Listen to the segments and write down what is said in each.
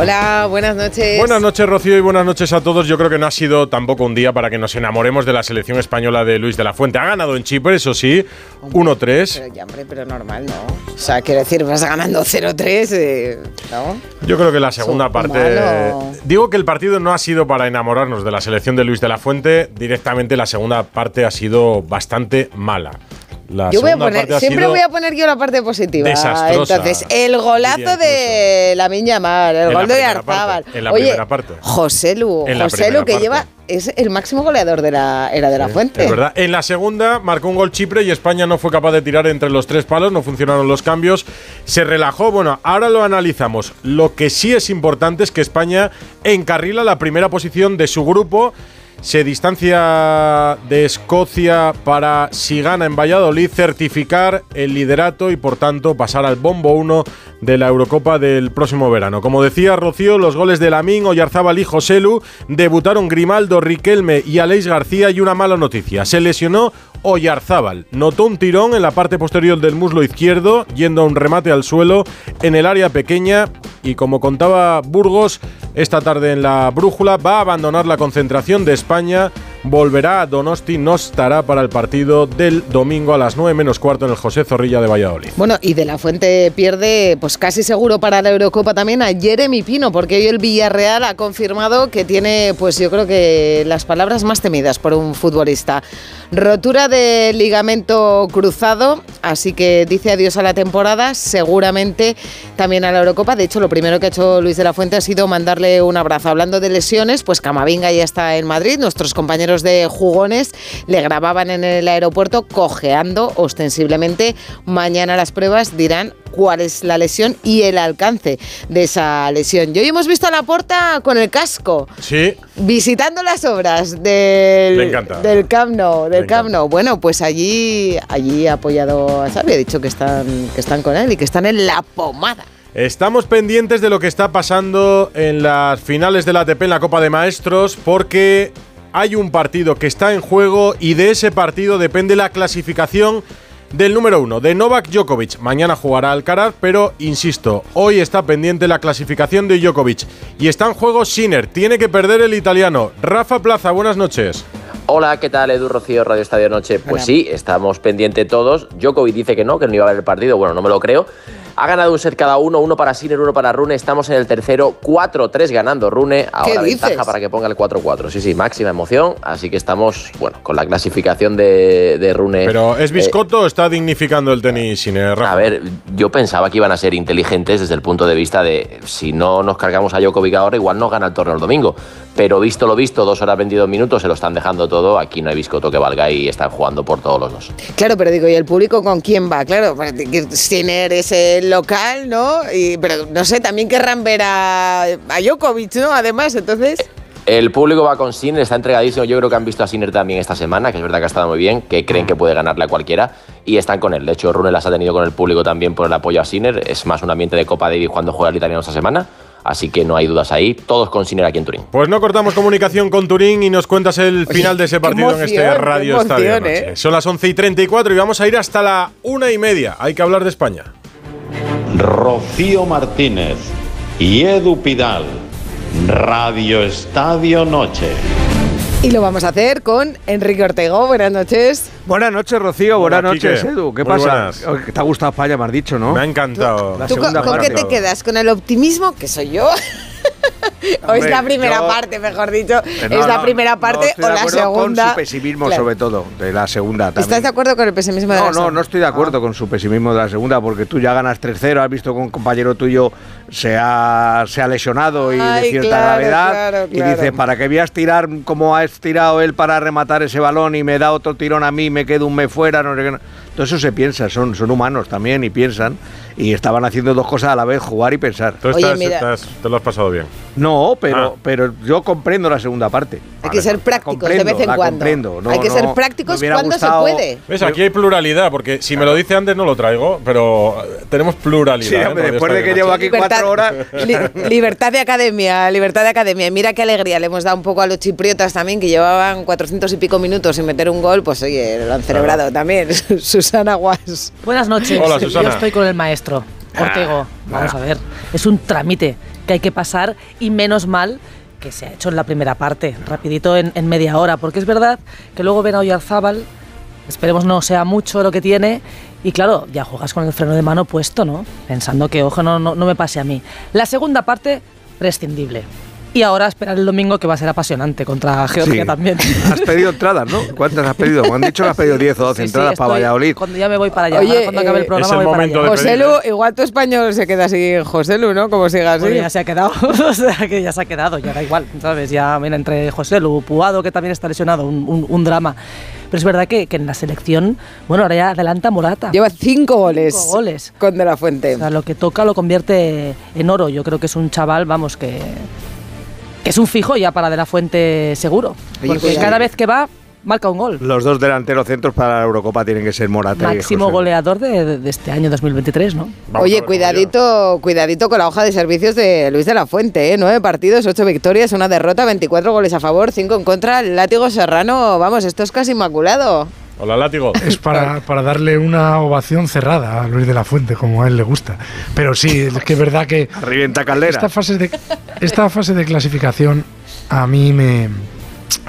Hola, buenas noches. Buenas noches, Rocío, y buenas noches a todos. Yo creo que no ha sido tampoco un día para que nos enamoremos de la selección española de Luis de la Fuente. Ha ganado en Chipre, eso sí, 1-3. Pero ya, hombre, pero normal, ¿no? O sea, quiero decir, vas ganando 0-3, eh, ¿no? Yo creo que la segunda parte. malo. Digo que el partido no ha sido para enamorarnos de la selección de Luis de la Fuente. Directamente la segunda parte ha sido bastante mala. La Yo voy a poner, siempre voy a poner yo la parte positiva. desastrosa, Entonces, el golazo de la Miña Mar, el En la gol de parte, en la Oye, primera parte. José Lu, En José Lu que parte. lleva es el máximo goleador de la era de la Fuente. Es verdad. En la segunda marcó un gol Chipre y España no fue capaz de tirar entre los tres palos, no funcionaron los cambios, se relajó. Bueno, ahora lo analizamos. Lo que sí es importante es que España encarrila la primera posición de su grupo. Se distancia de Escocia para, si gana en Valladolid, certificar el liderato y por tanto pasar al bombo 1 de la Eurocopa del próximo verano. Como decía Rocío, los goles de Lamín, Oyarzábal y Joselu debutaron Grimaldo, Riquelme y Aleix García y una mala noticia. Se lesionó Oyarzábal. Notó un tirón en la parte posterior del muslo izquierdo, yendo a un remate al suelo en el área pequeña y como contaba Burgos esta tarde en la brújula, va a abandonar la concentración de España, volverá a Donosti, no estará para el partido del domingo a las 9 menos cuarto en el José Zorrilla de Valladolid. Bueno, y de la Fuente pierde, pues casi seguro para la Eurocopa también a Jeremy Pino, porque hoy el Villarreal ha confirmado que tiene, pues yo creo que las palabras más temidas por un futbolista. Rotura de ligamento cruzado, así que dice adiós a la temporada, seguramente también a la Eurocopa. De hecho, lo primero que ha hecho Luis de la Fuente ha sido mandarle un abrazo. Hablando de lesiones, pues Camavinga ya está en Madrid, nuestros compañeros de jugones le grababan en el aeropuerto cojeando ostensiblemente. Mañana las pruebas dirán cuál es la lesión y el alcance de esa lesión. Y hoy hemos visto a la puerta con el casco, Sí, visitando las obras del, del Camp Nou. Del Camp. Nou. Bueno, pues allí, allí ha apoyado a Xavi, ha dicho que están, que están con él y que están en la pomada. Estamos pendientes de lo que está pasando en las finales de la ATP en la Copa de Maestros porque hay un partido que está en juego y de ese partido depende la clasificación del número uno, de Novak Djokovic. Mañana jugará Alcaraz, pero insisto, hoy está pendiente la clasificación de Djokovic. Y está en juego Sinner, tiene que perder el italiano. Rafa Plaza, buenas noches. Hola, ¿qué tal? Edu Rocío, Radio Estadio Noche. Pues Hola. sí, estamos pendientes todos. Djokovic dice que no, que no iba a ver el partido. Bueno, no me lo creo. Ha ganado un set cada uno, uno para Sinner, uno para Rune. Estamos en el tercero, 4-3 ganando Rune. Ahora ventaja para que ponga el 4-4. Sí, sí, máxima emoción. Así que estamos, bueno, con la clasificación de, de Rune. Pero ¿es Eh, biscotto o está dignificando el tenis Sinner? Rafa? a ver, yo pensaba que iban a ser inteligentes desde el punto de vista de si no nos cargamos a Djokovic ahora, igual nos gana el torneo el domingo. Pero visto lo visto, dos horas 22 minutos, se lo están dejando todo. Aquí no hay biscoto que valga y están jugando por todos los dos. Claro, pero digo, ¿y el público con quién va? Claro, pues, Sinner es el local, ¿no? Y, pero no sé, también querrán ver a, a Djokovic, ¿no? Además, entonces... El público va con Sinner, está entregadísimo. Yo creo que han visto a Sinner también esta semana, que es verdad que ha estado muy bien, que creen que puede ganarle a cualquiera y están con él. De hecho, Rune las ha tenido con el público también por el apoyo a Sinner. Es más un ambiente de Copa Davis cuando juega el italiano esta semana. Así que no hay dudas ahí. Todos con Sinner aquí en Turín. Pues no cortamos comunicación con Turín y nos cuentas el final de ese partido en este Radio emoción, Estadio ¿eh? Son las 11 y 34 y vamos a ir hasta la una y media. Hay que hablar de España. Rocío Martínez y Edu Pidal. Radio Estadio Noche. Y lo vamos a hacer con Enrique Ortego. Buenas noches. Buenas noches, Rocío. Hola, Buenas noches, Quique. Edu. ¿Qué Muy pasa? buenas. Oh, ¿Te ha gustado España, me has dicho, no? Me ha encantado. La ¿Tú con, qué parte. te quedas? ¿Con el optimismo, que soy yo? ¿O es la primera yo- parte, mejor dicho? Eh, ¿Es no, la no, primera no parte estoy o de la acuerdo segunda? Con su pesimismo, Claro. sobre todo, de la segunda. También. ¿Estás de acuerdo con el pesimismo de No, la no, segunda? no estoy de acuerdo con su pesimismo de la segunda, porque tú ya ganas 3-0, has visto que un compañero tuyo se ha, se ha lesionado y Ay, de cierta claro, gravedad. claro, Y dices, ¿para qué voy a estirar como ha estirado él para rematar ese balón y me da otro tirón a mí me quedo un mes fuera? No sé qué. no? Todo eso se piensa, son, son humanos también y piensan. Y estaban haciendo dos cosas a la vez, jugar y pensar. Tú Oye, estás- mira. estás- te lo has pasado bien. No, pero, Ah. pero yo comprendo la segunda parte. Hay que ser prácticos de vez en cuando. comprendo. No, Hay que no, ser prácticos cuando gustado- se puede. ¿Ves? Aquí hay pluralidad, porque si me lo dice antes no lo traigo, pero tenemos pluralidad. Sí, ¿eh? hombre, después de que llevo aquí cuatro horas. li- libertad de academia, libertad de academia. Y Mira qué alegría le hemos dado un poco a los chipriotas también, que llevaban 400 y pico minutos sin meter un gol. Pues oye, lo han celebrado también. Susana Guas. Buenas noches. Hola, Susana. Yo estoy con el maestro. Ortego, vamos a ver. Es un trámite que hay que pasar y menos mal que se ha hecho en la primera parte, rapidito en, en media hora, porque es verdad que luego ven a Oyarzábal, esperemos no sea mucho lo que tiene, y claro, ya juegas con el freno de mano puesto, ¿no? Pensando que, ojo, no, no, no me pase a mí. La segunda parte, prescindible. Y ahora esperar el domingo que va a ser apasionante contra Georgia Sí. también. Has pedido entradas, ¿no? ¿Cuántas has pedido? Me han dicho que has pedido 10 o 12 Sí, sí, entradas para Valladolid. Cuando ya me voy para allá, Oye, cuando acabe eh, el programa es el voy para allá. José Lu, ¿eh? igual tu español se queda así José Lu, ¿no? Como siga así. Bueno, ya se ha quedado, o sea que ya se ha quedado, ya da igual, ¿sabes? Ya, mira, entre José Lu, Puado, que también está lesionado, un, un- un drama. Pero es verdad que, que en la selección, bueno, ahora ya adelanta Morata. Lleva cinco goles. Cinco goles. Con De La Fuente. O sea, lo que toca lo convierte en oro. Yo creo que es un chaval, vamos, que, que es un fijo ya para De La Fuente seguro. Oye, Porque cuidado. cada vez que va, marca un gol. Los dos delanteros centros para la Eurocopa tienen que ser Morata y Máximo José. goleador de, este año 2023, ¿no? Vamos Oye, cuidadito, cuidadito con la hoja de servicios de Luis de la Fuente, ¿eh? Nueve partidos, ocho victorias, una derrota, 24 goles a favor, cinco en contra. El látigo serrano, vamos, esto es casi inmaculado. Hola, látigo. Es para, para darle una ovación cerrada a Luis de la Fuente, como a él le gusta. Pero sí, es que es verdad que Revienta Caldera. esta fase de, esta fase de clasificación a mí me,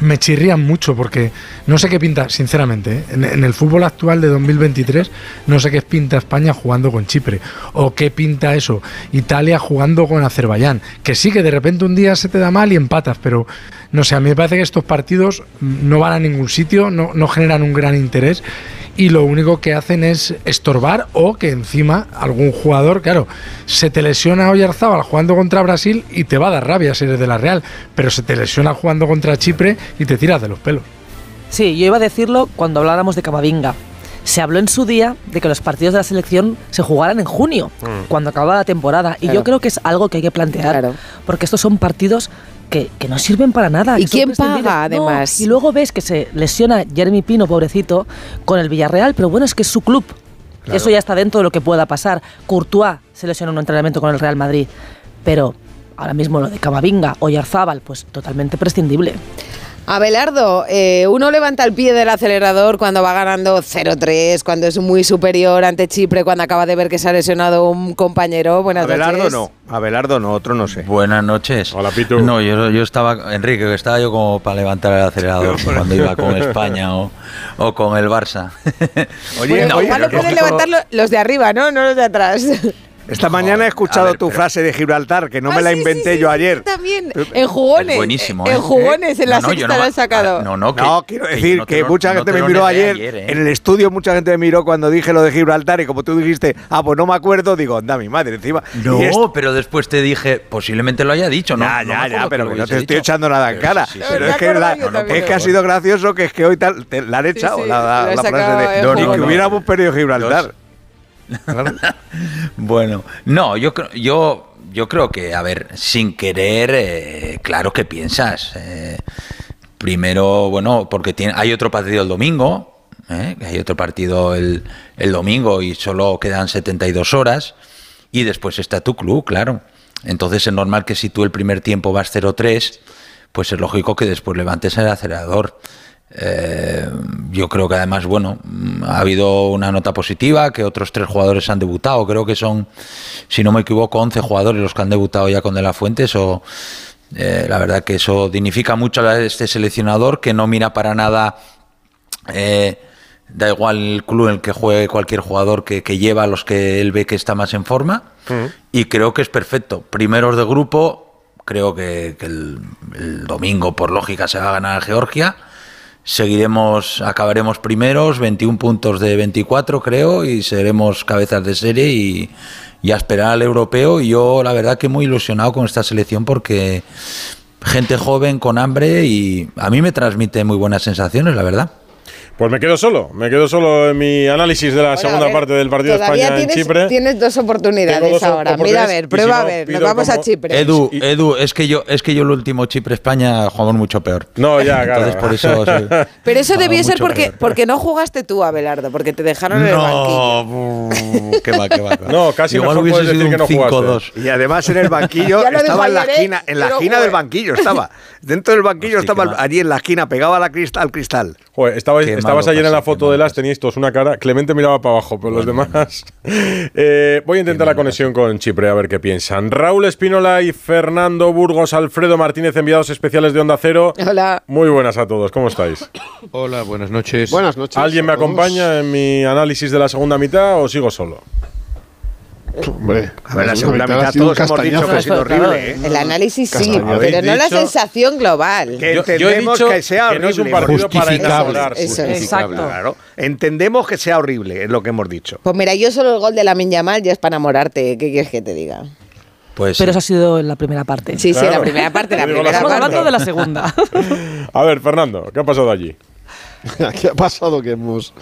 me chirrían mucho porque no sé qué pinta, sinceramente, ¿eh? en, el fútbol actual de 2023 no sé qué pinta España jugando con Chipre o qué pinta eso, Italia jugando con Azerbaiyán, que sí que de repente un día se te da mal y empatas, pero no sé, a mí me parece que estos partidos no van a ningún sitio, no generan un gran interés y lo único que hacen es estorbar o que encima algún jugador, claro, se te lesiona Oyarzábal jugando contra Brasil y te va a dar rabia si eres de la Real, pero se te lesiona jugando contra Chipre y te tiras de los pelos. Sí, yo iba a decirlo cuando habláramos de Camavinga. Se habló en su día de que los partidos de la selección se jugaran en junio, cuando acababa la temporada. Y Claro. yo creo que es algo que hay que plantear. Claro. Porque estos son partidos que, que no sirven para nada. ¿Y quién paga, No, además? y luego ves que se lesiona Jeremy Pino, pobrecito, con el Villarreal, pero bueno, es que es su club. Eso ya está dentro de lo que pueda pasar. Courtois se lesiona en un entrenamiento con el Real Madrid. Pero ahora mismo lo de Camavinga o Yarzábal, pues totalmente prescindible. Abelardo, eh, uno levanta el pie del acelerador cuando va ganando 0-3, cuando es muy superior ante Chipre, cuando acaba de ver que se ha lesionado un compañero. Buenas Abelardo noches. no, Abelardo no, otro no sé. Buenas noches. Hola, Pitu. No, yo, yo estaba, Enrique, que estaba yo como para levantar el acelerador cuando iba con España o, o con el Barça. Oye, Bueno, oye, igual lo pero pueden levantar lo- los de arriba, ¿no? No los de atrás. Esta mañana he escuchado ver, tu pero- frase de Gibraltar, que no Ah, me la sí, sí, inventé sí, yo sí, ayer. También, en jugones. Es buenísimo, En ¿eh? jugones, en la sexta no lo me- han sacado. No, no, que- No, quiero que decir que lo- mucha gente te me miró ayer, ¿eh? en el estudio mucha gente me miró cuando dije lo de Gibraltar y como tú dijiste, ah, pues no me acuerdo, digo, anda mi madre encima. No, esto- pero después te dije, posiblemente lo haya dicho, ¿no? ya, ya, ya, que pero que no te estoy echando nada en cara. pero es que, que ha sido gracioso que es que hoy tal, te- la han echado la, frase de ni que No, no. hubiéramos perdido Gibraltar. Bueno, no, yo, creo- yo, yo creo que, a ver, sin querer, eh, claro que piensas. eh, primero, bueno, porque tiene, hay otro partido el domingo, eh, hay otro partido el, el domingo y solo quedan 72 horas, y después está tu club, claro. Entonces es normal que si tú el primer tiempo vas 0-3, pues es lógico que después levantes el acelerador. Eh, yo creo que además, bueno, ha habido una nota positiva, que otros tres jugadores han debutado. Creo que son, si no me equivoco, 11 jugadores los que han debutado ya con De La Fuente. Eso, eh, la verdad que eso dignifica mucho a este seleccionador que no mira para nada. eh, da igual el club en el que juegue cualquier jugador que, que lleva a los que él ve que está más en forma. Y creo que es perfecto. Primeros de grupo, creo que, que el, el domingo, por lógica, se va a ganar a Georgia. Seguiremos, acabaremos primeros, 21 puntos de 24 creo, y seremos cabezas de serie y, y a esperar al europeo. Y yo la verdad que muy ilusionado con esta selección porque gente joven con hambre y a mí me transmite muy buenas sensaciones, la verdad. Pues me quedo solo, me quedo solo en mi análisis de la Bueno, segunda ver, parte del partido de España tienes, en Chipre. Tienes dos oportunidades dos ahora. Mira, a ver, prueba si a ver. Nos vamos a Chipre. Edu, Edu, es que yo, es que yo el último Chipre España jugamos mucho peor. No, ya, claro. Entonces por eso. sí. Pero eso debió ser porque, peor. porque no jugaste tú, Abelardo, porque te dejaron en el banquillo. No, qué va, qué va. No, casi Igual mejor hubiese sido decir un que no jugaste. 5-2. Y además en el banquillo estaba en la ¿eh? esquina, en la esquina del banquillo estaba. Dentro del banquillo estaba allí en la esquina, pegaba la al cristal. Joder, estabais, estabas ayer en la foto de las, teníais todos una cara. Clemente miraba para abajo, pero los demás. Eh, voy a intentar la conexión con Chipre, a ver qué piensan. Raúl Espínola y Fernando Burgos, Alfredo Martínez, enviados especiales de Onda Cero. Hola. Muy buenas a todos, ¿cómo estáis? Hola, buenas noches. Buenas noches. ¿Alguien me acompaña en mi análisis de la segunda mitad o sigo solo? Hombre, A ver, la segunda mitad mitad todos hemos dicho que ha sido Claro, horrible. ¿eh? El análisis sí, pero no la sensación global. Que Yo- yo he entendemos dicho que sea que horrible. no es un partido para enamorarse. Eso es. Exacto. Claro. Entendemos que sea horrible, es lo que hemos dicho. Pues mira, yo solo el gol de la Yamal ya es para enamorarte. ¿Qué quieres que te diga? Pues Pero sí. eso ha sido en la primera parte. Sí, sí, Claro. la primera parte, la Yo primera Estamos parte. hablando de la segunda. A ver, Fernando, ¿qué ha pasado allí? Aquí ha pasado que hemos,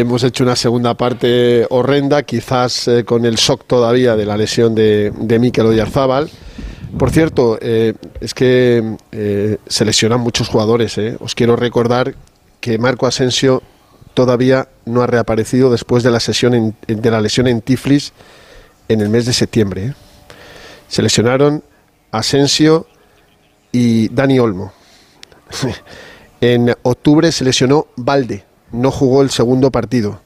hemos hecho una segunda parte horrenda, quizás eh, con el shock todavía de la lesión de, de Mikel Oyarzábal. Por cierto, eh, es que eh, se lesionan muchos jugadores. Os quiero recordar que Marco Asensio todavía no ha reaparecido después de la, sesión en- de la lesión en Tiflis en el mes de septiembre. Se lesionaron Asensio y Dani Olmo. En octubre se lesionó Valde, no jugó el segundo partido.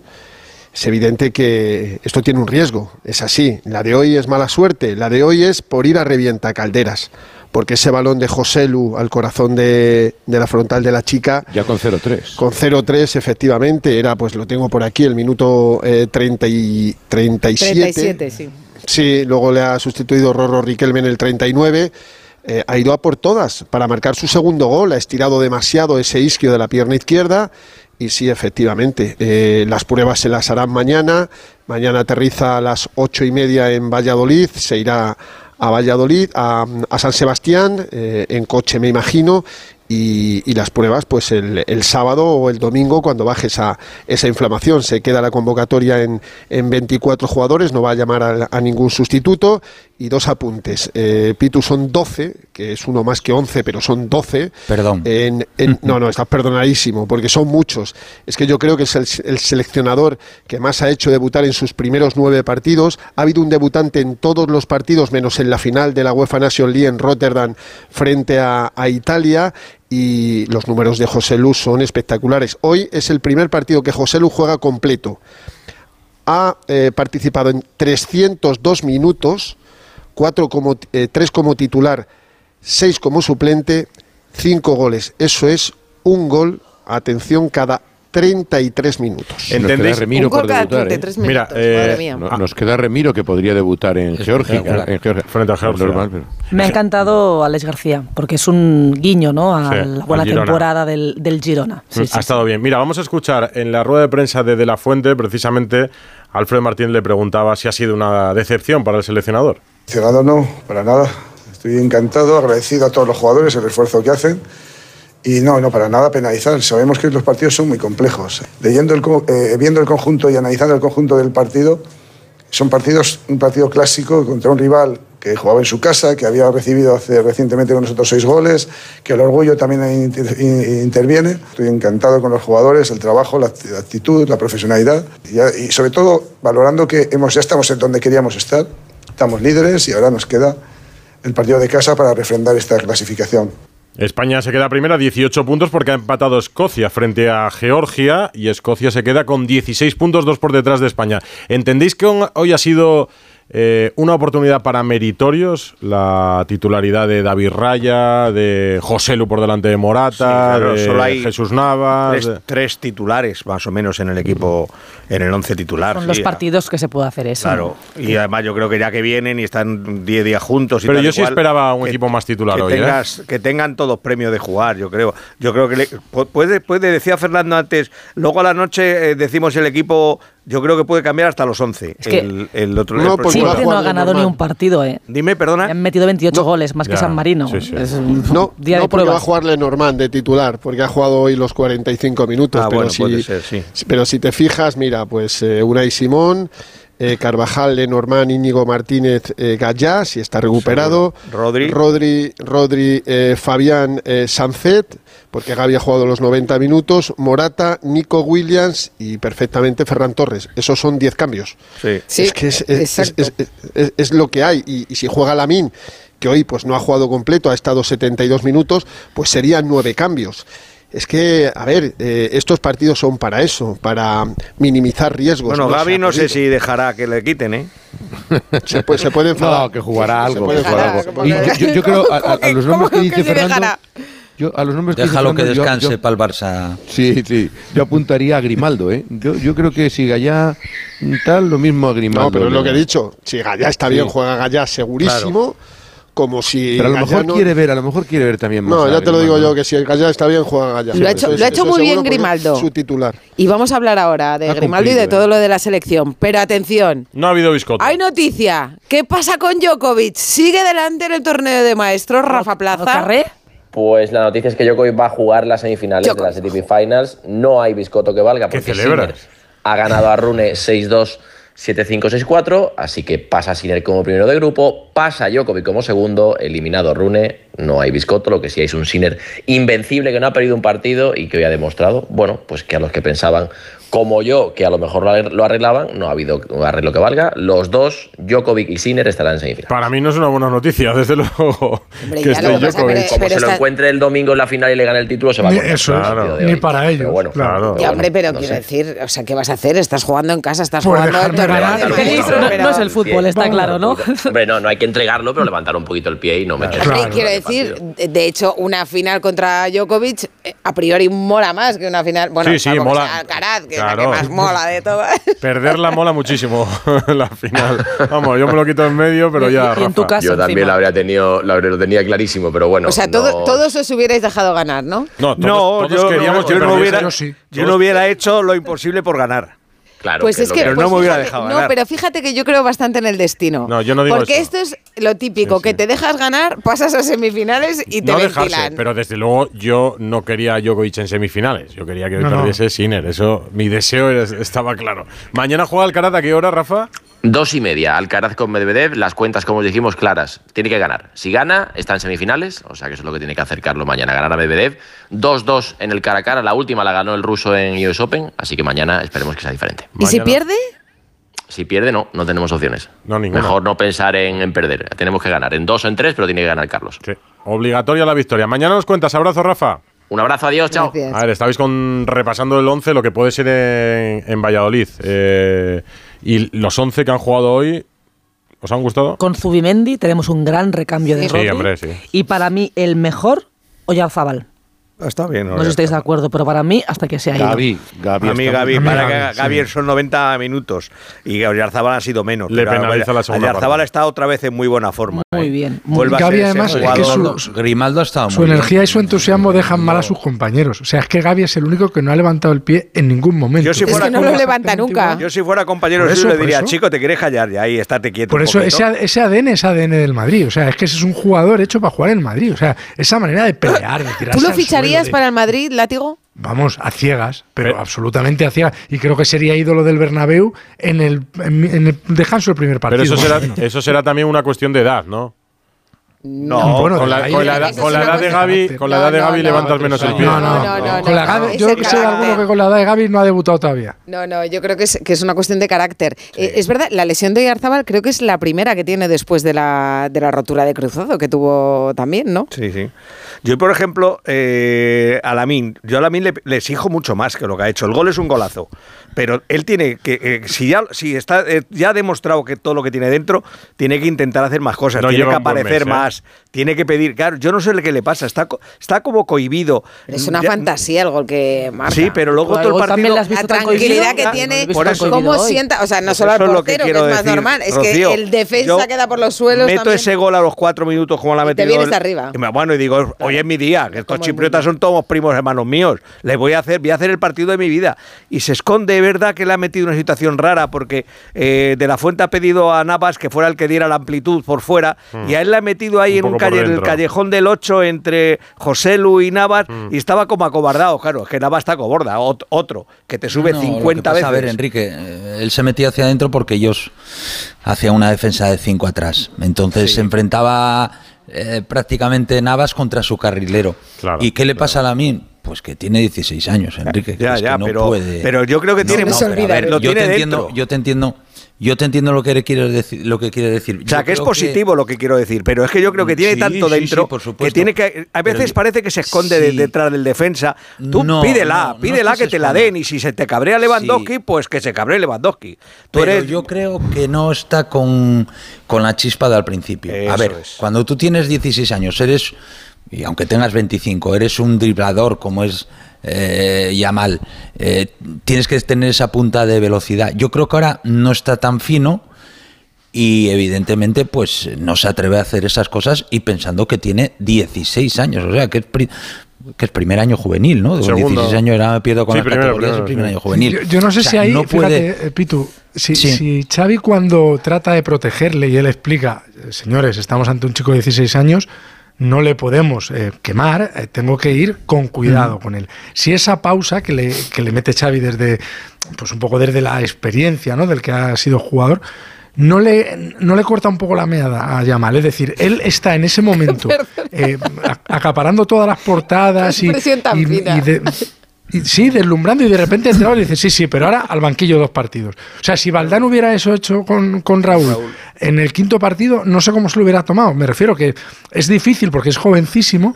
Es evidente que esto tiene un riesgo, es así. La de hoy es mala suerte, la de hoy es por ir a revienta calderas, porque ese balón de José Lu al corazón de, de la frontal de la chica Ya con 0-3. con 0-3 efectivamente era, pues lo tengo por aquí, el minuto eh, 30 y 37. 37, sí. Sí, luego le ha sustituido Rorro Riquelme en el 39. Eh, ha ido a por todas para marcar su segundo gol. Ha estirado demasiado ese isquio de la pierna izquierda. Y sí, efectivamente, eh, las pruebas se las harán mañana. Mañana aterriza a las ocho y media en Valladolid. Se irá a Valladolid, a, San Sebastián, eh, en coche me imagino. Y, las pruebas, pues el, sábado o el domingo, cuando baje esa, esa inflamación. Se queda la convocatoria en, en 24 jugadores, no va a llamar a ningún sustituto. Y dos apuntes. Eh, Pitu son 12, que es uno más que 11, pero son 12. Perdón. En- en- no, no, estás perdonadísimo, porque son muchos. Es que yo creo que es el, el seleccionador que más ha hecho debutar en sus primeros nueve partidos. Ha habido un debutante en todos los partidos, menos en la final de la UEFA Nation League en Rotterdam frente a, a Italia. Y los números de José Lu son espectaculares. Hoy es el primer partido que José Lu juega completo. Ha eh, participado en 302 minutos, cuatro como, eh, tres como titular, seis como suplente, cinco goles. Eso es un gol, atención, cada 33 minutos. Nos queda ¿Entendéis? Remiro Un gol por cada debutar. ¿eh? 33 Mira, minutos, eh, madre mía. No- Nos queda Remiro que podría debutar en Georgia. En Georgia. Frente a Georgia. Normal, pero- Me ha encantado Alex García, porque es un guiño ¿no? a Sí, la buena temporada del, del Girona. Sí, sí, ha estado bien. Mira, vamos a escuchar en la rueda de prensa de De La Fuente, precisamente, Alfredo Martín le preguntaba si ha sido una decepción para el seleccionador. Decepcionado no, para nada. Estoy encantado, agradecido a todos los jugadores el esfuerzo que hacen. Y no, no, para nada penalizar. Sabemos que los partidos son muy complejos. Leyendo el, eh, viendo el conjunto y analizando el conjunto del partido, son partidos, un partido clásico contra un rival que jugaba en su casa, que había recibido hace recientemente con nosotros seis goles, que el orgullo también inter- in- interviene. Estoy encantado con los jugadores, el trabajo, la act- la actitud, la profesionalidad y, y sobre todo valorando que hemos, ya estamos en donde queríamos estar, estamos líderes y ahora nos queda el partido de casa para refrendar esta clasificación. España se queda primera, 18 puntos, porque ha empatado Escocia frente a Georgia y Escocia se queda con 16 puntos, dos por detrás de España. ¿Entendéis que hoy ha sido eh, una oportunidad para meritorios? La titularidad de David Raya, de José Lu por delante de Morata, Sí, claro, de solo hay Jesús Navas. Tres, titulares, más o menos, en el equipo, en el once titular. Son sí, los partidos que se puede hacer eso. Claro, y además yo creo que ya que vienen y están 10 días juntos y Pero tal yo sí esperaba un que- equipo más titular que hoy, ¿eh? tengas- Que tengan todos premios de jugar, yo creo. Yo creo que le- pu- puede, puede, decía Fernando antes, luego a la noche eh, decimos el equipo yo creo que puede cambiar hasta los 11. que- el, el otro No, el Chipre no ha ganado ni un partido, ¿eh? Dime, perdona. Le han metido 28 goles, más que Ya, San Marino. sí, sí. Es un No, día no de porque va a jugar Lenormand de titular, porque ha jugado hoy los 45 minutos. Ah, pero, bueno, si, puede ser, sí. pero si te fijas, mira, pues eh, Unai Simón, eh, Carvajal, Lenormand, Íñigo Martínez, eh, Gallá, si está recuperado. Rodri. Rodri, Rodri, eh, Fabián eh, Sancet, porque Gaby ha jugado los 90 minutos. Morata, Nico Williams y perfectamente Ferran Torres. Esos son 10 cambios. Sí. Sí, es que es, es- exacto. es- es- es- es lo que hay. Y, y si juega Lamin, que hoy pues no ha jugado completo, ha estado 72 minutos, pues serían nueve cambios. Es que, a ver, eh, estos partidos son para eso, para minimizar riesgos. Bueno, se Gaby no sé si dejará que le quiten, ¿eh? Se puede, se puede enfadar. No, que jugará algo. que jugará. Y yo, yo- yo creo a, a- a los nombres que dice Fernando. Yo, a los nombres que Déjalo que Fernando, yo- descanse para el Barça. Sí, sí. Yo apuntaría a Grimaldo, ¿eh? Yo, yo creo que si Gallá tal, lo mismo a Grimaldo. No, pero es lo que he dicho. Si Gallá está Sí. bien, juega Gallá segurísimo. Como si. Pero a lo mejor no- quiere ver, a lo mejor quiere ver también más. No, ya te lo digo Grimaldo. yo, que si el Gallá está bien, juega Gallá. Lo ha hecho- Eso es- lo ha hecho eso muy bien Grimaldo. Su titular. Y vamos a hablar ahora de Ha Grimaldo y de todo ¿eh? lo de la selección. Pero atención, No ha habido biscote. hay noticia. ¿Qué pasa con Djokovic? ¿Sigue delante en el torneo de maestros, Rafa Plaza? ¿Carré? Pues la noticia es que Djokovic va a jugar las semifinales de las ATP Finals. No hay biscoto que valga ¿Qué porque celebras? Ha ganado a Rune 6-2, 7-5, 6-4. Así que pasa Sinner como primero de grupo, pasa Djokovic como segundo, eliminado Rune. No hay biscoto, lo que sí hay es un Sinner invencible que no ha perdido un partido y que hoy ha demostrado, bueno, pues que a los que pensaban como yo, que a lo mejor lo arregl- lo arreglaban, no ha habido un arreglo que valga. Los dos, Djokovic y Sinner, estarán en semifinales. Para mí no es una buena noticia, desde luego. Hombre, que esté lo que pasa, Djokovic. pero- Como se lo encuentre el domingo en la final y le gane el título, se va a eso de ni para Pero ellos, bueno, claro. pero Ya, hombre, pero no quiero sé. decir, o sea, ¿qué vas a hacer? Estás jugando en casa, estás Pues jugando dejarme torneo ganar. de El maestros, peligro no- pero- no es el fútbol, está Vamos. claro, ¿no? Hombre, no, no hay que entregarlo, pero levantar un poquito el pie y no meter. Hombre, Claro. quiero decir, de- de hecho, una final contra Djokovic eh, a priori mola más que una final. Bueno, Sí, sí, mola. Alcaraz, que es la Claro. que más mola de todas. Perderla mola muchísimo la final. Vamos, yo me lo quito en medio, pero Y- ya. y en tu casa Yo también encima. lo habría tenido, lo, habría- lo tenía clarísimo, pero bueno. o sea, todo- todos os hubierais dejado ganar, ¿no? No, todos, no, todos yo, queríamos yo que no perdiese. hubiera, Yo sí. yo no hubiera hecho lo imposible por ganar. Claro, Pues que es que, Pero pues no me hubiera fíjate- dejado No, ganar. pero fíjate que yo creo bastante en el destino. No, yo no digo Porque eso. esto es lo típico, Sí, que te dejas ganar, pasas a semifinales y te no ventilan. dejarse, pero desde luego yo no quería a Djokovic en semifinales. Yo quería que No, no. perdiese Sinner. Eso, mi deseo era- estaba claro. Mañana juega Alcaraz, ¿a qué hora, Rafa? Dos y media, Alcaraz con Medvedev, las cuentas, como os dijimos, claras. Tiene que ganar. Si gana, está en semifinales, o sea que eso es lo que tiene que acercarlo mañana, ganar a Medvedev. 2-2 en el cara a cara, la última la ganó el ruso en US Open, así que mañana esperemos que sea diferente. ¿Y si pierde? Si pierde, no, no tenemos opciones. No, ninguna. Mejor no pensar en, en perder. Tenemos que ganar en dos o en tres, pero tiene que ganar Carlos. Sí. Obligatoria la victoria. Mañana nos cuentas. Abrazo, Rafa. Un abrazo, adiós, chao. Gracias. A ver, estabais con, repasando el 11, lo que puede ser en, en Valladolid. Eh, y los 11 que han jugado hoy, ¿os han gustado? Con Zubimendi tenemos un gran recambio de Sí. Rodri. hombre, sí. Y para mí, el mejor, Oyarzábal. Está bien. No sé si estáis de acuerdo, pero para mí, hasta que se ha ido. Gaby, Gaby. A mí, Gaby, para Gaby, que sí. Gaby son 90 minutos y Oyarzábal ha sido menos. Le penaliza la segunda está otra vez en muy buena forma. Muy ¿eh? bien, muy Vuelve a Gaby, ser además, es que su- Grimaldo ha estado Su muy bien. energía y su entusiasmo dejan mal a sus compañeros. O sea, es que Gaby es el único que no ha levantado el pie en ningún momento. Yo si Es fuera que no lo levanta nunca. Yo si fuera compañero suyo eso, le diría, chico, te quieres callar ya ahí, estate quieto. Por eso poquito". ese, ese ADN es ADN del Madrid. O sea, es que ese es un jugador hecho para jugar en el Madrid. O sea, esa manera de pelear, de tirarse ¿Tú lo ficharías de- para el Madrid, látigo? Vamos, a ciegas, pero, Pero- absolutamente a ciegas. Y creo que sería ídolo del Bernabéu en el, en, en el descanso del primer Pero partido. eso será, eso será también una cuestión de edad, ¿no? No, bueno, con la, con la edad, con la de Gaby, con la No, edad de no, Gaby no. levantas menos el pie. No, no, No, no, Con la no, yo sé de alguno que con la edad de Gaby no ha debutado todavía. No, no, yo creo que es, que es una cuestión de carácter. Eh, es verdad, la lesión de Yarzábal creo que es la primera que tiene después de la, de la rotura de cruzado que tuvo también, ¿no? Sí, sí. Yo, por ejemplo, eh, a Lamin, yo a Lamin le, le exijo mucho más que lo que ha hecho. El gol es un golazo, pero él tiene que, eh, si ya, si está, eh, ya ha demostrado que todo lo que tiene dentro, tiene que intentar hacer más cosas, No tiene que aparecer mes, ¿eh? Navas tiene que pedir, claro, yo no sé qué le pasa, está, co- está como cohibido. Es una Ya- fantasía el gol que marca. Sí, pero luego todo el también partido... la has visto La tan tranquilidad que tiene, Por eso- cómo sienta, o sea, no solo al que portero, que, quiero es más decir, normal, es Rocío. que el defensa queda por los suelos Meto también. ese gol a los cuatro minutos como la ha Y te metido. vienes el- arriba. y me- Bueno, y digo, hoy es mi día, que estos chipriotas son todos primos hermanos míos. Les voy a hacer, voy a hacer el partido de mi vida. Y se esconde, es verdad que le ha metido en una situación rara, porque eh, De La Fuente ha pedido a Navas que fuera el que diera la amplitud por fuera, y a él le ha metido ahí Un en un calle, el callejón del 8 entre José Lu y Navas, y estaba como acobardado. Claro, es que Navas está coborda, ot- otro, que te sube No, lo que 50 pasa, veces. A ver, Enrique, eh, él se metía hacia adentro porque ellos hacían una defensa de cinco atrás. Entonces se enfrentaba eh, prácticamente Navas contra su carrilero. Claro, ¿Y qué le pasa a Lamin? Pues que tiene 16 años, Enrique. que Ya, es que ya, no pero, puede- pero yo creo que No, tiene no, se pero ver, lo yo tiene te entiendo, yo te entiendo, yo te entiendo lo que quieres decir, lo que quiere decir. O sea, Yo que es positivo lo que quiero decir, pero es que yo creo que tiene Sí, tanto sí, dentro sí, por que tiene que a veces parece que se esconde de- detrás del defensa. Tú No, pídela, no, no pídela que, te la den y si se te cabrea Lewandowski, pues que se cabree Lewandowski. Tú Pero eres yo creo que no está con, con la chispa de al principio. Eso a ver, es. cuando tú tienes 16 años, eres, y aunque tengas 25, eres un driblador como es eh, Yamal, eh, tienes que tener esa punta de velocidad. Yo creo que ahora no está tan fino y evidentemente pues no se atreve a hacer esas cosas y pensando que tiene 16 años, o sea, que es... pri- que es primer año juvenil, ¿no? Segundo. 16 años era me pierdo con Sí, las primero, categorías, primero, es primer sí. año juvenil. Yo, yo no sé O sea, si ahí, no puede, fíjate, eh, Pitu, si, Sí. si Xavi cuando trata de protegerle y él explica, eh, señores, estamos ante un chico de 16 años, no le podemos eh, quemar, eh, tengo que ir con cuidado con él. Si esa pausa que le, que le mete Xavi desde, pues un poco desde la experiencia, ¿no? Del que ha sido jugador, no le, no le corta un poco la meada a Yamal. Es decir, él está en ese momento eh, acaparando todas las portadas y, y- fina. y de- y sí, deslumbrando y de repente entraba y dice, sí, sí, pero ahora al banquillo dos partidos. O sea, si Valdán hubiera eso hecho con, con Raúl, en el quinto partido, no sé cómo se lo hubiera tomado. Me refiero que es difícil porque es jovencísimo,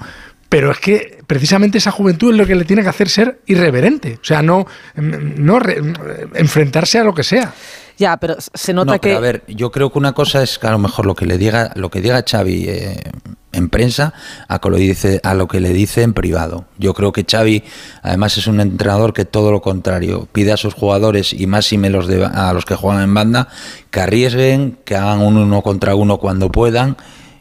pero es que precisamente esa juventud es lo que le tiene que hacer ser irreverente. O sea, no, no re- enfrentarse a lo que sea. Ya, pero se nota No, pero a ver, yo creo que una cosa es que a lo mejor lo que le diga, lo que diga Xavi eh, en prensa a, que lo dice, a lo que le dice en privado. Yo creo que Xavi, además, es un entrenador que todo lo contrario, pide a sus jugadores y más y menos de, a los que juegan en banda que arriesguen, que hagan un uno contra uno cuando puedan.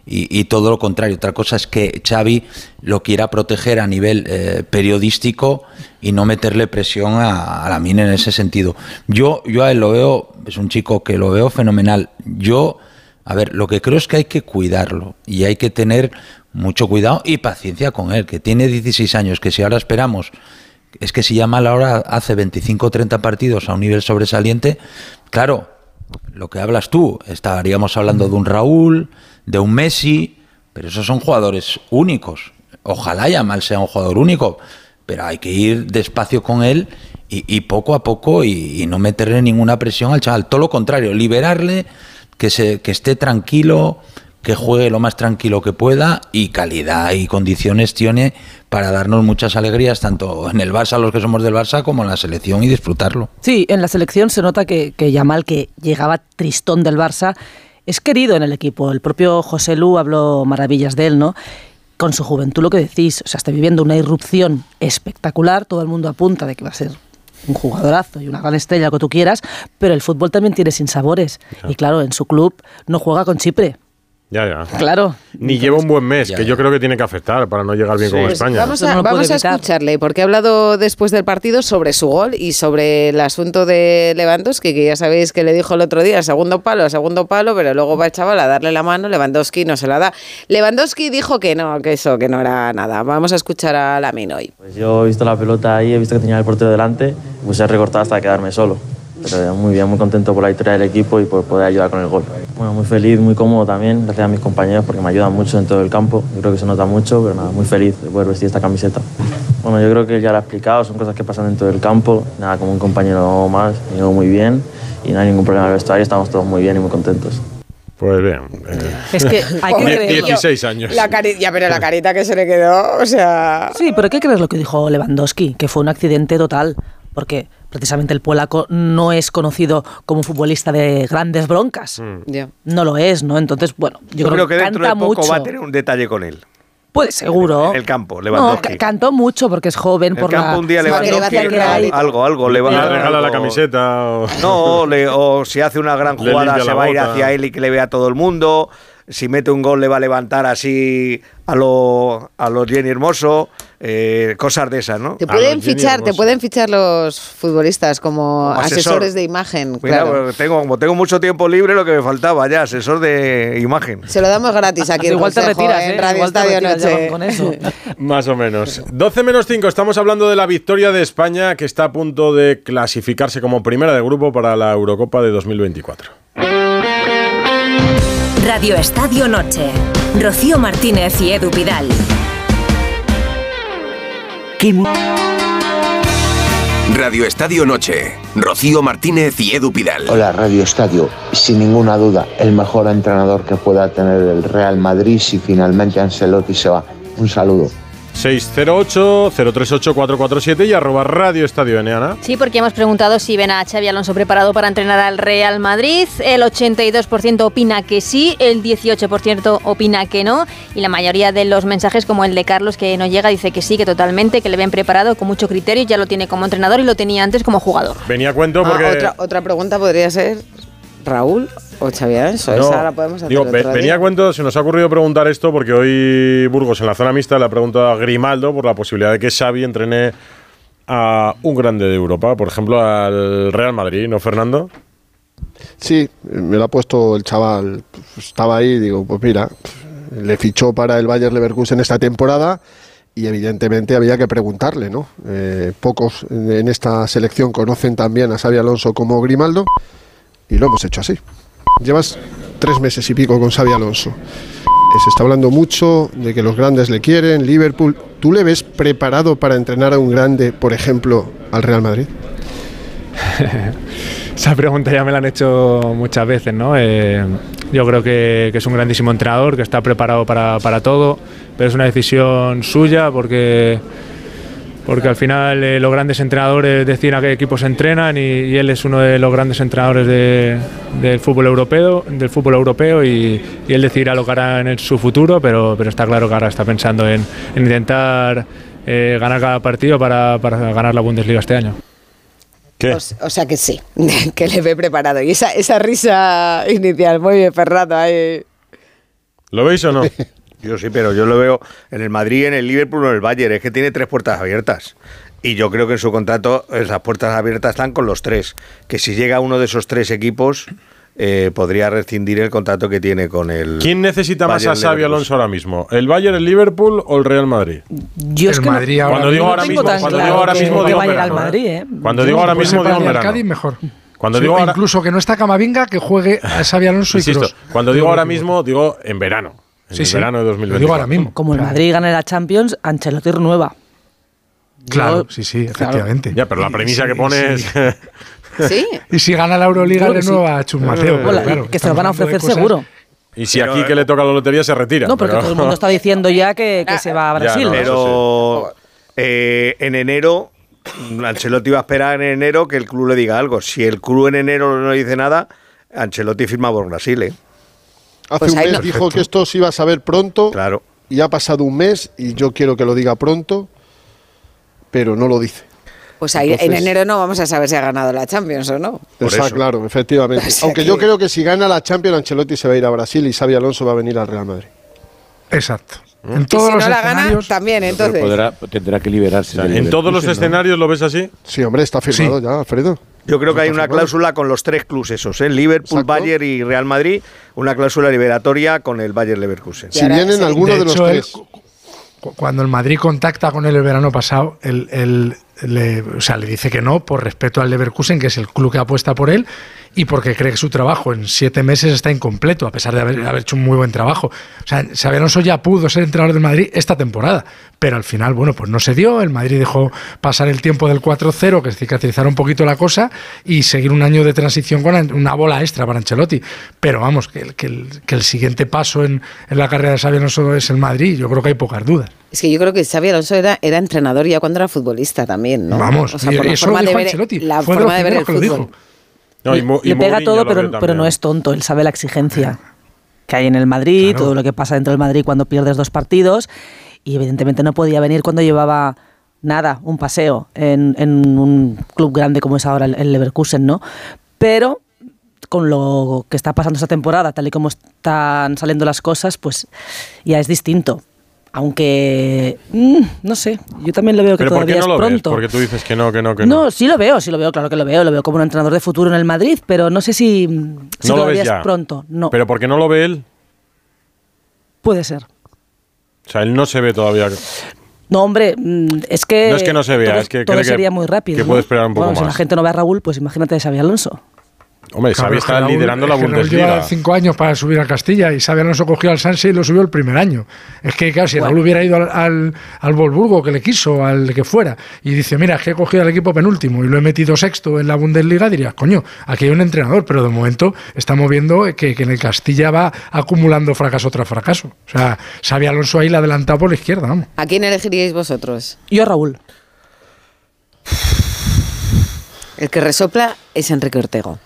Y, y todo lo contrario. Otra cosa es que Xavi lo quiera proteger a nivel eh, periodístico y no meterle presión a, la mina en ese sentido. Yo, yo a él lo veo, es un chico que lo veo fenomenal. Yo, a ver, lo que creo es que hay que cuidarlo y hay que tener mucho cuidado y paciencia con él, que tiene 16 años, que si ahora esperamos, es que si ya mal ahora hace 25 o 30 partidos a un nivel sobresaliente, claro, lo que hablas tú, estaríamos hablando de un Raúl, de un Messi, pero esos son jugadores únicos. Ojalá Yamal sea un jugador único, pero hay que ir despacio con él y, poco a poco y, y no meterle ninguna presión al chaval. Todo lo contrario, liberarle, que, se, que esté tranquilo, que juegue lo más tranquilo que pueda y calidad y condiciones tiene para darnos muchas alegrías, tanto en el Barça, los que somos del Barça, como en la selección y disfrutarlo. Sí, en la selección se nota que, que Yamal, que llegaba tristón del Barça, es querido en el equipo. El propio José Lu habló maravillas de él, ¿no? Con su juventud, lo que decís, o sea, está viviendo una irrupción espectacular, todo el mundo apunta de que va a ser un jugadorazo y una gran estrella, lo que tú quieras, pero el fútbol también tiene sinsabores. Y claro, en su club no juega con Chipre. Ya, ya. Claro. Ni lleva un buen mes, Ya, que ya. yo creo que tiene que afectar para no llegar bien con Pues España. Vamos a, no vamos escucharle, porque ha hablado después del partido sobre su gol y sobre el asunto de Lewandowski, que ya sabéis que le dijo el otro día, segundo palo, segundo palo, pero luego va el chaval a darle la mano, Lewandowski no se la da. Lewandowski dijo que no, que eso, que no era nada. Vamos a escuchar a Lamin hoy. Pues yo he visto la pelota ahí, he visto que tenía el portero delante, pues he recortado hasta quedarme solo. Pero muy bien, muy contento por la victoria del equipo y por poder ayudar con el gol. Bueno, muy feliz, muy cómodo también, gracias a mis compañeros porque me ayudan mucho en todo el campo. Yo creo que se nota mucho, pero nada, muy feliz de poder vestir esta camiseta. Bueno, yo creo que ya lo he explicado, son cosas que pasan dentro del campo. Nada, como un compañero más, me llevo muy bien y no hay ningún problema en el vestuario, estamos todos muy bien y muy contentos. Pues bien. eh, Es que hay que creerlo. 16 años. La ya, pero la carita que se le quedó, o sea... Sí, pero hay que creer lo que dijo Lewandowski, que fue un accidente total. Porque precisamente el polaco no es conocido como un futbolista de grandes broncas. Ya. No lo es, ¿no? Entonces, bueno, yo, Yo creo que dentro de canta poco mucho. va a tener un detalle con él. Pues seguro. El campo, No, Lewandowski. ca- cantó mucho porque es joven. el por campo la un día Lewandowski que hay. algo, algo le va Le a regala la camiseta. o- No, le- o si hace una gran Le jugada se va a ir hacia él y que le vea todo el mundo. Si mete un gol le va a levantar así a lo, a los Jenny Hermoso. Eh, cosas de esas, ¿no? Te pueden fichar, te pueden fichar los futbolistas como, Como asesor. asesores de imagen. Claro. tengo, como tengo mucho tiempo libre, lo que me faltaba ya, asesor de imagen. Se lo damos gratis aquí. el Igual te consejo retiras, en ¿eh? Radio Igual te Estadio retiras ya Noche. con eso. Más o menos. 12 menos 5, estamos hablando de la victoria de España que está a punto de clasificarse como primera de grupo para la Eurocopa de 2024. Radio Estadio Noche. Rocío Martínez y Edu Radio Estadio Noche. Rocío Martínez y Edu Pidal. Hola Radio Estadio, sin ninguna duda el mejor entrenador que pueda tener el Real Madrid si finalmente Ancelotti se va. Un saludo. 608-038-447 y arroba Radio Estadio N, Ana. Sí, porque hemos preguntado si ven a Xavi Alonso preparado para entrenar al Real Madrid. El 82% opina que sí, el 18% opina que no. Y la mayoría de los mensajes, como el de Carlos, que no llega, dice que sí, que totalmente, que le ven preparado con mucho criterio. Ya lo tiene como entrenador y lo tenía antes como jugador. Venía a cuento Ah, porque... otra, otra pregunta podría ser Raúl o Xavi Alonso. No, Esa la podemos hacer digo, otro ve- día. venía a cuento, se nos ha ocurrido preguntar esto porque hoy Burgos en la zona mixta le ha preguntado a Grimaldo por la posibilidad de que Xavi entrene a un grande de Europa, por ejemplo al Real Madrid, ¿no, Fernando? Sí, me lo ha puesto el chaval. Estaba ahí, digo, pues mira, le fichó para el Bayer Leverkusen esta temporada y evidentemente había que preguntarle, ¿no? Eh, pocos en esta selección conocen también a Xavi Alonso como Grimaldo y lo hemos hecho así. Llevas tres meses y pico con Xavi Alonso. Eh, Se está hablando mucho de que los grandes le quieren, Liverpool. ¿Tú le ves preparado para entrenar a un grande, por ejemplo, al Real Madrid? Esa pregunta ya me la han hecho muchas veces, ¿no? Eh, yo creo que, que es un grandísimo entrenador, que está preparado para, para todo, pero es una decisión suya porque, porque al final eh, los grandes entrenadores deciden a qué equipos entrenan y, y él es uno de los grandes entrenadores de- del fútbol europeo, del fútbol europeo y, y él decidirá lo que hará en el- su futuro, pero, pero está claro que ahora está pensando en, en intentar eh, ganar cada partido para, para ganar la Bundesliga este año. O, o sea que sí, que le ve preparado. Y esa, esa risa inicial, muy bien, Fernando. ahí. ¿Lo veis o no? Yo sí, pero yo lo veo en el Madrid, en el Liverpool o en el Bayern. Es que tiene tres puertas abiertas. Y yo creo que en su contrato esas puertas abiertas están con los tres. Que si llega uno de esos tres equipos, eh, podría rescindir el contrato que tiene con el. ¿Quién necesita más a Xavi. Alonso ahora mismo? ¿El Bayern, el Liverpool o el Real Madrid? Yo es que no- ahora Cuando digo ahora mismo, cuando digo ahora mismo digo va a llegar verano, al Madrid, ¿eh? Cuando digo ahora mismo digo el verano. Cádiz mejor. Cuando Sí, digo ahora, incluso que no está Camavinga, que juegue a Xavi Alonso y insisto, Kroos. cuando digo ahora mismo digo en verano, en Sí, el sí. verano de Lo 2024. digo ahora mismo. Como el Madrid gane la Champions, Ancelotti renueva. Claro, Yo- sí, sí, efectivamente. Ya, pero la premisa Sí, que pones sí. ¿Sí? Y si gana la Euroliga, que renueva a Chus Mateo. pero Hola, claro, que se lo van a ofrecer seguro. y si Pero, aquí que le toca la lotería se retira. No, porque pero- todo el mundo está diciendo ya que, que se va a Ya, Brasil. no, Pero eh, en enero, Ancelotti va a esperar en enero que el club le diga algo. Si el club en enero no dice nada, Ancelotti firma por Brasil. ¿eh? Hace Pues un mes no- dijo que esto se iba a saber pronto Claro. y ha pasado un mes y yo quiero que lo diga pronto, pero no lo dice. Pues ahí en enero no vamos a saber si ha ganado la Champions o no. Está claro, efectivamente. O sea Aunque que- yo creo que si gana la Champions, Ancelotti se va a ir a Brasil y Xavi Alonso va a venir al Real Madrid. Exacto. ¿Mm? En Y todos si los no la gana, escenarios. también, entonces. podrá- tendrá que liberarse. ¿En todos los escenarios lo ves así? Sí, hombre, está firmado ya, Alfredo. Yo creo que hay una cláusula con los tres clubes esos, ¿eh? Liverpool, Exacto. Bayern y Real Madrid, una cláusula liberatoria con el Bayern Leverkusen. Si vienen sí. alguno De de, los hecho, tres. cu- cuando el Madrid contacta con él el verano pasado, él le, o sea, le dice que no por respeto al Leverkusen, que es el club que apuesta por él, y porque cree que su trabajo en siete meses está incompleto, a pesar de haber, haber hecho un muy buen trabajo. O sea, Xabi Alonso ya pudo ser entrenador del Madrid esta temporada, pero al final, bueno, pues no se dio. El Madrid dejó pasar el tiempo del 4-0, que cicatrizara un poquito la cosa, y seguir un año de transición con una bola extra para Ancelotti. Pero vamos, que, el- que el, que el siguiente paso en, en la carrera de Xabi Alonso es el Madrid, yo creo que hay pocas dudas. Es que yo creo que Xavi Alonso era, era entrenador ya cuando era futbolista también, ¿no? Vamos, o sea, y- por y la eso lo forma de dijo ver, Ancelotti, la fue de forma de ver el lo fútbol. dijo. No, y Mu- y le pega todo, lo pero, pero no es tonto. Él sabe la exigencia que hay en el Madrid, todo lo que pasa dentro del Madrid cuando pierdes dos partidos. Y evidentemente no podía venir cuando llevaba nada, un paseo en, en un club grande como es ahora el, el Leverkusen, ¿no? Pero con lo que está pasando esta temporada, tal y como están saliendo las cosas, pues ya es distinto. Aunque, mm, no sé, yo también lo veo que Pero ¿por qué todavía no es lo ves? pronto. Porque tú dices que no, que no, que no. No, sí lo veo, sí lo veo, claro que lo veo, lo veo como un entrenador de futuro en el Madrid, pero no sé si, si no lo todavía ves ya. es pronto. No, Pero ¿por qué no lo ve él? puede ser. O sea, él no se ve todavía. No, hombre, mm, es que... No es que no se vea, todo, es que todo cree que- sería muy rápido. que ¿no? puede esperar un poco Bueno, Si la más. gente no ve a Raúl, pues imagínate a Xavi Alonso. Hombre, Claro, Xavi está Raúl- liderando la es que Raúl Bundesliga. lleva cinco años para subir a Castilla y Xabi Alonso cogió al Sanse y lo subió el primer año. Es que, claro, si Bueno. Raúl hubiera ido al, al, al Wolfsburgo, que le quiso, al que fuera, y dice, mira, es que he cogido al equipo penúltimo y lo he metido sexto en la Bundesliga, dirías, coño, aquí hay un entrenador, pero de momento estamos viendo que, que en el Castilla va acumulando fracaso tras fracaso. O sea, Xabi Alonso ahí la ha adelantado por la izquierda, vamos. ¿A quién elegiríais vosotros? Yo a Raúl. El que resopla es Enrique Ortego.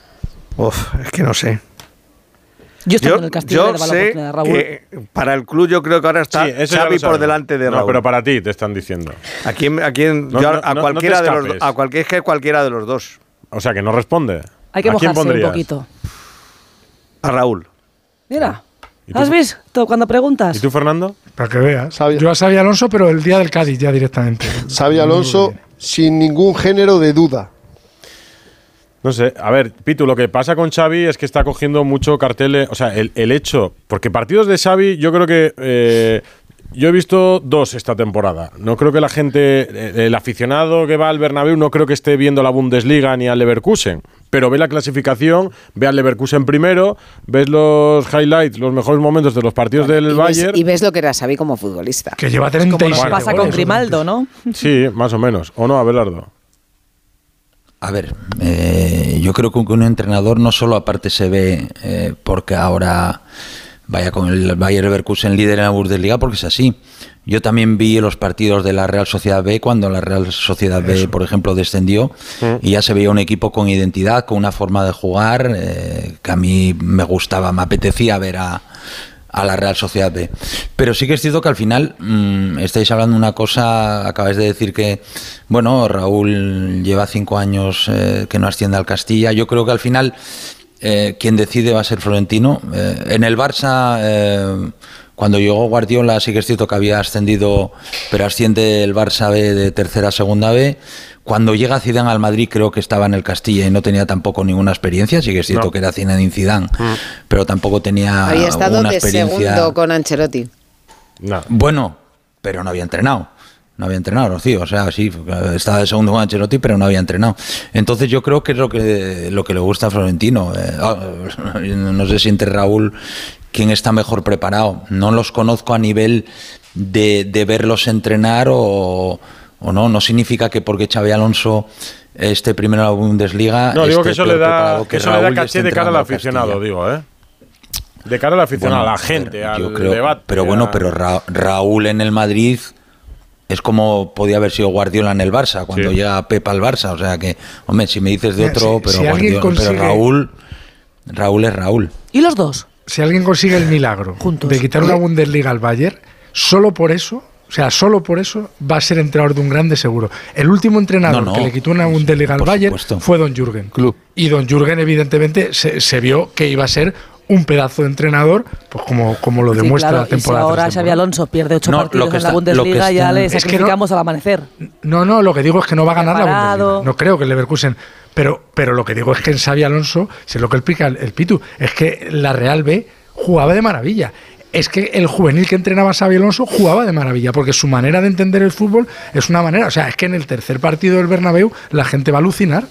Uf, es que no sé. Yo estoy con el Castillo yo la sé a Raúl. que para el club yo creo que ahora está Sí, Xavi por delante de No, Raúl. pero para ti te están diciendo. ¿A quién, a quién- No, yo a- no, a no, no cualquiera de los a cualquier es que cualquiera de los dos. O sea, que no responde. Hay que ¿A quién mojarse un poquito. A Raúl. Mira. ¿has visto cuando preguntas? ¿Y tú, Fernando? Para que veas. Yo a Xabi Alonso, pero el día del Cádiz ya directamente. Xavi Alonso sin ningún género de duda. No sé, a ver, Pitu, lo que pasa con Xavi es que está cogiendo mucho cartel, o sea, el, el hecho, porque partidos de Xavi yo creo que eh, yo he visto dos esta temporada. No creo que la gente, eh, el aficionado que va al Bernabéu no creo que esté viendo la Bundesliga ni al Leverkusen, pero ve la clasificación, ve al Leverkusen primero, ves los highlights, los mejores momentos de los partidos del y, ves, Bayern. y ves lo que era Xavi como futbolista. Que lleva Como nos 37 pasa con Grimaldo, ¿no? Sí, más o menos. ¿O no, Abelardo? A ver, eh, yo creo que un entrenador no solo aparte se ve eh, porque ahora vaya con el Bayer Leverkusen líder en la Bundesliga, porque es así. Yo también vi los partidos de la Real Sociedad B cuando la Real Sociedad B, por ejemplo, descendió y ya se veía un equipo con identidad, con una forma de jugar eh, que a mí me gustaba, me apetecía ver a, a la Real Sociedad B. Pero sí que es cierto que al final mm, estáis hablando una cosa, acabáis de decir que, bueno, Raúl lleva cinco años eh, que no asciende al Castilla. Yo creo que al final eh, quien decide va a ser Florentino. Eh, en el Barça, cuando llegó Guardiola, sí que es cierto que había ascendido, pero asciende el Barça B de tercera a segunda B. Cuando llega Zidane al Madrid creo que estaba en el Castilla y no tenía tampoco ninguna experiencia, sí que es cierto No. que era Zinedine Zidane, pero tampoco tenía Había estado una de experiencia. segundo con Ancelotti. No. Bueno, pero no había entrenado. No había entrenado, Rocío. O sea, sí, estaba de segundo con Ancelotti, pero no había entrenado. Entonces yo creo que es lo que, lo que le gusta a Florentino. Eh, ah, no sé si entre Raúl quién está mejor preparado. No los conozco a nivel de, de verlos entrenar o, o no. No significa que porque Xavi Alonso esté primero en la Bundesliga. No, digo esté que eso le da, que eso le da caché de cara al aficionado, Castilla. digo, ¿eh? De cara al aficionado, Bueno, a la gente, pero al yo creo- debate. Pero bueno, a- pero Ra- Raúl en el Madrid es como podía haber sido Guardiola en el Barça, cuando Sí. llega Pepa al Barça. O sea que, hombre, si me dices de otro, si- pero, si Guardiola- pero Raúl, Raúl es Raúl. ¿Y los dos? Si alguien consigue el milagro Juntos. de quitar una Bundesliga al Bayern, solo por eso, o sea, solo por eso va a ser entrenador de un grande seguro. El último entrenador No, no, que le quitó una Bundesliga al por Bayern supuesto. fue Don Jürgen. Club. Y Don Jürgen, evidentemente, se, se vio que iba a ser un pedazo de entrenador, pues como, como lo Sí, demuestra claro, la y si temporada. ahora Xavi. Alonso pierde ocho No, lo partidos en la está- lo que Bundesliga, ya está- le Es que no- sacrificamos al amanecer. No, no, lo que digo es que no va a ganar la Preparado. Bundesliga. No creo que el Leverkusen. Pero, pero lo que digo es que en Xavi Alonso, es lo que explica el, el Pitu, es que la Real B jugaba de maravilla. Es que el juvenil que entrenaba Xavi Alonso jugaba de maravilla, porque su manera de entender el fútbol es una manera. O sea, es que en el tercer partido del Bernabéu la gente va a alucinar.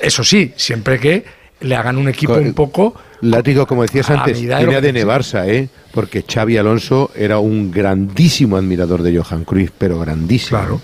Eso sí, siempre que le hagan un equipo Con- un poco. Látigo, como decías antes, de tiene ADN Barça, ¿eh? Porque Xavi Alonso era un grandísimo admirador de Johan Cruyff, pero grandísimo. Claro.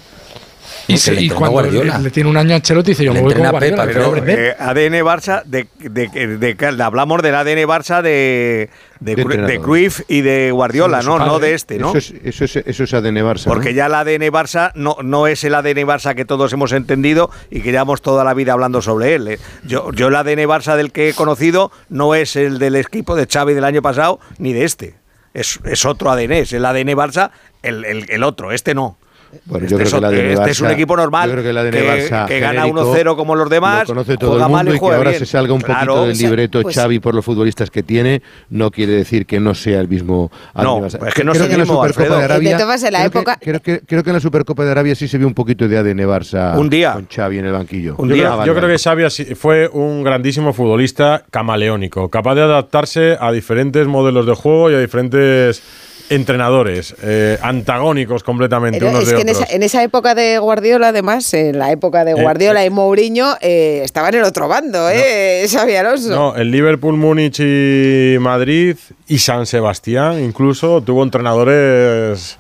Y, se- le y entrena cuando Guardiola. le, le tiene un año a Ancelotti dice yo Le me voy con Guardiola. pero, quiero aprender. Eh, ADN Barça, de, de, de- hablamos del ADN Barça de, de. Cruyff y de Guardiola, Sí, no, no de este, ¿no? Eso es, eso es, eso es ADN Barça. ¿no? Porque ya el ADN Barça no, no es el ADN Barça que todos hemos entendido y que llevamos toda la vida hablando sobre él. ¿eh? Yo, yo el ADN Barça del que he conocido no es el del equipo de Xavi del año pasado ni de este. Es, es otro ADN, es el ADN Barça, el, el- el otro, este no. Bueno, este yo creo es, que este es un equipo normal yo creo que que, que gana genérico 1-0 como los demás, Lo conoce todo juega el mundo y y que ahora bien. se salga un Claro, poquito del libreto pues- Xavi por los futbolistas que tiene, no quiere decir que no sea el mismo No, es que no creo es el que en la mismo, Supercopa Alfredo. de Arabia, en la creo que- época- creo, que, creo que en la Supercopa de Arabia sí se vio un poquito de ADN Barça Un día. con Xavi en el banquillo. Yo, creo, yo creo que Xavi fue un grandísimo futbolista camaleónico, capaz de adaptarse a diferentes modelos de juego y a diferentes entrenadores, eh, antagónicos completamente Pero unos es de que en otros. esa, en esa época de Guardiola, además, en la época de Eh, Guardiola y Mourinho, eh, estaba en el otro bando, ¿eh? Xavi Alonso. No, el Liverpool, Múnich y Madrid y San Sebastián incluso tuvo entrenadores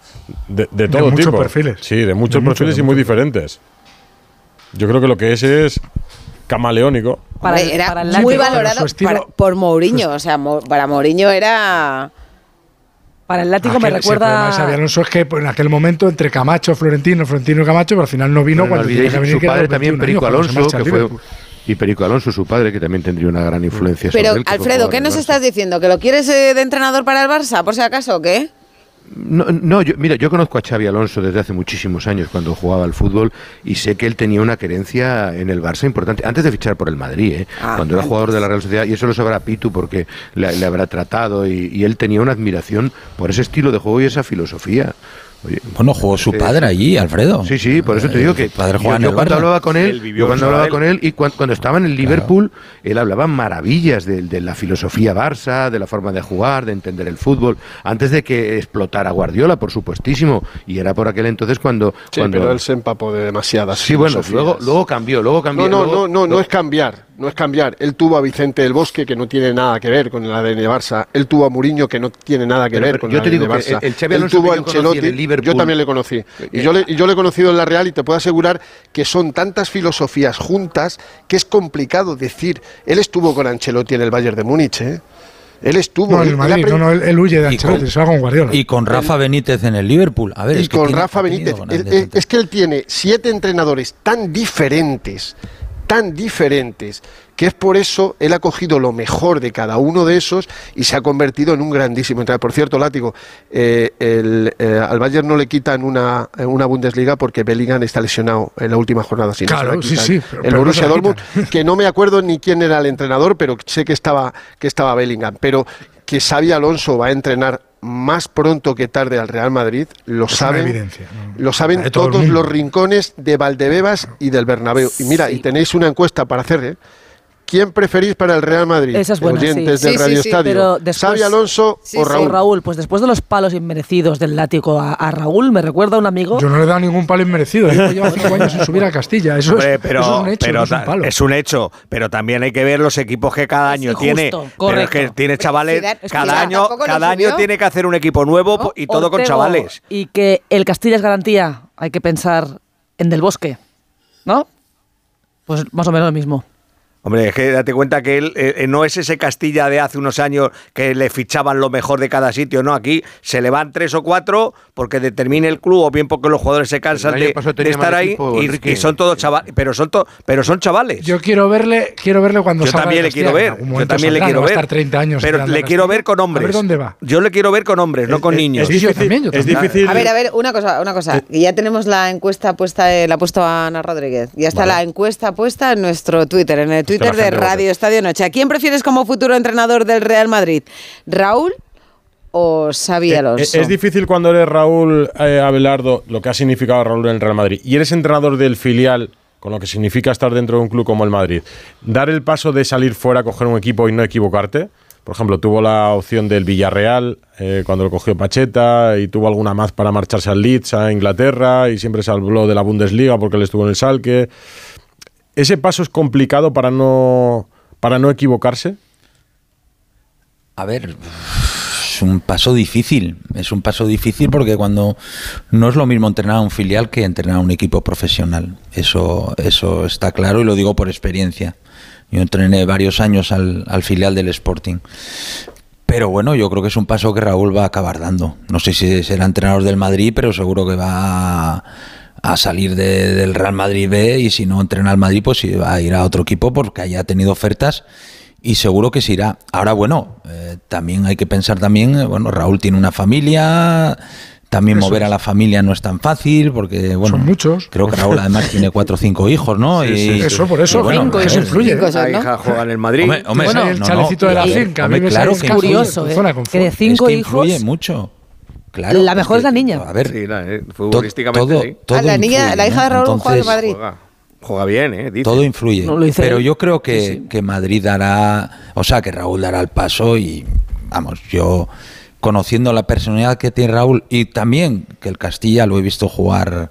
de, de todo muchos tipo. perfiles. Sí, de muchos De muchos, perfiles de y muy diferentes. Yo creo que lo que es es camaleónico. Era para el muy valorado para- por Mourinho. O sea, para Mourinho era. Para el látigo Ah, me que si el recuerda. Alonso es que pues, en aquel momento entre Camacho, Florentino, Florentino y Camacho, pero al final no vino Bueno, no cuando tenía olvidéis que venir su padre también, 21 Perico años, Alonso, que fue y Perico Alonso, su padre, que también tendría una gran influencia sobre Pero, él. que fue Alfredo, ¿qué nos estás diciendo? ¿Que lo quieres eh, de entrenador para el Barça, por si acaso, o qué? No, no, yo, mira, yo conozco a Xavi Alonso desde hace muchísimos años cuando jugaba al fútbol y sé que él tenía una querencia en el Barça importante, antes de fichar por el Madrid, ¿eh? Ah, cuando era jugador de la Real Sociedad, y eso lo sabrá Pitu porque le, le habrá tratado y, y él tenía una admiración por ese estilo de juego y esa filosofía. Oye, Bueno, jugó su padre allí, Alfredo. Sí, sí, por eso te digo que Su padre yo, en yo el cuando hablaba con él, yo cuando hablaba él. con él y cuan- cuando, estaba en el Liverpool, él hablaba maravillas de, de la filosofía Barça, de la forma de jugar, de entender el fútbol, antes de que explotara Guardiola, por supuestísimo, y era por aquel entonces cuando, Sí, cuando pero él se empapó de demasiadas. Sí, bueno, luego, luego cambió, luego cambió. No, no, luego- no, no, no es cambiar, no es cambiar. Él tuvo a Vicente del Bosque, que no tiene nada que ver con el ADN Barça. Él tuvo a Mourinho, que no tiene nada que Pero- ver pero con yo el te digo ADN que Barça. el- el Xavi Él Alonso tuvo a Ancelotti, en yo también le conocí. Y yo le, y yo le he conocido en la Real y te puedo asegurar que son tantas filosofías juntas que es complicado decir. Él estuvo con Ancelotti en el Bayern de Múnich, ¿eh? Él estuvo. No, en el Madrid, no, no, él, él huye de Y Ancelotti, con- se va con Guardiola. Y con Rafa Benítez en el Liverpool. A ver, y es que con Rafa Benítez. Él- es que él tiene siete entrenadores tan diferentes, tan diferentes, que es por eso él ha cogido lo mejor de cada uno de esos y se ha convertido en un grandísimo entrenador. Por cierto, Látigo, eh, el, eh, al Bayern no le quitan una, una Bundesliga porque Bellingham está lesionado en la última jornada. No se Claro, la sí, sí, pero- el pero no Borussia la Dortmund, que no me acuerdo ni quién era el entrenador, pero sé que estaba, que estaba Bellingham. Pero que Xavi Alonso va a entrenar más pronto que tarde al Real Madrid, lo Es saben, lo saben De todo el todos los rincones de Valdebebas y del Bernabéu. Y mira, y tenéis una encuesta para hacer, ¿eh? ¿Quién preferís para el Real Madrid? Esa es buena, Oyentes sí. del Sí, sí, Radio sí, Estadio. pero después- ¿Xavi Alonso Sí, o. Raúl? Raúl, pues después de los palos inmerecidos del látigo a, a Raúl, me recuerda a un amigo. Yo no le he dado ningún palo inmerecido. ¿eh? Lleva cinco años sin subir a Castilla. Eso, Hombre, es, pero, eso es un hecho, pero no es un palo. es un hecho, pero también hay que ver los equipos que cada Es año tiene. Pero es que tiene chavales, Zidane- es que cada año, cada año tiene que hacer un equipo nuevo y todo con chavales. Y que el Castilla es garantía, hay que pensar en Del Bosque, ¿no? Pues más o menos lo mismo. Hombre, es que date cuenta que él eh, eh, no es ese Castilla de hace unos años que le fichaban lo mejor de cada sitio, ¿no? Aquí se le van tres o cuatro porque determine el club o bien porque los jugadores se cansan de, estar ahí equipo, y, y son todos chavales, pero son, to- pero son chavales. Yo quiero verle, quiero verle cuando Yo salga también le quiero ver. Yo también le quiero ver. estar 30 años. Pero le quiero ver con hombres. A ver dónde va. Yo le quiero ver con hombres, no con Es- niños. Es yo difícil, también, yo es difícil. A ver, a ver, una cosa, una cosa. Que ya tenemos la encuesta puesta, eh, la ha puesto Ana Rodríguez. Ya está la encuesta puesta en nuestro Twitter, en el Twitter de. Radio Estadio Noche. ¿A quién prefieres como futuro entrenador del Real Madrid? ¿Raúl o Xavi Eh, Alonso? eh, Es difícil cuando eres Raúl eh, Abelardo, lo que ha significado Raúl en el Real Madrid, y eres entrenador del filial, con lo que significa estar dentro de un club como el Madrid, dar el paso de salir fuera, coger un equipo y no equivocarte. Por ejemplo, tuvo la opción del Villarreal eh, cuando lo cogió Pacheta y tuvo alguna más para marcharse al Leeds, a Inglaterra, y siempre se habló de la Bundesliga porque él estuvo en el Salque. ¿Ese paso es complicado para no, para no equivocarse? A ver, es un paso difícil. Es un paso difícil porque cuando no es lo mismo entrenar a un filial que entrenar a un equipo profesional. Eso, eso está claro y lo digo por experiencia. Yo entrené varios años al, al filial del Sporting. Pero bueno, yo creo que es un paso que Raúl va a acabar dando. No sé si será entrenador del Madrid, pero seguro que va a, a salir de- del Real Madrid B y si no entrena al Madrid, pues a ir a otro equipo porque haya tenido ofertas y seguro que se irá. Ahora, bueno, eh, también hay que pensar también, eh, bueno, Raúl tiene una familia, también Eso mover a la familia no es tan fácil porque, bueno, Son muchos. creo que Raúl además tiene cuatro o cinco hijos, ¿no? Sí, Y- sí. Eso, por eso, bueno, cinco, eso influye. Cinco son, La ¿no? hija juega en el Madrid. Hombre, hombre, Bueno, no, el no, chalecito de la finca, a mí hombre, me claro que Curioso, ¿eh? Que de cinco es que hijos. influye mucho. Claro, la mejor es la niña. A ver, Sí, la- eh, futbolísticamente todo, sí. todo Ah, la niña, influye, la hija ¿no? de Raúl juega en Madrid. Juega, juega bien, ¿eh? Dice. Todo influye. No lo dice pero yo creo que, que Madrid dará, o sea, que Raúl dará el paso y, vamos, yo conociendo la personalidad que tiene Raúl y también que el Castilla lo he visto jugar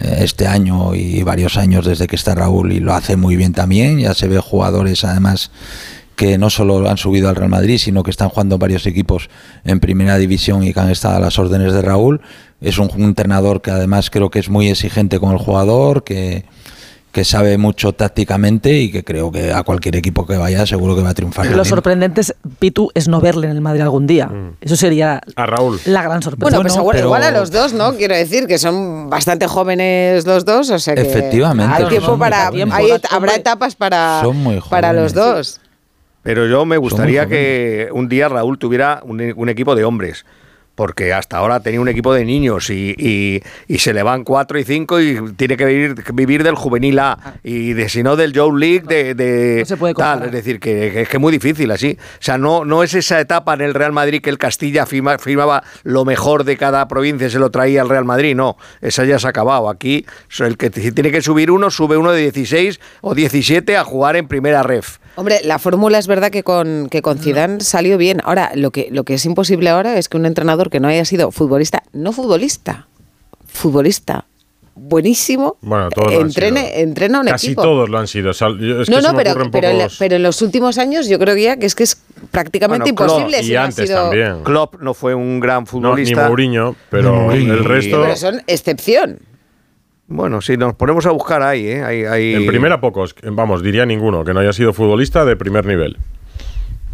eh, este año y varios años desde que está Raúl y lo hace muy bien también. Ya se ve jugadores además que no solo han subido al Real Madrid, sino que están jugando varios equipos en primera división y que han estado a las órdenes de Raúl. Es un, un entrenador que además creo que es muy exigente con el jugador, que, que sabe mucho tácticamente y que creo que a cualquier equipo que vaya seguro que va a triunfar. Lo sorprendente, es, Pitu, es no verle en el Madrid algún día. Eso sería A Raúl. la gran sorpresa. Bueno, pues igual, pero- igual a los dos, ¿no? Quiero decir que son bastante jóvenes los dos, o sea que Efectivamente, hay tiempo para, hay- habrá etapas para, Son muy para los dos. Pero yo me gustaría que un día Raúl tuviera un, un equipo de hombres. Porque hasta ahora tenía un equipo de niños y, y- y se le van cuatro y cinco y tiene que vivir, vivir del juvenil A y de si no del Joe League de, de No se puede tal. Es decir, que, que es que es muy difícil así. O sea, no, no es esa etapa en el Real Madrid que el Castilla firma- firmaba lo mejor de cada provincia y se lo traía al Real Madrid. No, esa ya se ha acabado. Aquí el que tiene que subir uno, sube uno de 16 o 17 a jugar en primera ref. Hombre, la fórmula es verdad que con, que con Zidane salió bien. Ahora, lo que, lo que es imposible ahora es que un entrenador que no haya sido futbolista, no futbolista, futbolista buenísimo, Bueno, todos entrene, entrena un Casi equipo. todos lo han sido. O sea, yo- es no, que no, pero, pero, en la- pocos- pero en los últimos años yo creo ya que es que es prácticamente Bueno, Klopp imposible. y si no ha antes sido- también. Klopp no fue un gran No, ni futbolista. Mourinho, pero el resto. Pero son excepción. Bueno, si nos ponemos a buscar ahí, ¿eh? Ahí- ahí- En primera pocos, vamos, diría ninguno, que no haya sido futbolista de primer nivel.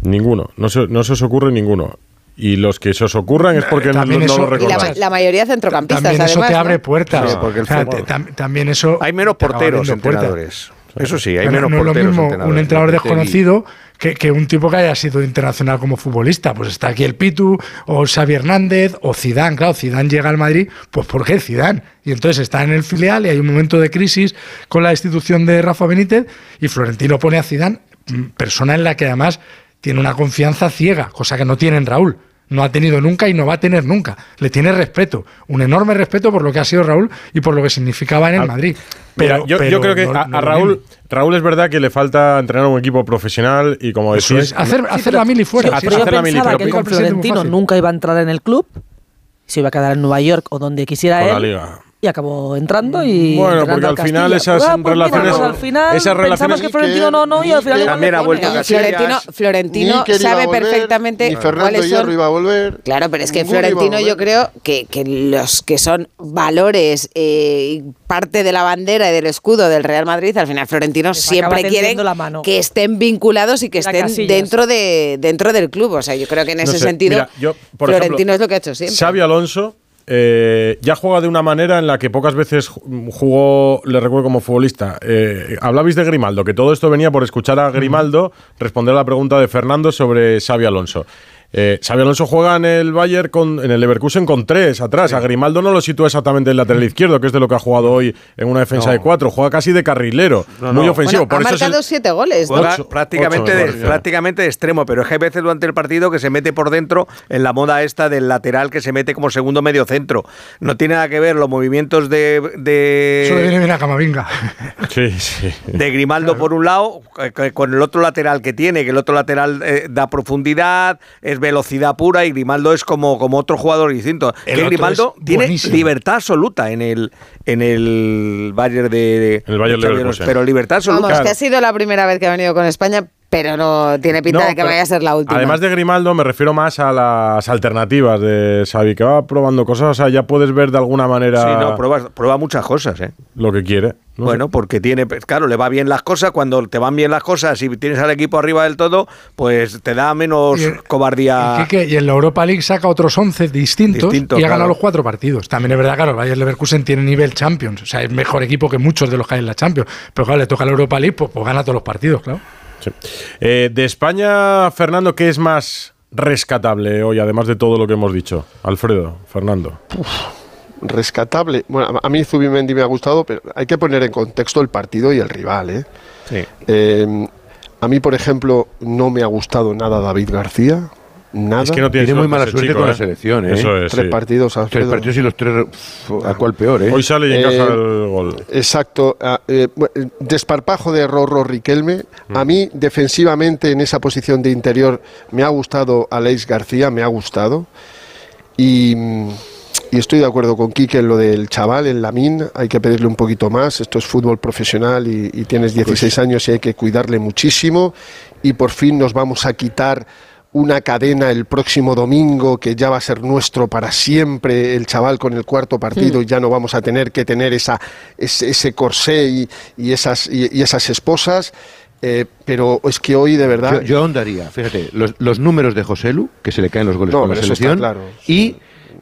Ninguno, no se, no se os ocurre ninguno. Y los que se os ocurran es porque no, También no eso- lo Y la, recordáis. la mayoría centrocampistas, También eso además. te ¿no? abre puertas. Sí, porque el O sea, fútbol- te- tam- también eso. Hay menos porteros puertas. entrenadores. Eso sí, hay Pero menos no es lo porteros mismo un entrenador desconocido que, que un tipo que haya sido internacional como futbolista. Pues está aquí el Pitu, o Xavi Hernández, o Zidane. Claro, Zidane llega al Madrid, pues ¿por qué Zidane? Y entonces está en el filial y hay un momento de crisis con la destitución de Rafa Benítez y Florentino pone a Zidane, mm, persona en la que además tiene una confianza ciega, cosa que no tiene en Raúl. No ha tenido nunca y no va a tener nunca. Le tiene respeto, un enorme respeto por lo que ha sido Raúl y por lo que significaba en el Madrid. Mira, Pero yo, pero yo creo que no- a, no a lo Raúl. Raúl es verdad que le falta entrenar un equipo profesional y como Eso decís, es, hacer, hacer la mili fuera. Sí, Pero hacer yo la mili, pensaba pero que con Florentino nunca iba a entrar en el club, se iba a quedar en Nueva York o donde quisiera con la él. liga. Y acabó entrando y. Bueno, entrenando porque al al final esas Ah, pues mira, pues al final esas relaciones- pensamos que Florentino no, no, y al final También ha vuelto a Florentino. Florentino Níker iba a sabe volver, perfectamente ni Fernando cuáles son. iba a volver. Claro, pero es que Florentino yo creo que, que los que son valores eh, y parte de la bandera y del escudo del Real Madrid, al final Florentino Les siempre quiere que estén vinculados y que estén Casillas. dentro de dentro del club. O sea, yo creo que en No ese sé, sentido mira, yo, por Florentino ejemplo, es lo que ha hecho siempre. Xavi Alonso eh, ya juega de una manera en la que pocas veces ju- jugó, le recuerdo como futbolista. Eh, hablabais de Grimaldo, que todo esto venía por escuchar a Grimaldo responder a la pregunta de Fernando sobre Xavi Alonso. Eh, Xavi Alonso juega en el Bayern con, en el Leverkusen con tres atrás. A Grimaldo no lo sitúa exactamente en el lateral izquierdo, que es de lo que ha jugado hoy en una defensa No. de cuatro. Juega casi de carrilero, No, muy no. ofensivo. Bueno, por ha eso es el- marcado siete goles. Ocho- prácticamente, ocho, de, mejor, prácticamente de extremo, pero es que hay veces durante el partido que se mete por dentro en la moda esta del lateral que se mete como segundo medio centro. No tiene nada que ver los movimientos de, de- Eso le viene bien a Camavinga. Sí, sí. de Grimaldo por un lado, eh, con el otro lateral que tiene, que el otro lateral eh, da profundidad, es velocidad pura y Grimaldo es como, como otro jugador distinto. El que Grimaldo tiene buenísimo. libertad absoluta en el en el Bayern de, de- El Bayern de Leverkusen. pero libertad absoluta. Vamos, que ha sido la primera vez que ha venido con España, pero no tiene pinta No, de que vaya a ser la última. Además de Grimaldo, me refiero más a las alternativas de Xavi, que va probando cosas, o sea, ya puedes ver de alguna manera Sí, no, prueba, prueba muchas cosas, ¿eh? lo que quiere. No bueno, porque tiene, pues, claro, le va bien las cosas. Cuando te van bien las cosas y tienes al equipo arriba del todo, pues te da menos Y- cobardía. Y, Quique, y en la Europa League saca otros 11 distintos y ha ganado los cuatro partidos. También es verdad, claro, el Bayern Leverkusen tiene nivel Champions. O sea, es mejor equipo que muchos de los que hay en la Champions. Pero claro, le toca la Europa League, pues, pues gana todos los partidos, claro. Sí. Eh, de España, Fernando, ¿qué es más rescatable hoy, además de todo lo que hemos dicho? Alfredo, Fernando. rescatable. Bueno, a a mí Zubimendi me ha gustado, pero hay que poner en contexto el partido y el rival. ¿eh? Eh, a mí, por ejemplo, no me ha gustado nada David García. Nada. Es que no tiene Tiene muy mala suerte chico, con la ¿eh? selección, ¿eh? Eso es, Tres sí. partidos, Tres Alfredo. partidos y los tres, ¿a cuál peor, eh? Hoy sale y encaja Eh, el gol. Exacto. ah, eh, desparpajo de Rorro Riquelme. Mm. A mí, defensivamente, en esa posición de interior, me ha gustado Aleix García, me ha gustado. Y, y estoy de acuerdo con Quique en lo del chaval, el Lamín. Hay que pedirle un poquito más. Esto es fútbol profesional y, y tienes 16 años y hay que cuidarle muchísimo. Y por fin nos vamos a quitar una cadena el próximo domingo que ya va a ser nuestro para siempre, el chaval con el cuarto partido, y ya no vamos a tener que tener esa, ese, ese corsé y, y esas, y, y esas esposas. eh, pero es que hoy de verdad... Yo, yo ahondaría, fíjate, los, los números de Joselu, que se le caen los goles No, con la selección, claro. y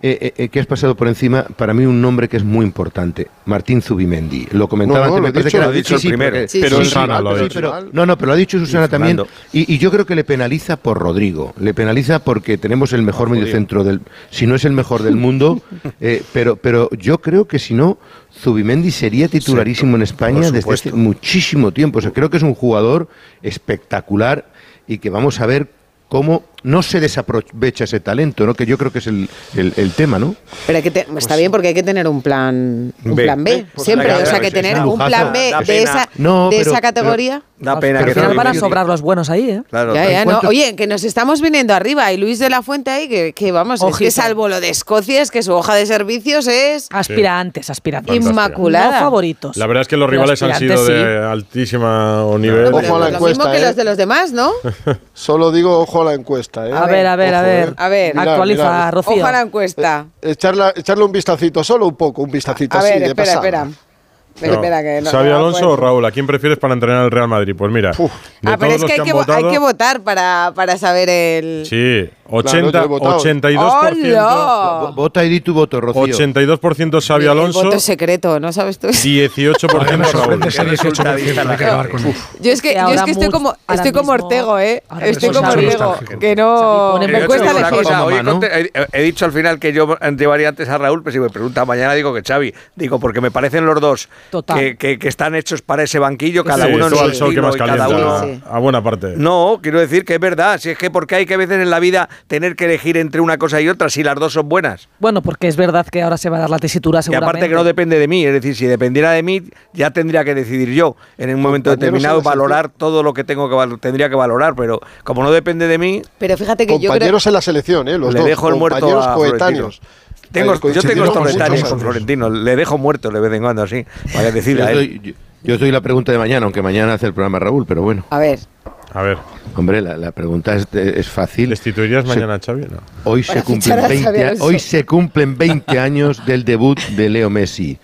eh, eh, eh, que has pasado por encima, para mí un nombre que es muy importante, Martín Zubimendi. Lo comentaba No, no, antes, lo me parece dicho, que lo he dicho sí, el primero. Sí, Pero sí, Susana sí, lo ha dicho. pero- no, no, pero lo ha dicho Susana Y también. Y, y yo creo que le penaliza por Rodrigo. Le penaliza porque tenemos el mejor mediocentro del. Si no es el mejor del mundo, eh, pero, pero yo creo que si no, Zubimendi sería titularísimo en España desde hace muchísimo tiempo. O sea, creo que es un jugador espectacular y que vamos a ver cómo no se desaprovecha ese talento, ¿no? Que yo creo que es el, el- el tema, ¿no? Pero hay que te- está bien porque hay que tener un plan, un B. plan B, Pues siempre. o sea, que tener un plan B de esa, No, de pero- esa categoría. Da pena Al que final no- van a sobrar los buenos ahí, ¿eh? Claro, Ya, ya, no. ¿Cuánto- Oye, que nos estamos viniendo arriba y Luis de la Fuente ahí, que, que vamos, es que salvo lo de Escocia, es que su hoja de servicios es Aspirantes, aspirantes. inmaculada. No favoritos. La verdad es que los rivales han sido de altísimo nivel. Ojo a la Lo mismo encuesta, que ¿eh? los de los demás, ¿no? Solo digo ojo a la encuesta. ¿Eh? A ver, a ver, a ver. ¿eh? A ver, Mirad, Actualiza, mirad. Rocío. Ojo a la encuesta. Echarla- echarle un vistacito, solo un poco, un vistacito A así ver, de espera, pasada. espera. Espera, espera, que no- ¿Xavi Alonso o Raúl? ¿A quién prefieres para entrenar al Real Madrid? Pues mira, Ah, pero es que hay que, hay que votar para, para saber el... Sí, 80, yo he votado. 82%, ¡Hola! Vota y di tu voto, Rocío. 82% Xavi El Alonso, voto secreto, ¿no sabes tú? 18% me Raúl. sorprende ese 18% hay que acabar con él. Yo es que, yo es que estoy como, estoy como Ortego, ¿eh? Estoy como Ortego, que no me cuesta elegir. he, dicho al final que yo llevaría antes a Raúl, pero si me pregunta mañana digo que Xavi. Digo, porque me parecen los dos que, que- que están hechos para ese banquillo, cada Sí, uno en su el sol que estilo más y cada calienta uno... Sí. a buena parte. No, quiero decir que es verdad. Si es que porque hay que a veces en la vida tener que elegir entre una cosa y otra, si las dos son buenas. Bueno, porque es verdad que ahora se va a dar la tesitura Y seguramente. aparte que no depende de mí, es decir, si dependiera de mí, ya tendría que decidir yo en un momento Compañeros determinado valorar todo lo que tengo que tendría que valorar, pero como no depende de mí, Pero fíjate que yo creo... Compañeros en la selección, ¿eh? Los le dos. dejo el muerto compañeros a coetáneos. tengo, Eh, yo tengo detalles con. Florentino, le dejo muerto de vez en cuando así, para que Yo decida él. yo- yo doy la pregunta de mañana, aunque mañana hace el programa Raúl, pero bueno. A ver, A ver, Hombre, la, la pregunta es, es fácil. ¿destituirías Se- mañana a Xavi? No. Hoy se, cumplen fichar a Xavi 20, a- Alonso. hoy se cumplen 20 años del debut de Leo Messi.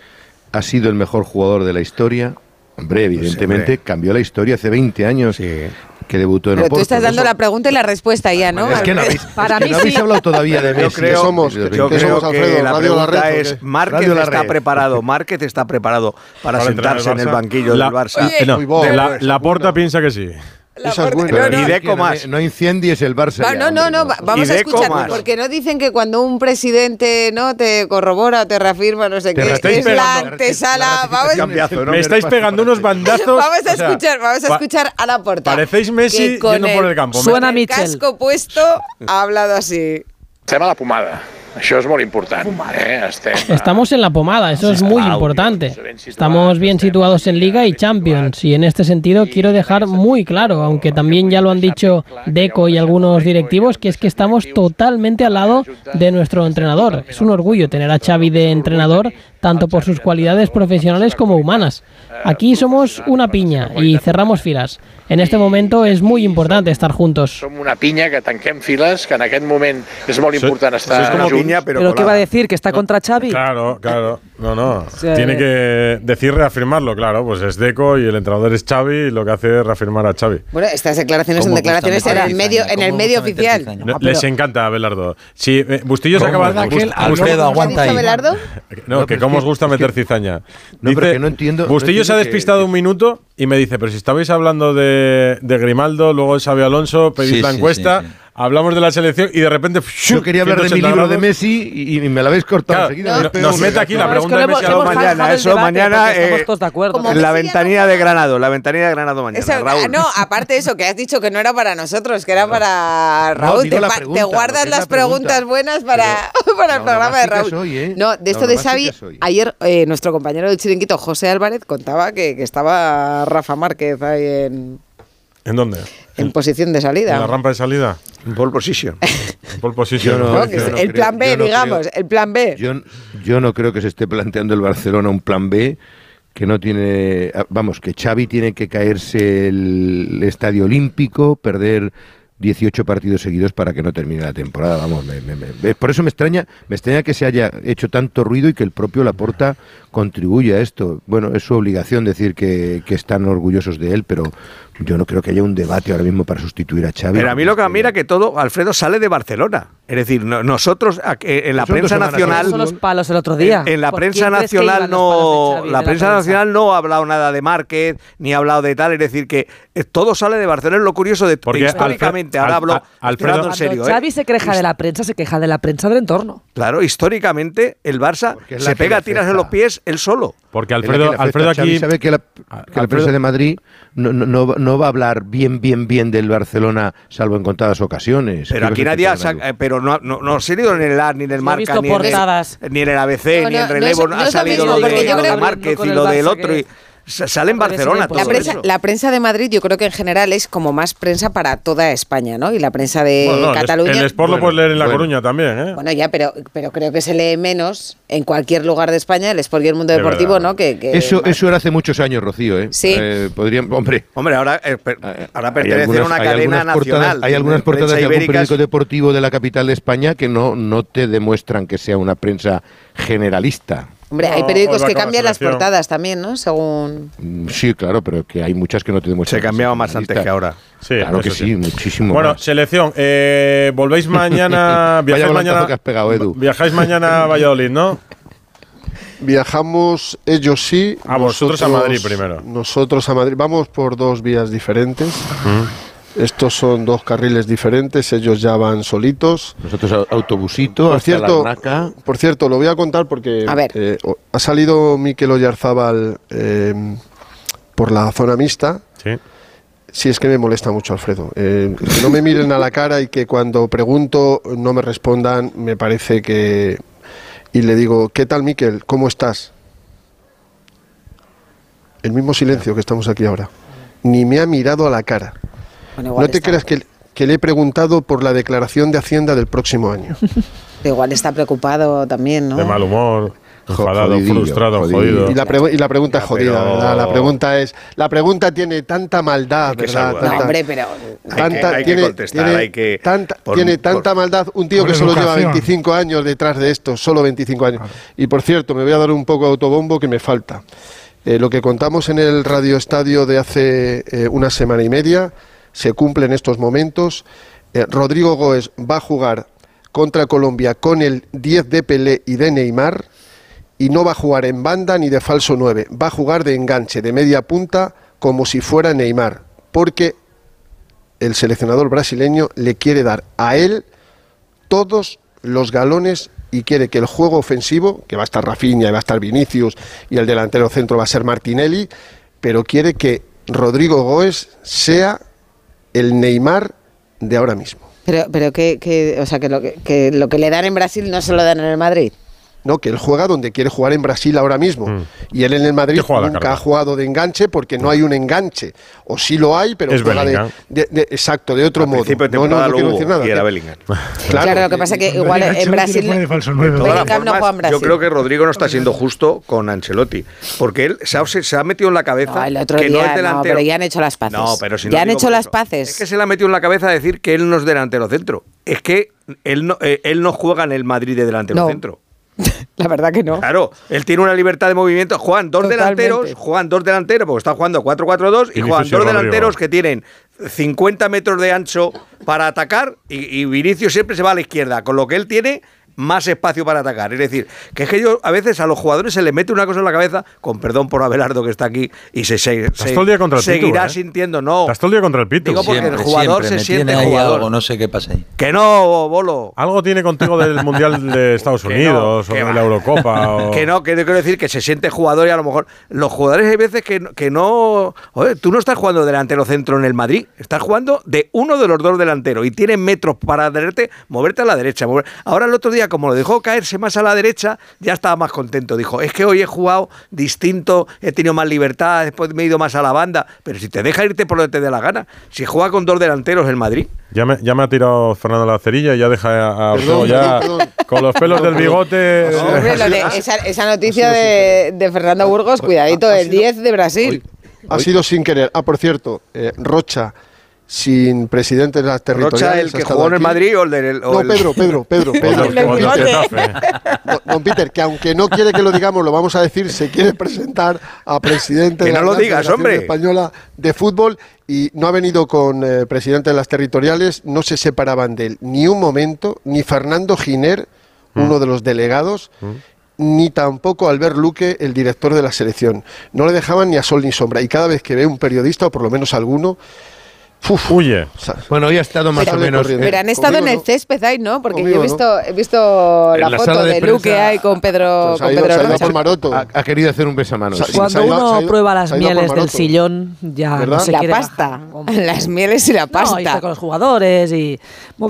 Ha sido el mejor jugador de la historia. Hombre, evidentemente hombre. cambió la historia hace 20 años que debutó en pero tú Oporto. estás dando la pregunta y la respuesta ya, ¿no? Es que no habéis, Para es que mí no habéis sí. hablado todavía de Yo Messi. creo, somos? Yo ¿Qué yo creo somos, Alfredo? que la Radio La pregunta Red, ¿o es? Márquez La está Red. preparado, Márquez está preparado para, Para sentarse en al el banquillo La- del Barça. Oye, No, la, la Porta piensa que sí. Esa es buena. Y no, Deco no- más. No incendies el Barça. Va, no, no, hombre, no, va- vamos a Deco escuchar, más. porque no dicen que cuando un presidente no te corrobora, te reafirma, no sé Te qué, es la pegando. antesala. La Vamos, ratificación es el Me estáis pegando unos bandazos. vamos a o sea, escuchar, vamos a escuchar a la porta. Parecéis Messi yendo por el campo. Suena el Mitchell. casco puesto ha hablado así. Estem a la pomada. Això és molt important. Eh? Estem Estamos en la pomada, eso es muy importante. Estamos bien situados en Liga y Champions y en este sentido quiero dejar muy claro, aunque también ya lo han dicho Deco y algunos directivos, que es que estamos totalmente al lado de nuestro entrenador. Es un orgullo tener a Xavi de entrenador, tanto por sus cualidades profesionales como humanas. Aquí somos una piña y cerramos filas. En este momento es muy importante estar juntos. Som una pinya que tanquem files, que en aquest moment és molt important estar como junts. piña, ¿Pero, qué va a decir? ¿Que está contra Xavi? Claro, claro. No, no. Tiene que decir reafirmarlo, claro. Pues es Deco y el entrenador es Xavi y lo que hace es reafirmar a Xavi. Bueno, estas declaraciones son ¿Cómo declaraciones en el medio, en el ¿Cómo medio oficial. No, Les encanta a Belardo. Sí, eh, Bustillo se ¿Cómo? acaba... ¿Verdad que él- Bust- Alfredo, aguanta ¿Ha dicho Belardo? No, No, que cómo os gusta que- meter cizaña. No, pero que no entiendo- no Bustillo se ha que- despistado un minuto y me dice, pero si estabais hablando de, de Grimaldo, luego de Xavi Alonso, pedís Sí, la sí, encuesta, sí, sí. Hablamos de la selección y de repente... Yo quería hablar de mi 180 libro de. Messi y, y me la habéis cortado Claro, enseguida. no, nos mete aquí la pregunta es de Messi mañana. Eso, debate, mañana, eh, todos de acuerdo. En la ventanilla de Granado, la ventanilla de Granado mañana, Eso, Raúl. no, aparte de eso, que has dicho que no era para nosotros, que era para Raúl. te, pregunta, guardas las preguntas pregunta. buenas para, para el programa de Raúl. soy, ¿eh? No, de esto de Xavi, ayer eh, nuestro compañero del chiringuito, José Álvarez, contaba que, que estaba Rafa Márquez ahí en, ¿En dónde? en posición de ¿En la salida. rampa de salida? En pole position. En pole position. El creo- plan B, digamos, creo- el plan B. Yo, yo no creo que se esté planteando el Barcelona un plan B que no tiene, ah, vamos, que Xavi tiene que caerse el estadio olímpico, perder 18 partidos seguidos para que no termine la temporada, vamos, me- me- me- por eso me extraña, me extraña que se haya hecho tanto ruido y que el propio Laporta contribuya a esto. Bueno, es su obligación decir que, que están orgullosos de él, pero yo no creo que haya un debate ahora mismo para sustituir a Xavi. Pero a mí lo que me mira que todo, Alfredo, sale de Barcelona. Es decir, no- nosotros eh, en la prensa nacional... Los palos el otro día. En, en la ¿Por prensa nacional no, Xavi la prensa nacional no ha hablado nada de Márquez ni ha hablado de tal, es decir que eh, todo sale de Barcelona. Es lo curioso de Porque históricamente. Alfred- ahora hablo Al- Alfredo- en serio. ¿eh? Xavi se queja de la prensa, se queja de la prensa del entorno. Claro, históricamente el Barça se pega tiras en los pies él solo. Porque Es la que Alfredo, Alfredo Xavi. aquí... sabe que la, que la Alfredo- prensa de Madrid no, no- no, no va a hablar bien, bien, bien del Barcelona, salvo en contadas ocasiones. Pero ¿Qué aquí nadie ha pero no, no, no ha salido ni en el AR, ni en el Marca, ni en el, portadas. ni en el ABC, ni en relevo, ha salido lo de, Márquez y el lo del otro. Sale en Barcelona todo La prensa, eso. la prensa de Madrid yo creo que en general es como más prensa para toda España, ¿no? Y la prensa de Bueno, no, el- Cataluña... El Sport lo puedes leer en La bueno. Coruña también, ¿eh? Bueno, ya, pero, pero creo que se lee menos en cualquier lugar de España el Sport y el mundo De deportivo, verdad. ¿no? Que, que- Eso, eso era hace muchos años, Rocío, ¿eh? Sí. Eh, podrían, hombre, Hombre, ahora, eh, per- ahora hay pertenece a una cadena portadas- nacional. hay algunas portadas de algún periódico deportivo de la capital de España que no, no te demuestran que sea una prensa generalista. Hombre, hay periódicos que la cambian las portadas también, ¿no? Según... Mm, Sí, claro, pero que hay muchas que no te demuestran. Se cambiaba más antes que ahora. Sí, Claro que eso sí, muchísimo Bueno, más. selección, eh, volvéis mañana. Viajáis mañana. que has pegado, Edu. Viajáis mañana a Valladolid, ¿no? Viajamos ellos sí. A vosotros a Madrid primero. Nosotros a Madrid. Vamos por dos vías diferentes. Estos son dos carriles diferentes, ellos ya van solitos. Nosotros au- autobusito Por hasta cierto, por cierto, lo voy a contar porque A ver. eh, ha salido Mikel Oyarzábal eh, por la zona mixta. Sí. Sí, es que me molesta mucho, Alfredo. Eh, que no me miren a la cara y que cuando pregunto no me respondan, me parece que... Y le digo, ¿qué tal, Miquel? ¿Cómo estás? El mismo silencio que estamos aquí ahora. Ni me ha mirado a la cara. Bueno, igual No te creas que, que le he preguntado por la declaración de Hacienda del próximo año. Igual está preocupado también, ¿no? De mal humor, enfadado, jodidillo, frustrado, jodidillo. jodido. Y la, pregu- y la pregunta es jodida, pero- ¿verdad? La pregunta es... La pregunta tiene tanta maldad, que ¿verdad? saludar. No, Tanta- hombre, pero... tanta, hay que tiene, contestar, tiene hay que- tanta, por- tiene por- tanta maldad un tío que solo lleva educación. 25 años detrás de esto, solo 25 años. Y por cierto, me voy a dar un poco de autobombo que me falta. Eh, lo que contamos en el Radio Estadio de hace eh, una semana y media se cumple en estos momentos. Eh, Rodrigo Goes va a jugar contra Colombia con el 10 de Pelé y de Neymar y no va a jugar en banda ni de falso 9, va a jugar de enganche, de media punta, como si fuera Neymar, porque el seleccionador brasileño le quiere dar a él todos los galones y quiere que el juego ofensivo, que va a estar Rafinha, y va a estar Vinicius y el delantero centro va a ser Martinelli, pero quiere que Rodrigo Goes sea el Neymar de ahora mismo. Pero, pero que, que- o sea, que lo que, que lo que le dan en Brasil no se lo dan en el Madrid. No, que él juega donde quiere jugar en Brasil ahora mismo. Y él en el Madrid Mm. ¿Qué juega la nunca ha jugado de enganche porque no hay un enganche. O sí lo hay, pero Es juega de, Bellingham. de- de- exacto, de otro Al modo. de no, quiero decir nada. y era Bellingham. Claro, lo que pasa es que igual en Brasil. Bellingham no juega en Brasil. Yo creo que Rodrigo no está siendo justo con Ancelotti, porque él se ha, se ha metido en la cabeza No, el otro que día no es no, delantero. pero ya han hecho las paces. No, pero si no Ya han hecho las paces. Es que se le ha metido en la cabeza decir que él no es delantero centro. Es que él no, eh, él no juega en el Madrid de delantero No. centro. La verdad que no. Claro, él tiene una libertad de movimiento. Juegan dos Totalmente. delanteros, juegan dos delanteros, porque está jugando 4-4-2 y juegan dos Rodrigo. delanteros que tienen 50 metros de ancho para atacar y, y Vinicius siempre se va a la izquierda, con lo que él tiene más espacio para atacar. Es decir, que es que yo a veces a los jugadores se les mete una cosa en la cabeza, con perdón por Abelardo que está aquí, y se, se- se- todo el día contra el Pitu, seguirá ¿eh? sintiendo, no. Estás todo el día contra el Pitu. Digo porque el jugador siempre, se me siente jugador. algo, no sé qué pasa ahí. Que no, Bolo. Algo tiene contigo del Mundial de Estados no, Unidos o de va. la Eurocopa. o- Que no, que no quiero decir que se siente jugador y a lo mejor los jugadores hay veces que, no- que no... Oye, tú no estás jugando delantero centro en el Madrid, estás jugando de uno de los dos delanteros y tienes metros para tenerte, moverte a la derecha. mover- Ahora el otro día, como lo dejó caerse más a la derecha, ya estaba más contento. Dijo, es que hoy he jugado distinto, he tenido más libertad, después me he ido más a la banda, pero si te deja irte por donde te dé la gana, si juega con dos delanteros el Madrid... Ya me, ya me ha tirado Fernando la cerilla y ya deja a, a Perdón, Ortego ya perdón, perdón. con los pelos del bigote. Hombre, lo de- esa, esa noticia de, de Fernando Burgos, cuidadito, el 10 de Brasil. Ha sido sin querer. Ah, por cierto, eh, Rocha, sin presidente de las territoriales. Rocha, el que jugó en el. Madrid o el del... o No, Pedro, Pedro, Pedro, Pedro. Don- Don Peter, que aunque no quiere que lo digamos, lo vamos a decir, se quiere presentar a presidente Que de la Federación hombre. Española de Fútbol y no ha venido con eh, presidente de las territoriales, no se separaban de él ni un momento, ni Fernando Giner, Mm. uno de los delegados, ni tampoco Albert Luque, el director de la selección. No le dejaban ni a sol ni sombra. Y cada vez que ve un periodista, o por lo menos alguno, uf, Huye. Bueno, hoy ha estado más Pero- o menos. corriendo. Pero han estado Conmigo en el césped ahí, ¿no? Porque yo he visto, he visto la, la foto de de, Luque ahí con Pedro, ha con ido- Pedro Rocha. Maroto. Ha, ha querido hacer un besamanos. Cuando uno ha ido- prueba las mieles del sillón, ya ¿Verdad? no se La quiere pasta. bajar. Las mieles y la No, y pasta. está con los jugadores y...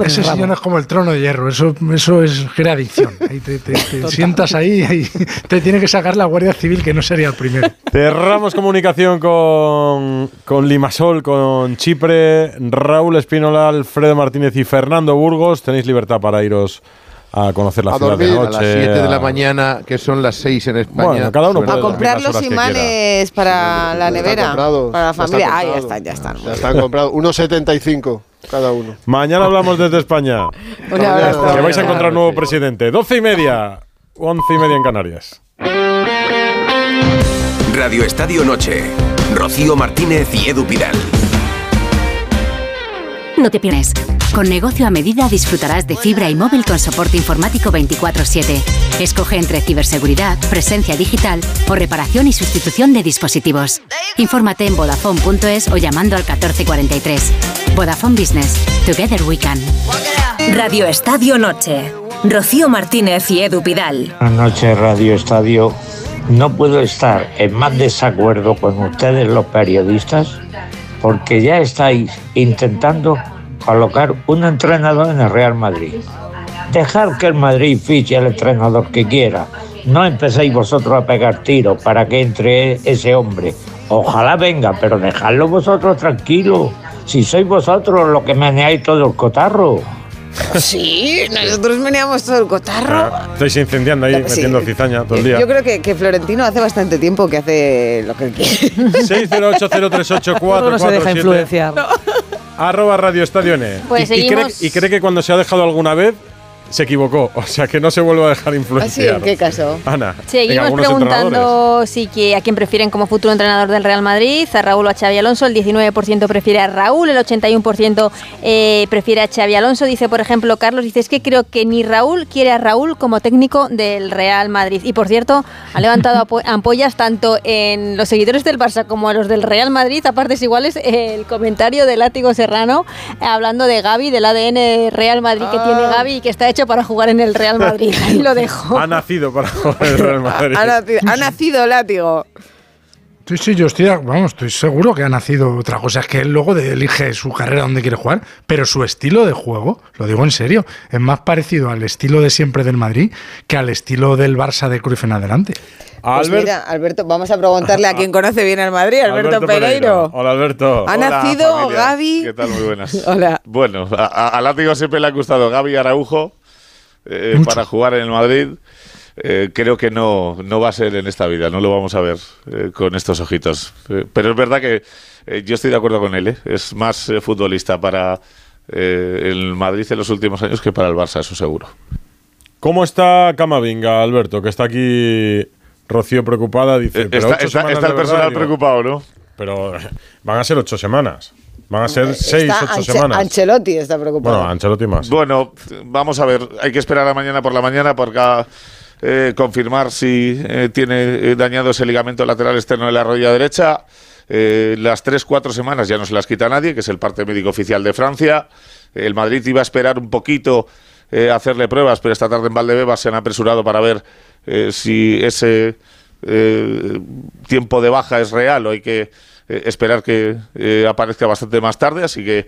Ese sillón es como el trono de hierro, eso, eso es crea adicción. Ahí te, te- te sientas ahí y te tiene que sacar la Guardia Civil, que no sería el primero. Cerramos comunicación con, con Limasol, con Chipre, Raúl Espínola, Alfredo Martínez y Fernando Burgos. Tenéis libertad para iros a conocer la A ciudad dormir de noche. a las 7 de la mañana, que son las 6 en España. Bueno, cada uno Suena- A puede comprar los imanes para la Ya están nevera, para la ya está familia. Ah, ya están, ya están. Ya están comprados. 1,75 cada uno. Mañana hablamos desde España. Que vais a encontrar nuevo presidente. 12 y media, 11 y media en Canarias. Radio Estadio Noche. Rocío Martínez y Edu Pidal. No te pierdes. Con negocio a medida disfrutarás de fibra y móvil con soporte informático 24/7. Escoge entre ciberseguridad, presencia digital o reparación y sustitución de dispositivos. Infórmate en vodafone.es o llamando al 1443. Vodafone Business. Together we can. Radio Estadio Noche. Rocío Martínez y Edu Pidal. Buenas noches, Radio Estadio. No puedo estar en más desacuerdo con ustedes, los periodistas, porque ya estáis intentando colocar un entrenador en el Real Madrid. Dejar que el Madrid fiche al entrenador que quiera. No empecéis vosotros a pegar tiros para que entre ese hombre. Ojalá venga, pero dejadlo vosotros tranquilo. Si sois vosotros los que meneáis todo el cotarro. Sí, nosotros veníamos todo el cotarro. Estáis incendiando ahí, Sí. metiendo cizaña todo el día. Yo creo que, que Florentino hace bastante tiempo que hace lo que quiere. 608038447. no se deja influenciar. Arroba Radio Estadio N. Pues y, y cree, y cree que cuando se ha dejado alguna vez, se equivocó. O sea, que no se vuelva a dejar ¿Así? influenciar. ¿En qué caso? Ana, Seguimos preguntando si que, a quién prefieren como futuro entrenador del Real Madrid, a Raúl o a Xavi Alonso. El 19% prefiere a Raúl, el 81% eh, prefiere a Xavi Alonso. Dice, por ejemplo, Carlos, dice, es que creo que ni Raúl quiere a Raúl como técnico del Real Madrid. Y por cierto, ha levantado ampollas tanto en los seguidores del Barça como a los del Real Madrid, a partes iguales, el comentario de Látigo Serrano hablando de Gaby, del ADN Real Madrid que tiene Ah. Gaby y que está hecho para jugar en el Real Madrid. Ahí lo dejo. Ha nacido para jugar en el Real Madrid. Ha nacido, ha nacido látigo. Sí, sí, yo estoy, vamos, estoy seguro que ha nacido. Otra cosa es que él luego de- elige su carrera donde quiere jugar, pero su estilo de juego, lo digo en serio, es más parecido al estilo de siempre del Madrid que al estilo del Barça de Cruyff en adelante. Pues mira, Alberto, vamos a preguntarle a quien conoce bien el Madrid, Alberto, Pereiro. Hola, Alberto. Ha Hola, nacido familia. Gaby. ¿Qué tal? Muy buenas. Hola. Bueno, a, a- a Látigo siempre le ha gustado Gaby Araujo eh, para jugar en el Madrid. Eh, creo que no, no va a ser en esta vida, no lo vamos a ver eh, con estos ojitos. Pero es verdad que yo estoy de acuerdo con él. Es más futbolista para el Madrid en los últimos años que para el Barça, eso seguro. ¿Cómo está Camavinga, Alberto? Que está aquí Rocío preocupada. Dice, pero está- el verdad, personal preocupado, ¿no? Pero van a ser ocho semanas. Van a ser seis, Eh, Está ocho Anche- semanas. Ancelotti está preocupado. Bueno, Ancelotti más. Bueno, vamos a ver, hay que esperar a mañana por la mañana para eh, confirmar si eh, tiene dañado ese ligamento lateral externo de la rodilla derecha. Eh, las tres, cuatro semanas ya no se las quita nadie, que es el parte médico oficial de Francia. El Madrid iba a esperar un poquito eh, a hacerle pruebas, pero esta tarde en Valdebebas se han apresurado para ver eh, si ese eh, tiempo de baja es real o hay que eh, esperar que eh, aparezca bastante más tarde. Así que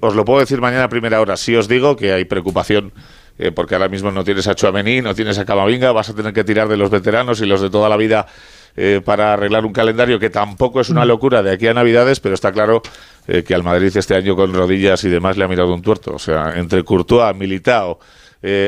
os lo puedo decir mañana a primera hora. Sí os digo que hay preocupación eh, porque ahora mismo no tienes a Chuamení, no tienes a Camavinga, vas a tener que tirar de los veteranos y los de toda la vida eh, para arreglar un calendario que tampoco es una locura de aquí a Navidades, pero está claro eh, que al Madrid este año con rodillas y demás le ha mirado un tuerto. O sea, entre Courtois, Militao,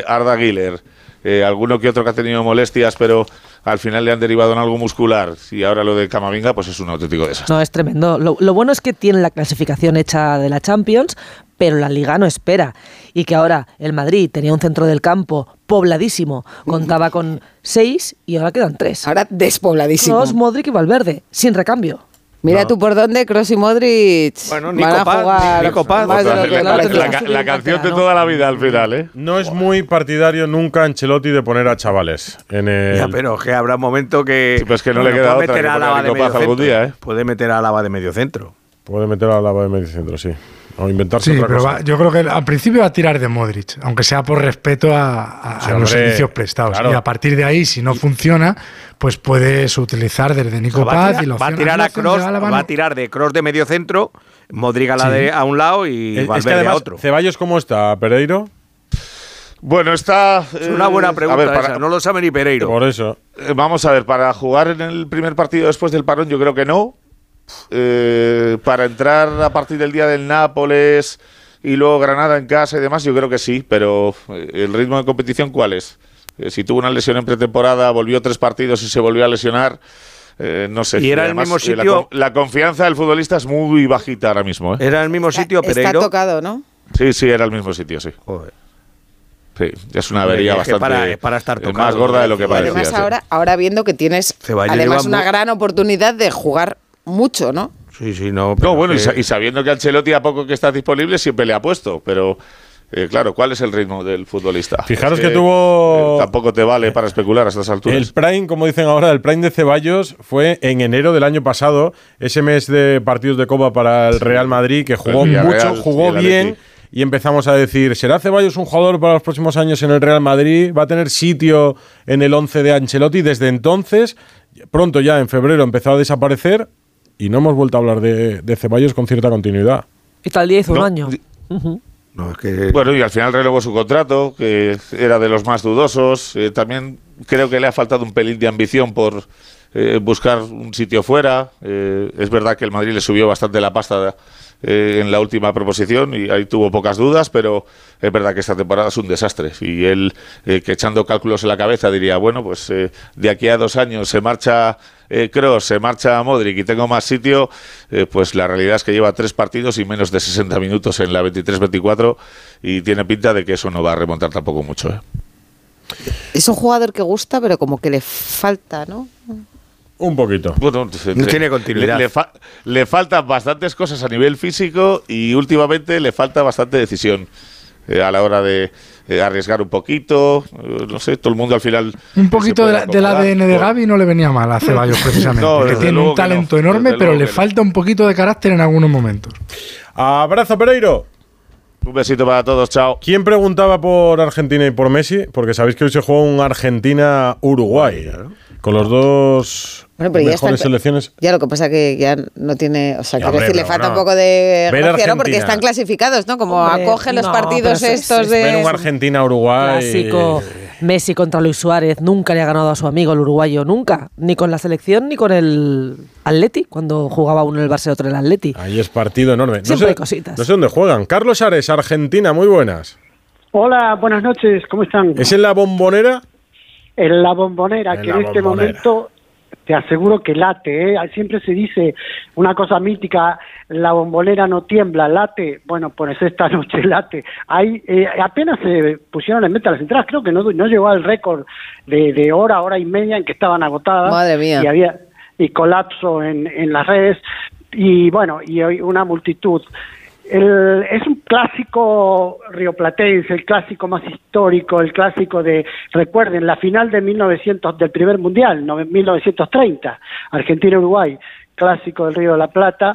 Arda Güler, eh, alguno que otro que ha tenido molestias, pero al final le han derivado en algo muscular y ahora lo de Camavinga, pues es un auténtico desastre. No, es tremendo. Lo, lo bueno es que tiene la clasificación hecha de la Champions, pero la Liga no espera. Y que ahora el Madrid tenía un centro del campo pobladísimo, contaba con seis y ahora quedan tres. Ahora despobladísimo. Kroos, Modric y Valverde, sin recambio. Mira No. tú por dónde Kroos y Modric Bueno, van Nico a Paz, jugar Nico Paz. más de lo que la, canción de toda la vida al final, ¿eh? No es muy partidario nunca Ancelotti de poner a chavales en el. Ya, pero que habrá un momento que. pues que no le queda puede otra meter que a poner a Álava de medio centro. día, ¿eh? Puede meter a Álava de medio centro. Puede meter a la de medio centro, sí. O inventarse Sí, otra pero cosa. va- yo creo que al principio va a tirar de Modric, aunque sea por respeto a, a- Sí, a los servicios prestados. claro. Y a partir de ahí, si no funciona, pues puedes utilizar desde Nico va, a Paz tirar, y la va a tirar a Cross, va a tirar de Cross de medio centro, Modric a, la Sí. de- a un lado y Es- es, Valverde que además, a otro. Ceballos, ¿cómo está, Pereiro? Bueno, está. Es una buena eh, pregunta a ver, para- esa, no lo sabe ni Pereiro. Por eso. Eh, Vamos a ver, para jugar en el primer partido después del parón, yo creo que no. Eh, para entrar a partir del día del Nápoles y luego Granada en casa y demás, yo creo que sí, pero eh, el ritmo de competición, ¿cuál es? Eh, si tuvo una lesión en pretemporada, volvió tres partidos y se volvió a lesionar, eh, no sé. Y era el además, mismo eh, la sitio- La, confianza del futbolista es muy bajita ahora mismo. ¿eh? Era el mismo sitio, Está Pereiro. tocado, ¿no? Sí, sí, era el mismo sitio, sí. Sí, es una avería Es bastante para- es para estar tocado, más gorda de lo que parecía. además sí. ahora, ahora viendo que tienes Ceballos además una gran oportunidad de jugar mucho, ¿no? Sí, sí, no. No, bueno, y, que- sa- y sabiendo que Ancelotti a poco que está disponible siempre le ha puesto, pero eh, claro, ¿cuál es el ritmo del futbolista? Fijaros Es que tuvo- eh, tampoco te vale para especular a estas alturas. El prime, como dicen ahora, el prime de Ceballos fue en enero del año pasado, ese mes de partidos de Copa para el Real Madrid, que jugó El Villarreal mucho, jugó y bien. Y empezamos a decir, ¿será Ceballos un jugador para los próximos años en el Real Madrid? ¿Va a tener sitio en el 11 de Ancelotti? Desde entonces, pronto ya en febrero empezó a desaparecer y no hemos vuelto a hablar de, de Ceballos con cierta continuidad. Y tal día hizo un No, año. di- Ujú. no, es que- Bueno, y al final renovó su contrato, que era de los más dudosos. Eh, también creo que le ha faltado un pelín de ambición por eh, buscar un sitio fuera. Eh, es verdad que el Madrid le subió bastante la pasta eh, en la última proposición y ahí tuvo pocas dudas, pero es verdad que esta temporada es un desastre. Y él, eh, que echando cálculos en la cabeza, diría, bueno, pues eh, de aquí a dos años se marcha Cross, se marcha Modric y tengo más sitio, eh, pues la realidad es que lleva tres partidos y menos de 60 minutos en la 23-24 y tiene pinta de que eso no va a remontar tampoco mucho. ¿eh? Es un jugador que gusta, pero como que le falta, ¿no? Un poquito. Bueno, No tiene continuidad. Le, le fa- le faltan bastantes cosas a nivel físico y últimamente le falta bastante decisión eh, a la hora de eh, arriesgar un poquito. eh, no sé, todo el mundo al final. Un poquito de la- del ADN de Gaby no le venía mal a Ceballos, precisamente. No, que tiene un que no, talento enorme, pero le falta un poquito de carácter en algunos momentos. Abrazo, Pereiro. Un besito para todos, chao. ¿Quién preguntaba por Argentina y por Messi? Porque sabéis que hoy se juega un Argentina-Uruguay. Con los dos Bueno, pero ya están- selecciones. Ya lo que pasa que ya no tiene, o sea, quiero hombre, decir, le falta no. un poco de Ver gracia, ¿no? Porque Argentina. están clasificados, ¿no? Como Hombre, acogen los no, partidos es- estos es- de... Ver un Argentina-Uruguay. Clásico. Messi contra Luis Suárez nunca le ha ganado a su amigo el uruguayo, nunca. Ni con la selección ni con el Atleti, cuando jugaba uno en el Barça y otro en el Atleti. Ahí es partido enorme. No Siempre sé, hay cositas. no sé dónde juegan. Carlos Ares, Argentina, muy buenas. Hola, buenas noches, ¿cómo están? ¿Es en la bombonera? En la bombonera, En que la en este Bombonera. momento te aseguro que late, ¿eh? Siempre se dice una cosa mítica, la bombonera no tiembla, late. Bueno, pues esta noche late. Hay, eh, apenas se pusieron en venta las entradas, creo que no, no llegó al récord de, de hora, hora y media en que estaban agotadas. Madre mía. Y había y colapso en, en las redes. Y bueno, y hoy una multitud. El- es un clásico rioplatense, el clásico más histórico, el clásico de, recuerden, la final de 1900, del primer mundial, no- 1930, Argentina-Uruguay, clásico del Río de la Plata,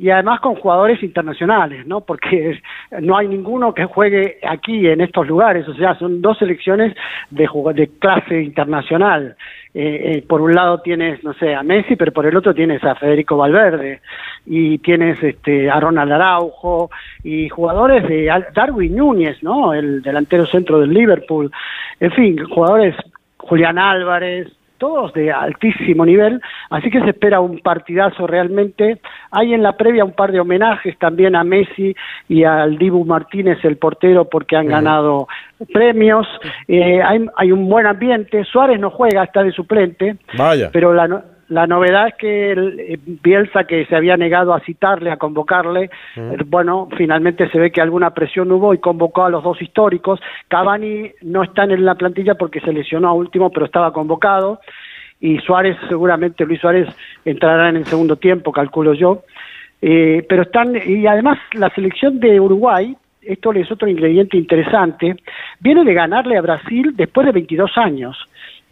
y además con jugadores internacionales, ¿no? Porque no hay ninguno que juegue aquí en estos lugares, o sea, son dos selecciones de, de clase internacional. Eh, eh, por un lado tienes, no sé, a Messi, pero por el otro tienes a Federico Valverde y tienes este, a Ronald Araujo y jugadores de Darwin Núñez, ¿no? El delantero centro del Liverpool. En fin, jugadores Julián Álvarez, todos de altísimo nivel, así que se espera un partidazo realmente. Hay en la previa un par de homenajes también a Messi y al Dibu Martínez, el portero, porque han ganado premios. Eh, hay, hay un buen ambiente. Suárez no juega, está de suplente, Vaya. pero la, la novedad es que el, eh, Bielsa, que se había negado a citarle, a convocarle, eh, bueno, finalmente se ve que alguna presión hubo y convocó a los dos históricos. Cavani no está en la plantilla porque se lesionó a último, pero estaba convocado. Y Suárez, seguramente Luis Suárez entrará en el segundo tiempo, calculo yo. Eh, pero están, y además la selección de Uruguay, esto es otro ingrediente interesante, viene de ganarle a Brasil después de 22 años.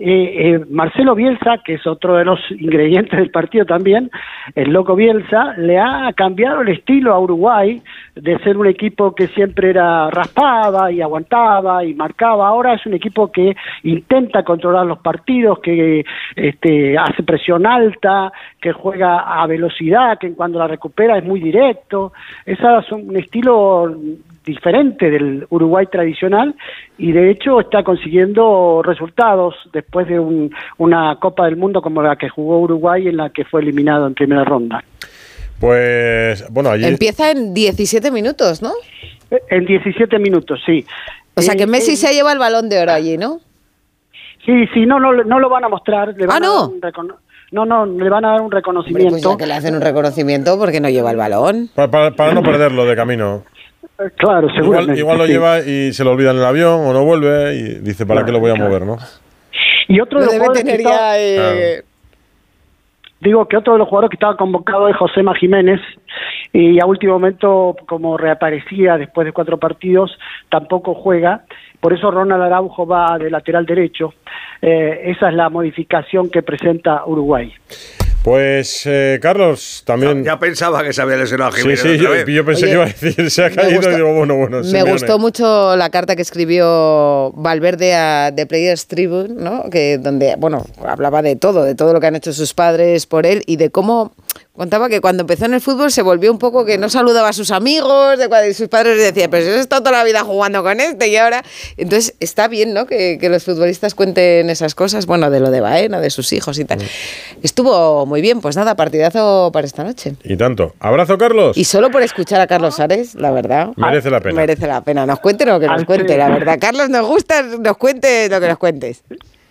Eh, eh, Marcelo Bielsa, que es otro de los ingredientes del partido también, el loco Bielsa, le ha cambiado el estilo a Uruguay de ser un equipo que siempre era raspaba y aguantaba y marcaba. Ahora es un equipo que intenta controlar los partidos, que este, hace presión alta, que juega a velocidad, que cuando la recupera es muy directo. Es un estilo diferente del Uruguay tradicional y de hecho está consiguiendo resultados después de un- una Copa del Mundo como la que jugó Uruguay en la que fue eliminado en primera ronda. Pues, bueno, allí. Empieza en 17 minutos, ¿no? En 17 minutos, sí. O sea que Eh, Messi eh, se lleva el balón de oro allí, ¿no? Sí, sí, no, no, no lo van a mostrar. Le van Ah, a ¿no? dar un recono- no, no, le van a dar un Hombre, reconocimiento. pues ya que le hacen un reconocimiento porque no lleva el balón. Para, para- para no perderlo de camino. Claro, Igual, seguramente. igual lo sí. lleva y se lo olvida en el avión o no vuelve y dice, ¿para qué lo voy a mover, no? Y otro Lo de los debe tener ya... eh, Digo que otro de los jugadores que estaba convocado es Josema Jiménez y a último momento, como reaparecía después de cuatro partidos, tampoco juega. Por eso Ronald Araujo va de lateral derecho. Eh, esa es la modificación que presenta Uruguay. Pues, eh, Carlos, también. Ya pensaba que se había lesionado a Sí, Jiménez sí, otra yo, vez. yo pensé Oye, que iba a decir, se ha caído gusta- y digo, bueno, bueno. Me gustó mucho la carta que escribió Valverde a The Players Tribune, ¿no? Que donde, bueno, hablaba de todo, de todo lo que han hecho sus padres por él y de cómo contaba que cuando empezó en el fútbol se volvió un poco que no saludaba a sus amigos, de cuando sus padres le decían, pero si has estado toda la vida jugando con este y ahora. Entonces está bien, ¿no? Que, que los futbolistas cuenten esas cosas, bueno, de lo de Baena, de sus hijos y tal. Estuvo muy bien, pues nada, partidazo para esta noche. Y tanto. Abrazo, Carlos. Y solo por escuchar a Carlos Ares, la verdad. Merece la pena. Merece la pena. Nos cuente lo que nos cuente, la verdad. Carlos, nos gusta, nos cuente lo que nos cuentes.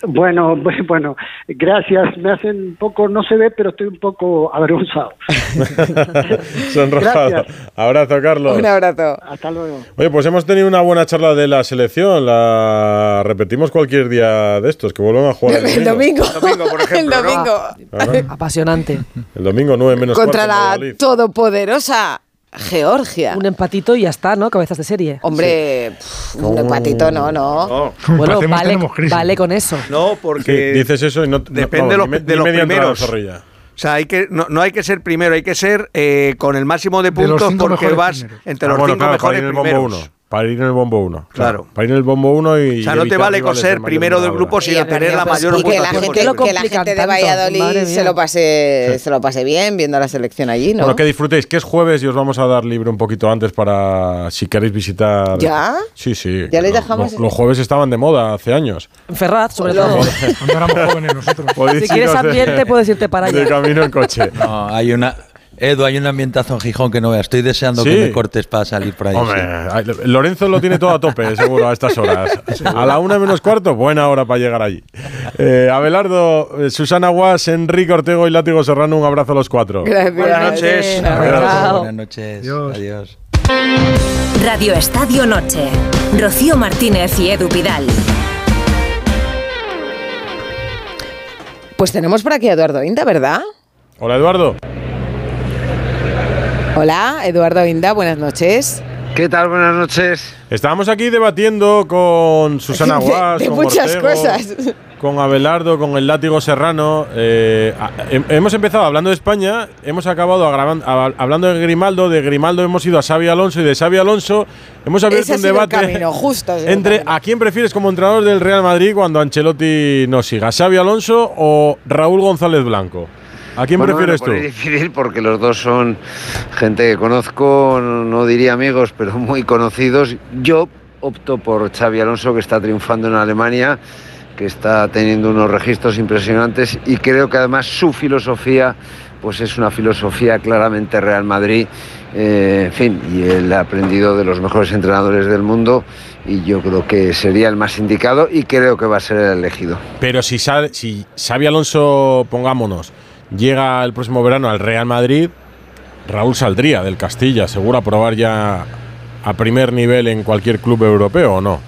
Bueno, bu- bueno, gracias. Me hacen un poco, no se ve, pero estoy un poco avergonzado. Sonrojado. Gracias. Abrazo, Carlos. Un abrazo. Hasta luego. Oye, pues hemos tenido una buena charla de la selección. La repetimos cualquier día de estos, que vuelvan a jugar el El domingo. domingo. El domingo. Claro. Apasionante. El domingo 9 menos Contra cuarto la Valladolid. todopoderosa Georgia. Un empatito y ya está, ¿no? Cabezas de serie. Hombre, pff, un empatito, no, no. Bueno, Empatemos, vale, vale con eso. No, Que porque dices eso y no depende no, de los- de ni los primeros. O sea, hay que, no, no hay que ser primero, hay que ser eh, con el máximo de puntos porque vas primeros. entre Ah, los bueno, cinco claro, mejores primeros. 1. Para ir en el bombo 1. Claro. Para ir en el bombo 1 y. O sea, no te vale coser de primero del grupo, sino tener la mayor y que la gente, posible. que la gente de Valladolid se lo pase se lo pase bien viendo la selección allí, ¿no? Bueno, que disfrutéis, que es jueves y os vamos a dar libre un poquito antes para si queréis visitar. ¿Ya? Sí, sí. ¿Ya les Lo- dejamos? lo- los jueves estaban de moda hace años. En Ferraz, sobre Pues todo. Cuando éramos jóvenes nosotros. Si quieres de- ambiente, puedes irte para De allá. camino en coche. No, hay una. Edu, hay un ambientazo en Gijón que no veas. Estoy deseando Sí. que me cortes para salir por ahí. Hombre, sí. ay, Lorenzo lo tiene todo a tope, seguro, a estas horas. A la una menos cuarto, buena hora para llegar allí. Eh, Abelardo, eh, Susana Guas, Enrique Ortego y Látigo Serrano, un abrazo a los cuatro. Gracias. Buenas noches. Chao. Buenas noches. Adiós. Adiós. Radio Estadio Noche. Rocío Martínez y Edu Pidal. Pues tenemos por aquí a Eduardo Inda, ¿verdad? Hola, Eduardo. Hola, Eduardo Inda, buenas noches. ¿Qué tal? Buenas noches. Estábamos aquí debatiendo con Susana Guas, de con muchas Ortego, cosas. con Abelardo, con el látigo serrano. Eh, hemos empezado hablando de España, hemos acabado hablando de Grimaldo, de Grimaldo hemos ido a Xavi Alonso y de Xavi Alonso hemos abierto Ese ha un debate camino, justo entre camino. a quién prefieres como entrenador del Real Madrid cuando Ancelotti no siga, Xavi Alonso o Raúl González Blanco. ¿A quién Bueno, prefieres tú? Es difícil porque los dos son gente que conozco, no diría amigos, pero muy conocidos. Yo opto por Xavi Alonso, que está triunfando en Alemania, que está teniendo unos registros impresionantes y creo que además su filosofía pues es una filosofía claramente Real Madrid, eh, en fin, y él ha aprendido de los mejores entrenadores del mundo y yo creo que sería el más indicado y creo que va a ser el elegido. Pero si, si Xavi Alonso, pongámonos, llega el próximo verano al Real Madrid, Raúl saldría del Castilla, seguro a probar ya a primer nivel en cualquier club europeo o no.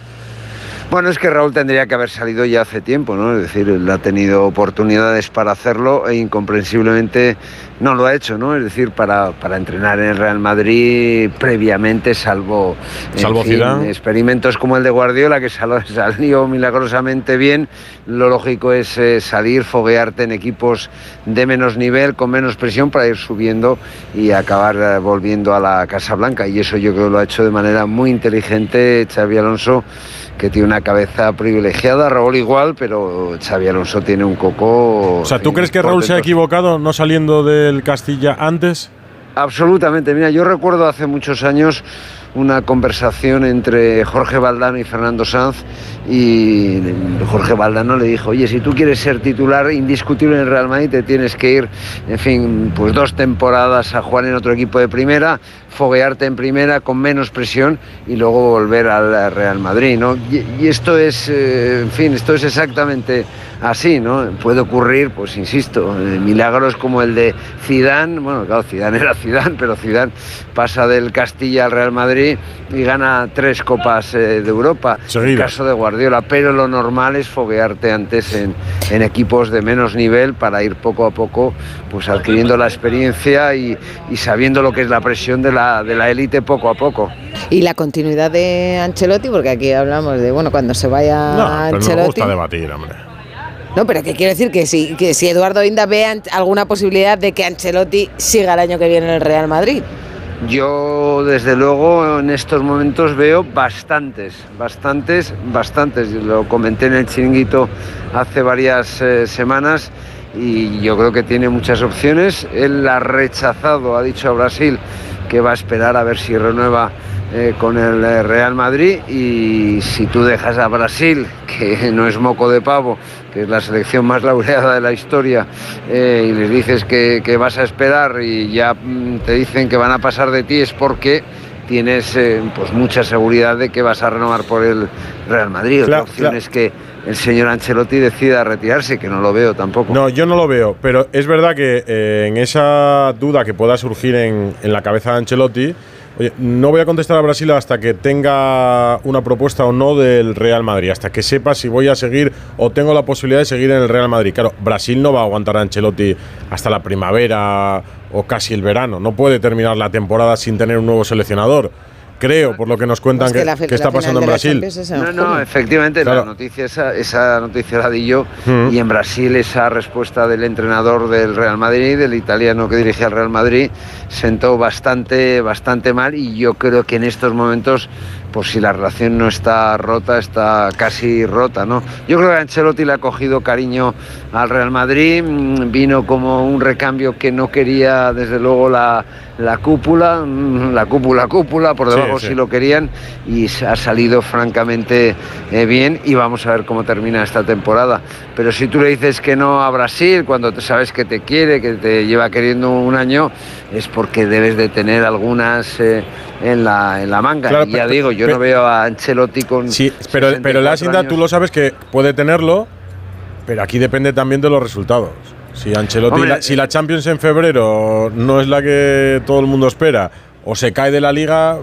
Bueno, es que Raúl tendría que haber salido ya hace tiempo, ¿no? Es decir, él ha tenido oportunidades para hacerlo e incomprensiblemente no lo ha hecho, ¿no? Es decir, para, para entrenar en el Real Madrid previamente, salvo, Salvo fin, experimentos como el de Guardiola, que sal- salió milagrosamente bien, lo lógico es eh, salir, foguearte en equipos de menos nivel, con menos presión, para ir subiendo y acabar eh, volviendo a la Casa Blanca. Y eso yo creo que lo ha hecho de manera muy inteligente Xavi Alonso que tiene una cabeza privilegiada, Raúl igual, pero Xavi Alonso tiene un coco. O sea, ¿tú crees que Raúl se ha equivocado no saliendo del Castilla antes? Absolutamente. Mira, yo recuerdo hace muchos años una conversación entre Jorge Valdano y Fernando Sanz y Jorge Valdano le dijo, oye, si tú quieres ser titular indiscutible en el Real Madrid te tienes que ir, en fin, pues dos temporadas a jugar en otro equipo de primera, foguearte en primera con menos presión y luego volver al Real Madrid, ¿no? Y, y esto es, eh, en fin, esto es exactamente así, ¿no? Puede ocurrir, pues insisto, eh, milagros como el de Zidane, bueno, claro, Zidane era Zidane, pero Zidane pasa del Castilla al Real Madrid y gana tres copas eh, de Europa. El caso de Guardiola, pero lo normal es foguearte antes en, en equipos de menos nivel para ir poco a poco pues adquiriendo la experiencia y, y sabiendo lo que es la presión de la de la élite poco a poco. Y la continuidad de Ancelotti, porque aquí hablamos de, bueno, cuando se vaya No, pero no me Ancelotti. gusta debatir, hombre. No, pero que quiero decir que si, que si Eduardo Inda ve alguna posibilidad de que Ancelotti siga el año que viene en el Real Madrid. Yo, desde luego, en estos momentos veo bastantes, bastantes, bastantes. Lo comenté en el chiringuito hace varias eh, semanas y yo creo que tiene muchas opciones. Él ha rechazado, ha dicho a Brasil que va a esperar a ver si renueva eh, con el eh, Real Madrid y si tú dejas a Brasil, que no es moco de pavo, que es la selección más laureada de la historia, eh, y les dices que, que vas a esperar y ya mm, te dicen que van a pasar de ti, es porque tienes eh, pues mucha seguridad de que vas a renovar por el Real Madrid. Claro, opción claro. es que el señor Ancelotti decida retirarse, que no lo veo tampoco. No, yo no lo veo, pero es verdad que eh, en esa duda que pueda surgir en, en la cabeza de Ancelotti, oye, no voy a contestar a Brasil hasta que tenga una propuesta o no del Real Madrid, hasta que sepa si voy a seguir o tengo la posibilidad de seguir en el Real Madrid. Claro, Brasil no va a aguantar a Ancelotti hasta la primavera o casi el verano, no puede terminar la temporada sin tener un nuevo seleccionador. Creo, por lo que nos cuentan que está pasando en Brasil. No, no, efectivamente, Claro. la noticia esa, esa noticia la di yo Mm. y en Brasil esa respuesta del entrenador del Real Madrid, del italiano que dirige al Real Madrid, sentó bastante, bastante mal y yo creo que en estos momentos, pues si la relación no está rota, está casi rota, ¿no? Yo creo que Ancelotti le ha cogido cariño al Real Madrid, mm, vino como un recambio que no quería desde luego la, la cúpula, mm, la cúpula, cúpula, por debajo sí. si lo querían y ha salido francamente eh, bien y vamos a ver cómo termina esta temporada. Pero si tú le dices que no a Brasil cuando te sabes que te quiere, que te lleva queriendo un año, es porque debes de tener algunas eh, en, la, en la manga. Claro, y ya digo, yo no veo a Ancelotti con... Sí, pero, pero la 64 Asinda, tú lo sabes que puede tenerlo, pero aquí depende también de los resultados. Si Ancelotti, Hombre, la- si la Champions en febrero no es la que todo el mundo espera, o se cae de la liga,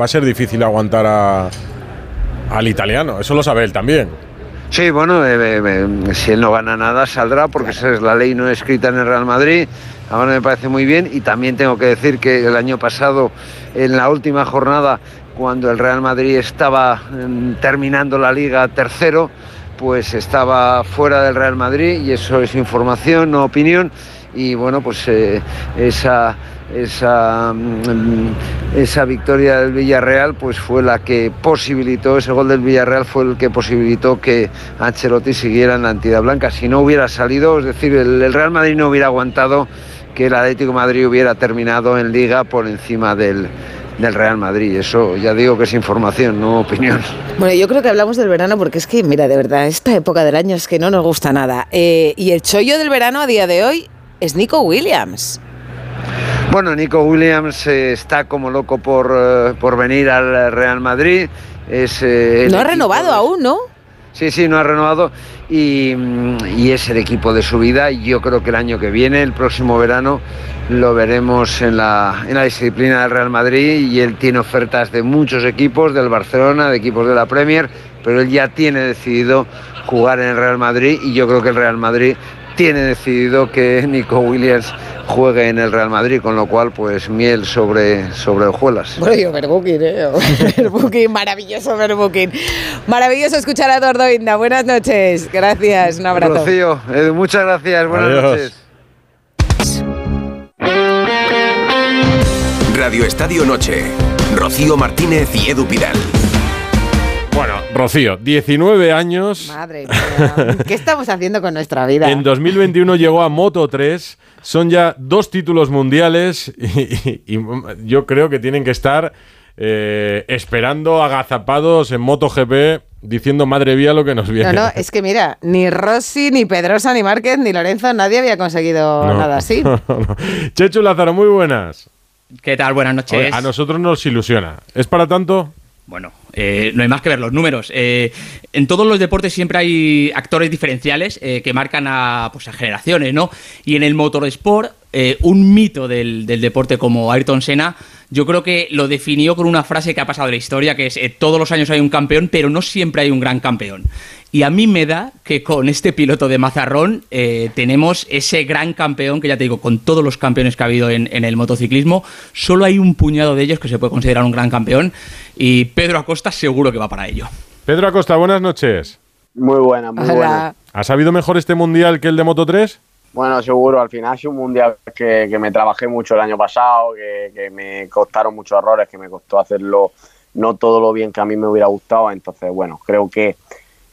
va a ser difícil aguantar a- al italiano. Eso lo sabe él también. Sí, bueno, eh, eh, eh, si él no gana nada saldrá porque esa es la ley no escrita en el Real Madrid. Ahora me parece muy bien y también tengo que decir que el año pasado, en la última jornada, cuando el Real Madrid estaba mm, terminando la liga tercero, pues estaba fuera del Real Madrid y eso es información, no opinión. Y bueno, pues eh, esa, esa, mm, esa victoria del Villarreal pues fue la que posibilitó, ese gol del Villarreal fue el que posibilitó que Ancelotti siguiera en la entidad blanca. Si no hubiera salido, es decir, el, Real Madrid no hubiera aguantado que el Atlético Madrid hubiera terminado en liga por encima del, del Real Madrid. Eso ya digo que es información, no opinión. Bueno, yo creo que hablamos del verano porque es que, mira, de verdad, esta época del año es que no nos gusta nada. Eh, y el chollo del verano a día de hoy es Nico Williams. Bueno, Nico Williams eh, está como loco por, eh, por venir al Real Madrid. Es, No ha renovado de- aún, ¿no? Sí, sí, no ha renovado y, mm, y es el equipo de su vida y yo creo que el año que viene, el próximo verano, lo veremos en la, en la disciplina del Real Madrid y él tiene ofertas de muchos equipos, del Barcelona, de equipos de la Premier, pero él ya tiene decidido jugar en el Real Madrid y yo creo que el Real Madrid tiene decidido que Nico Williams juegue en el Real Madrid, con lo cual pues miel sobre, sobre hojuelas. Bueno, y overbooking, ¿eh? Overbooking, maravilloso overbooking. Maravilloso escuchar a Eduardo Inda. Buenas noches. Gracias, un abrazo. Rocío, Edu, muchas gracias, buenas Adiós. noches. Radio Estadio Noche. Rocío Martínez y Edu Pidal. Bueno, Rocío, 19 años. Madre mía. ¿Qué estamos haciendo con nuestra vida? En 2021 llegó a Moto 3. Son ya dos títulos mundiales y, y- y yo creo que tienen que estar eh, esperando agazapados en MotoGP diciendo madre mía lo que nos viene. No, no, es que mira, ni Rossi, ni Pedrosa, ni Márquez, ni Lorenzo, nadie había conseguido No. nada así. Chechu Lázaro, muy buenas. ¿Qué tal? Buenas noches. Oye, a nosotros nos ilusiona. ¿Es para tanto? Bueno, eh, no hay más que ver los números. Eh, en todos los deportes siempre hay actores diferenciales eh, que marcan a, pues, a generaciones, ¿no? Y en el motorsport, eh, un mito del, del deporte como Ayrton Senna, yo creo que lo definió con una frase que ha pasado de la historia, que es eh, todos los años hay un campeón, pero no siempre hay un gran campeón. Y a mí me da que con este piloto de Mazarrón eh, tenemos ese gran campeón, que ya te digo, con todos los campeones que ha habido en, en el motociclismo, solo hay un puñado de ellos que se puede considerar un gran campeón y Pedro Acosta seguro que va para ello. Pedro Acosta, buenas noches. Muy buena, muy buena. ¿Ha sabido mejor este mundial que el de Moto 3? Bueno, seguro, al final sido un mundial que, que me trabajé mucho el año pasado, que, que me costaron muchos errores, que me costó hacerlo no todo lo bien que a mí me hubiera gustado. Entonces, bueno, creo que,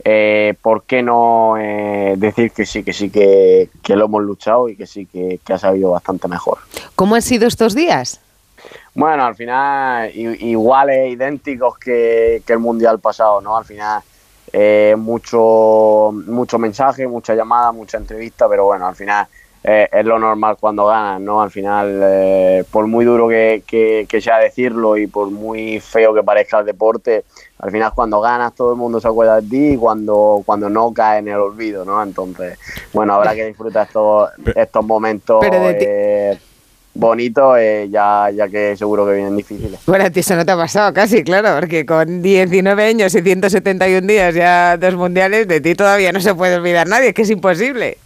eh, ¿por qué no eh, decir que sí, que sí, que, que lo hemos luchado y que sí, que, que ha salido bastante mejor? ¿Cómo han sido estos días? Bueno, al final iguales, idénticos que, que el mundial pasado, ¿no? Al final eh, mucho, mucho mensaje, mucha llamada, mucha entrevista, pero bueno, al final eh, es lo normal cuando ganas, ¿no? Al final, eh, por muy duro que, que- que sea decirlo y por muy feo que parezca el deporte, al final cuando ganas todo el mundo se acuerda de ti y cuando, cuando no cae en el olvido, ¿no? Entonces, bueno, habrá que disfrutar estos, estos momentos Pero de ti- bonitos, eh, ya, ya que seguro que vienen difíciles. Bueno, a ti eso no te ha pasado casi, claro, porque con 19 años y 171 días ya dos mundiales, de ti todavía no se puede olvidar nadie, es que es imposible.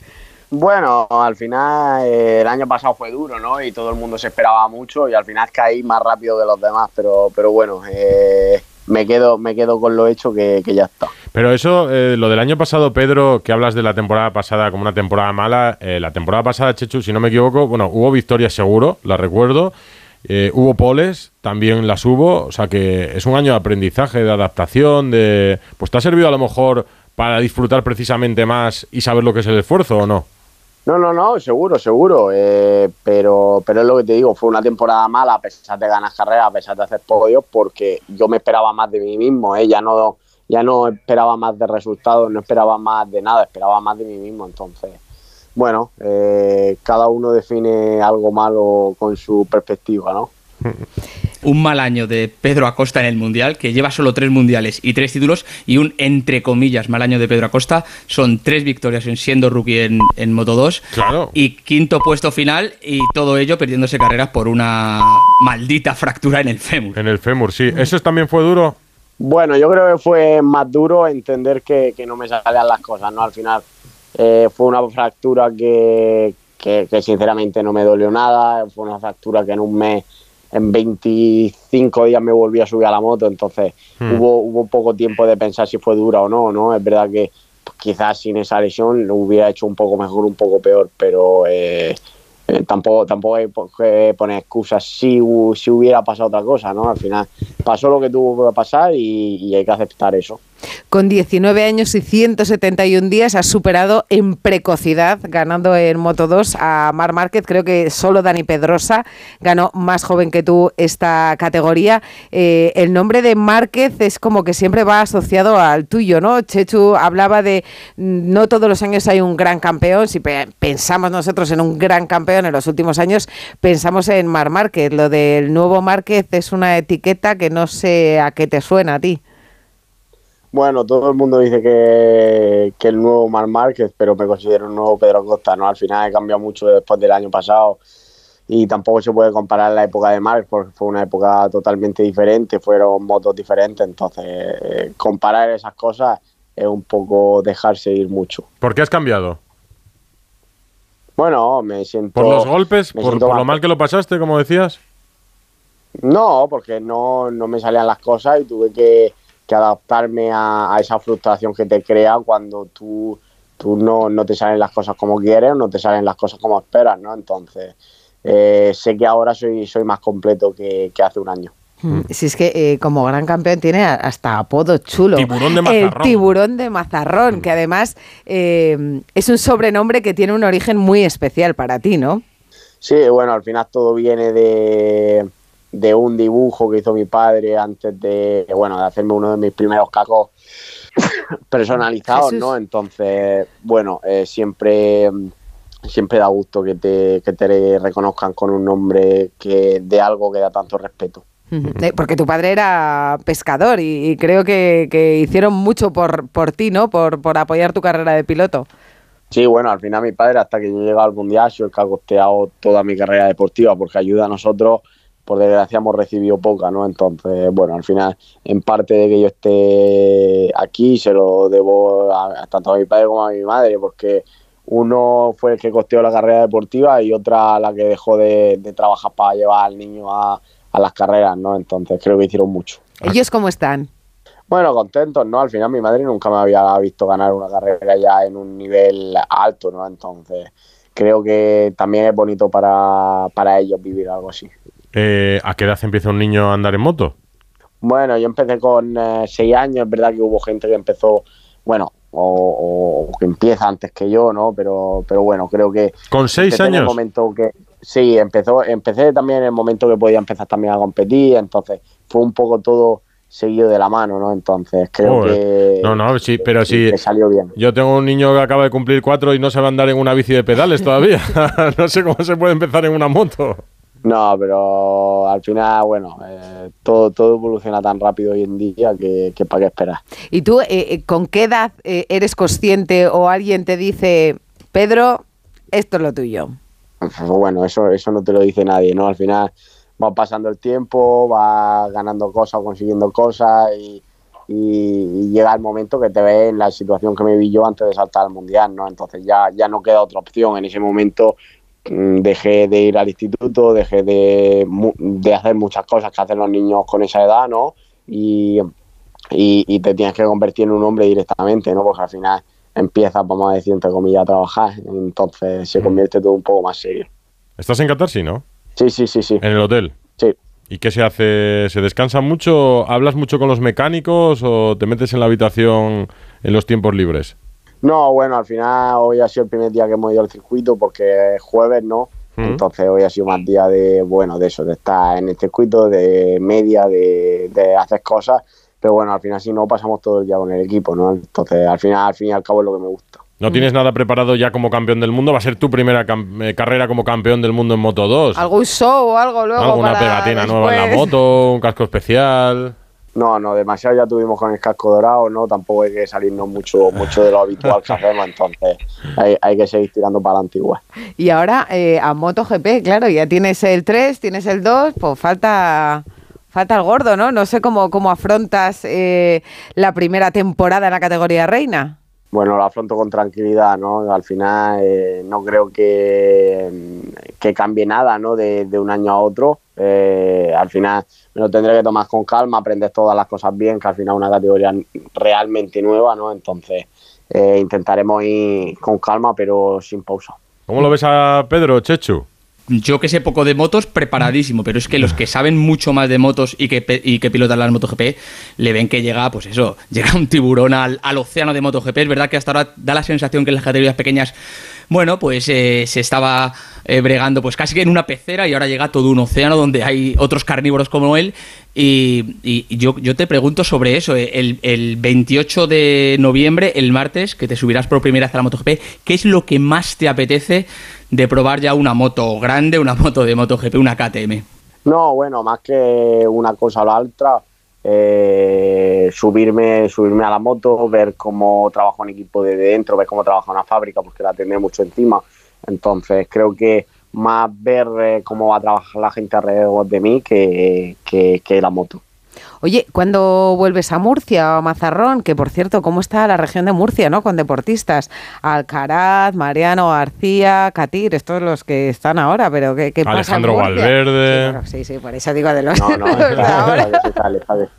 Bueno, al final eh, el año pasado fue duro, ¿no? Y todo el mundo se esperaba mucho y al final caí más rápido que los demás, pero, pero bueno, eh, me quedo, me quedo con lo hecho que, que ya está. Pero eso, eh, lo del año pasado, Pedro, que hablas de la temporada pasada como una temporada mala, eh, la temporada pasada, Chechu, si no me equivoco, bueno, hubo victorias seguro, la recuerdo, eh, hubo poles, también las hubo, o sea que es un año de aprendizaje, de adaptación, de... Pues te ha servido a lo mejor para disfrutar precisamente más y saber lo que es el esfuerzo o no. No, no, no, seguro, seguro. eh, pero, pero es lo que te digo, fue una temporada mala a pesar de ganar carreras, a pesar de hacer podios, porque yo me esperaba más de mí mismo, ¿eh? ya no ya no esperaba más de resultados, no esperaba más de nada, esperaba más de mí mismo. Entonces, bueno, eh, cada uno define algo malo con su perspectiva, ¿no? Un mal año de Pedro Acosta en el Mundial, que lleva solo tres mundiales y tres títulos, y un, entre comillas, mal año de Pedro Acosta. Son tres victorias en siendo rookie en, en Moto 2 Claro. y quinto puesto final, y todo ello perdiéndose carreras por una maldita fractura en el fémur. En el fémur, sí. ¿Eso también fue duro? Bueno, yo creo que fue más duro entender que, que no me salían las cosas, ¿no? Al final eh, fue una fractura que, que, que sinceramente no me dolió nada, fue una fractura que en un mes, en 25 días me volví a subir a la moto, entonces Hmm. hubo, hubo poco tiempo de pensar si fue dura o no, ¿no? Es verdad que pues, quizás sin esa lesión lo hubiera hecho un poco mejor, un poco peor, pero eh, eh, tampoco, tampoco hay qué poner excusas si, si hubiera pasado otra cosa, ¿no? Al final pasó lo que tuvo que pasar y hay que aceptar eso. Con 19 años y 171 días has superado en precocidad, ganando en Moto 2 a Mar Márquez. Creo que solo Dani Pedrosa ganó más joven que tú esta categoría. Eh, el nombre de Márquez es como que siempre va asociado al tuyo, ¿no? Chechu hablaba de no todos los años hay un gran campeón. Si pe- pensamos nosotros en un gran campeón en los últimos años, pensamos en Mar Márquez. Lo del nuevo Márquez es una etiqueta que no sé a qué te suena a ti. Bueno, todo el mundo dice que, que el nuevo Mar Márquez, pero me considero un nuevo Pedro Costa, ¿no? Al final he cambiado mucho después del año pasado y tampoco se puede comparar la época de Marc porque fue una época totalmente diferente, fueron motos diferentes, entonces eh, comparar esas cosas es un poco dejarse ir mucho. ¿Por qué has cambiado? Bueno, me siento... ¿Por los golpes? ¿Por, por lo mal que lo pasaste, como decías? No, porque no, no me salían las cosas y tuve que, que adaptarme a, a esa frustración que te crea cuando tú, tú no, no te salen las cosas como quieres o no te salen las cosas como esperas, ¿no? Entonces, eh, sé que ahora soy, soy más completo que, que hace un año. Mm, Si es que eh, como gran campeón tiene hasta apodo chulo. Tiburón de El Mazarrón. tiburón de Mazarrón, que además eh, es un sobrenombre que tiene un origen muy especial para ti, ¿no? Sí, bueno, al final todo viene de, de un dibujo que hizo mi padre antes de, bueno, de hacerme uno de mis primeros cacos personalizados, Jesús. ¿no? Entonces, bueno, eh, siempre, siempre da gusto que te, que te reconozcan con un nombre que de algo que da tanto respeto. Eh, Porque tu padre era pescador y, y creo que, que hicieron mucho por, por ti, ¿no? Por, por apoyar tu carrera de piloto. Sí, bueno, al final mi padre, hasta que yo llegué al Mundial, sido el que ha costeado toda mi carrera deportiva, porque ayuda a nosotros, por desgracia, hemos recibido poca, ¿no? Entonces, bueno, al final, en parte de que yo esté aquí, se lo debo a, tanto a mi padre como a mi madre, porque uno fue el que costeó la carrera deportiva y otra la que dejó de, de trabajar para llevar al niño a, a las carreras, ¿no? Entonces, creo que hicieron mucho. ¿Ellos cómo están? Bueno, contentos, ¿no? Al final mi madre nunca me había visto ganar una carrera ya en un nivel alto, ¿no? Entonces, creo que también es bonito para, para ellos vivir algo así. Eh, ¿A qué edad empieza un niño a andar en moto? Bueno, yo empecé con eh, seis años, es verdad que hubo gente que empezó, bueno, o, o que empieza antes que yo, ¿no? Pero, pero bueno, creo que... ¿Con seis en el años? momento que, sí, empezó, empecé también en el momento que podía empezar también a competir, entonces fue un poco todo seguido de la mano, ¿no? Entonces creo que... No, no, sí, pero sí. que salió bien. Yo tengo un niño que acaba de cumplir cuatro y no sabe andar en una bici de pedales todavía. no sé cómo se puede empezar en una moto. No, pero al final, bueno, eh, todo, todo evoluciona tan rápido hoy en día que, que para qué esperar. ¿Y tú eh, eh, con qué edad eh, eres consciente o alguien te dice, Pedro, esto es lo tuyo? Bueno, eso, eso no te lo dice nadie, ¿no? Al final va pasando el tiempo, va ganando cosas, consiguiendo cosas y, llega el momento que te ves en la situación que me vi yo antes de saltar al mundial, ¿no? Entonces ya, ya no queda otra opción. En ese momento dejé de ir al instituto, dejé de, de hacer muchas cosas que hacen los niños con esa edad, ¿no? Y, y, y te tienes que convertir en un hombre directamente, ¿no? Porque al final empiezas, vamos a decir, entre comillas, a trabajar, entonces se convierte todo un poco más serio. ¿Estás en Qatar, sí, no? Sí, sí, sí, sí. ¿En el hotel? Sí. ¿Y qué se hace? ¿Se descansa mucho? ¿Hablas mucho con los mecánicos o te metes en la habitación en los tiempos libres? No, bueno, al final hoy ha sido el primer día que hemos ido al circuito porque es jueves, ¿no? Ujú. Entonces hoy ha sido más día de, bueno, de eso, de estar en el circuito, de media, de, de hacer cosas. Pero bueno, al final si no pasamos todo el día con el equipo, ¿no? Entonces al final, al fin y al cabo es lo que me gusta. ¿No tienes nada preparado ya como campeón del mundo? ¿Va a ser tu primera cam- eh, carrera como campeón del mundo en Moto 2? ¿Algún show o algo luego? ¿Alguna para pegatina nueva en la moto? ¿Un casco especial? No, no, demasiado ya tuvimos con el casco dorado, ¿no? Tampoco hay que salirnos mucho, mucho de lo habitual que hacemos, entonces hay, que seguir tirando para adelante igual. Y ahora eh, a MotoGP, claro, ya tienes el 3, tienes el 2, pues falta falta el gordo, ¿no? No sé cómo, cómo afrontas eh, la primera temporada en la categoría reina. Bueno, lo afronto con tranquilidad, ¿no? Al final eh, no creo que, que cambie nada, ¿no? De, un año a otro. Eh, al final me lo tendré que tomar con calma, aprender todas las cosas bien, que al final es una categoría realmente nueva, ¿no? Entonces eh, intentaremos ir con calma, pero sin pausa. ¿Cómo lo ves a Pedro, Chechu? Yo que sé poco de motos, preparadísimo, pero es que los que saben mucho más de motos y que, y que pilotan las MotoGP, le ven que llega, pues eso, llega un tiburón al, al océano de MotoGP. Es verdad que hasta ahora da la sensación que en las categorías pequeñas, bueno, pues eh, se estaba eh, bregando pues casi que en una pecera y ahora llega todo un océano donde hay otros carnívoros como él. Y, yo, yo te pregunto sobre eso, eh, el, el 28 de noviembre, el martes, que te subirás por primera vez a la MotoGP, ¿qué es lo que más te apetece de probar ya una moto grande, una moto de MotoGP, una KTM? No, bueno, más que una cosa a la otra, eh, subirme, subirme a la moto, ver cómo trabaja un equipo de dentro, ver cómo trabaja una fábrica, porque la tiene mucho encima. Entonces creo que más ver eh, cómo va a trabajar la gente alrededor de mí que, que, que la moto. Oye, ¿cuándo vuelves a Murcia o a Mazarrón? Que por cierto, ¿cómo está la región de Murcia, no? Con deportistas. Alcaraz, Mariano García, Catir, estos los que están ahora, pero ¿qué, qué pasa Alejandro? Valverde. Sí, bueno, sí, sí, por eso digo de los, No, no, los de ahora. esta vez se sale, esta vez.